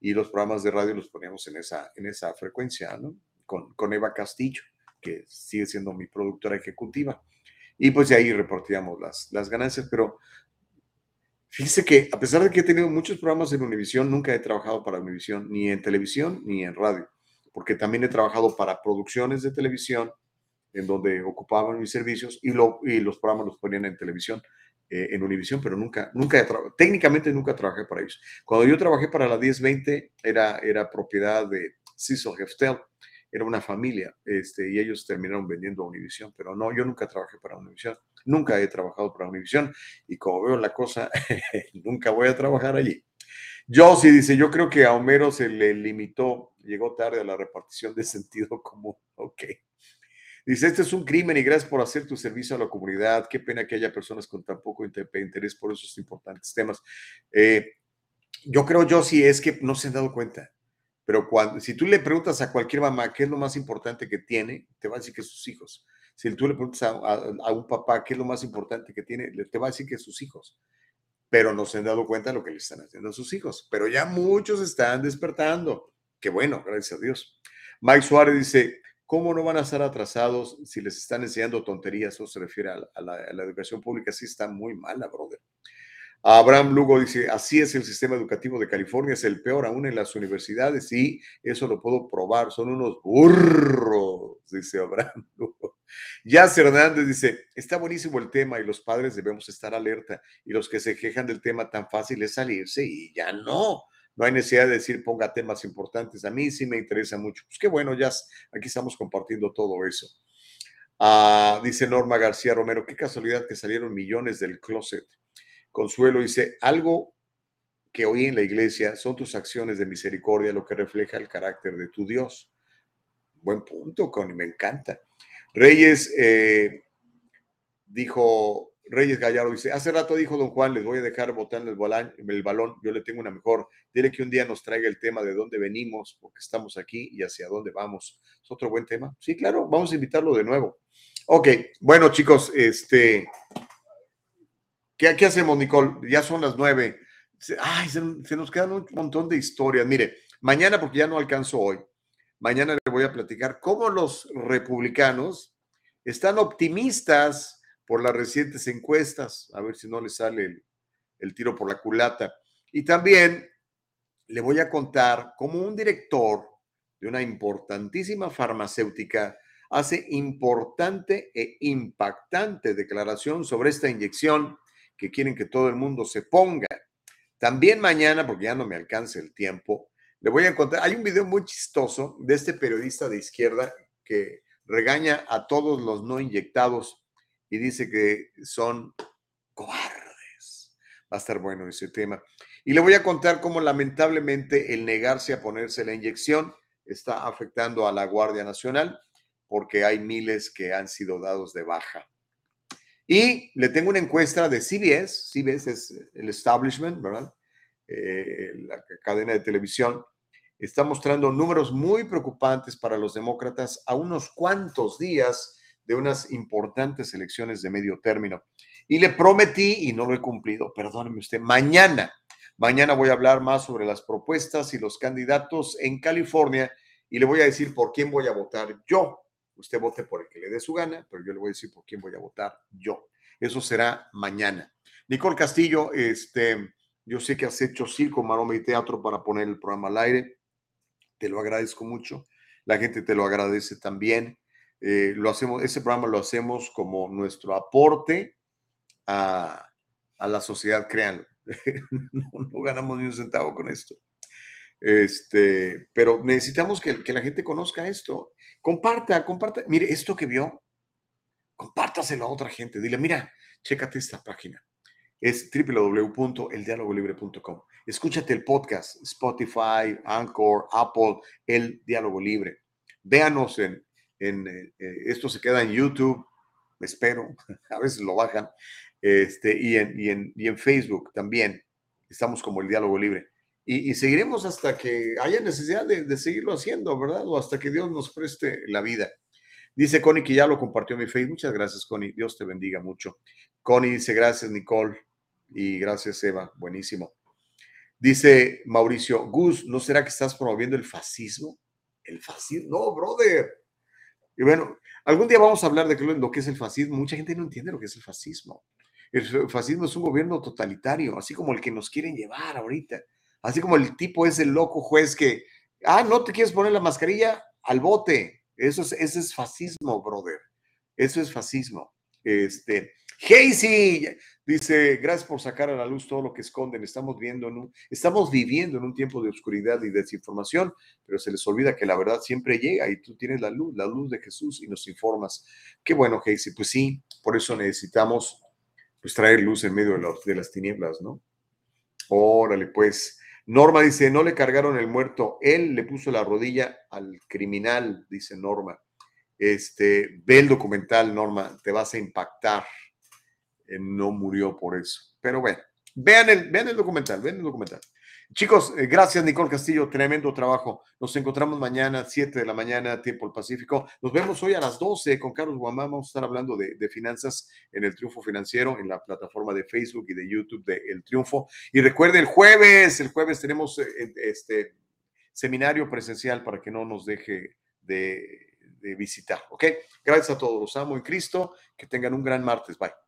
y los programas de radio los poníamos en esa, en esa frecuencia, ¿no? Con, con Eva Castillo, que sigue siendo mi productora ejecutiva. Y pues de ahí repartíamos las, las ganancias, pero fíjese que a pesar de que he tenido muchos programas en Univisión, nunca he trabajado para Univisión, ni en televisión ni en radio, porque también he trabajado para producciones de televisión en donde ocupaban mis servicios y, lo, y los programas los ponían en televisión. Eh, en Univision, pero nunca, nunca, técnicamente nunca trabajé para ellos. Cuando yo trabajé para la 1020, era, era propiedad de Cecil Heftel, era una familia, este, y ellos terminaron vendiendo a Univision, pero no, yo nunca trabajé para Univision, nunca he trabajado para Univision, y como veo la cosa, nunca voy a trabajar allí. Sí dice, yo creo que a Homero se le limitó, llegó tarde a la repartición de sentido común. Ok. Dice, este es un crimen y gracias por hacer tu servicio a la comunidad. Qué pena que haya personas con tan poco interés por esos importantes temas. Eh, yo creo, yo sí, es que no se han dado cuenta. Pero cuando, si tú le preguntas a cualquier mamá qué es lo más importante que tiene, te va a decir que sus hijos. Si tú le preguntas a, a, un papá qué es lo más importante que tiene, te va a decir que sus hijos. Pero no se han dado cuenta de lo que le están haciendo a sus hijos. Pero ya muchos están despertando. Qué bueno, gracias a Dios. Mike Suárez dice, ¿Cómo no van a estar atrasados si les están enseñando tonterías? Eso se refiere a la, educación pública. Sí está muy mala, brother. Abraham Lugo dice, así es el sistema educativo de California, es el peor aún en las universidades. Sí, eso lo puedo probar, son unos burros, dice Abraham Lugo. Yas Hernández dice, está buenísimo el tema y los padres debemos estar alerta y los que se quejan del tema tan fácil es salirse y ya no. No hay necesidad de decir ponga temas importantes. A mí sí me interesa mucho. Pues qué bueno, ya aquí estamos compartiendo todo eso. Ah, dice Norma García Romero, qué casualidad que salieron millones del closet. Consuelo dice, algo que oí en la iglesia son tus acciones de misericordia, lo que refleja el carácter de tu Dios. Buen punto, Connie, me encanta. Reyes eh, dijo, Reyes Gallardo dice, hace rato dijo don Juan, les voy a dejar botar el, el balón, yo le tengo una mejor. Dile que un día nos traiga el tema de dónde venimos, porque estamos aquí y hacia dónde vamos. Es otro buen tema. Sí, claro, vamos a invitarlo de nuevo. Ok, bueno chicos, este, ¿qué, hacemos, Nicole? Ya son las nueve. Ay, se, nos quedan un montón de historias. Mire, mañana, porque ya no alcanzo hoy, mañana le voy a platicar cómo los republicanos están optimistas por las recientes encuestas, a ver si no le sale el, tiro por la culata. Y también le voy a contar cómo un director de una importantísima farmacéutica hace importante e impactante declaración sobre esta inyección que quieren que todo el mundo se ponga. También mañana, porque ya no me alcanza el tiempo, le voy a contar, hay un video muy chistoso de este periodista de izquierda que regaña a todos los no inyectados y dice que son cobardes. Va a estar bueno ese tema. Y le voy a contar cómo lamentablemente el negarse a ponerse la inyección está afectando a la Guardia Nacional porque hay miles que han sido dados de baja. Y le tengo una encuesta de CBS, CBS es el establishment, ¿verdad? Eh, la cadena de televisión, está mostrando números muy preocupantes para los demócratas a unos cuantos días de unas importantes elecciones de medio término. Y le prometí, y no lo he cumplido, perdóneme usted, mañana, mañana voy a hablar más sobre las propuestas y los candidatos en California y le voy a decir por quién voy a votar yo. Usted vote por el que le dé su gana, pero yo le voy a decir por quién voy a votar yo. Eso será mañana. Nicole Castillo, este, yo sé que has hecho circo, maroma y teatro para poner el programa al aire. Te lo agradezco mucho. La gente te lo agradece también. Eh, lo hacemos, ese programa lo hacemos como nuestro aporte a, la sociedad, créanlo. no, ganamos ni un centavo con esto. Este, pero necesitamos que, la gente conozca esto. Comparta, comparta. Mire, esto que vio, compártaselo a otra gente. Dile, mira, chécate esta página. Es www.eldialogolibre.com. Escúchate el podcast, Spotify, Anchor, Apple, El Diálogo Libre. Véanos en en, eh, eh, esto se queda en YouTube, espero, a veces lo bajan, este, y, en, y en Facebook también. Estamos como el diálogo libre. Y, seguiremos hasta que haya necesidad de, de, seguirlo haciendo, ¿verdad? O hasta que Dios nos preste la vida. Dice Connie que ya lo compartió en mi Facebook. Muchas gracias, Connie. Dios te bendiga mucho. Connie dice gracias, Nicole. Y gracias, Eva. Buenísimo. Dice Mauricio, Gus, ¿no será que estás promoviendo el fascismo? El fascismo, no, brother. Y bueno, algún día vamos a hablar de lo que es el fascismo. Mucha gente no entiende lo que es el fascismo. El fascismo es un gobierno totalitario, así como el que nos quieren llevar ahorita. Así como el tipo es el loco juez que, ah, no te quieres poner la mascarilla, al bote. Eso es, ese es fascismo, brother. Eso es fascismo. Este, Casey dice, gracias por sacar a la luz todo lo que esconden. Estamos viendo, estamos viviendo en un tiempo de oscuridad y desinformación, pero se les olvida que la verdad siempre llega y tú tienes la luz, la luz de Jesús y nos informas. Qué bueno, Casey. Pues sí, por eso necesitamos pues traer luz en medio de, de las tinieblas, ¿no? Órale, pues. Norma dice, no le cargaron el muerto, él le puso la rodilla al criminal, dice Norma. Este, ve el documental, Norma, te vas a impactar no murió por eso. Pero bueno, vean el, vean el documental, vean el documental. Chicos, eh, gracias Nicole Castillo, tremendo trabajo. Nos encontramos mañana, 7 de la mañana, tiempo el Pacífico. Nos vemos hoy a las 12 con Carlos Guamá. Vamos a estar hablando de, finanzas en el Triunfo Financiero, en la plataforma de Facebook y de YouTube de El Triunfo. Y recuerde, el jueves, el jueves tenemos eh, este seminario presencial para que no nos deje de, de visitar. ¿Ok? Gracias a todos. Los amo en Cristo. Que tengan un gran martes. Bye.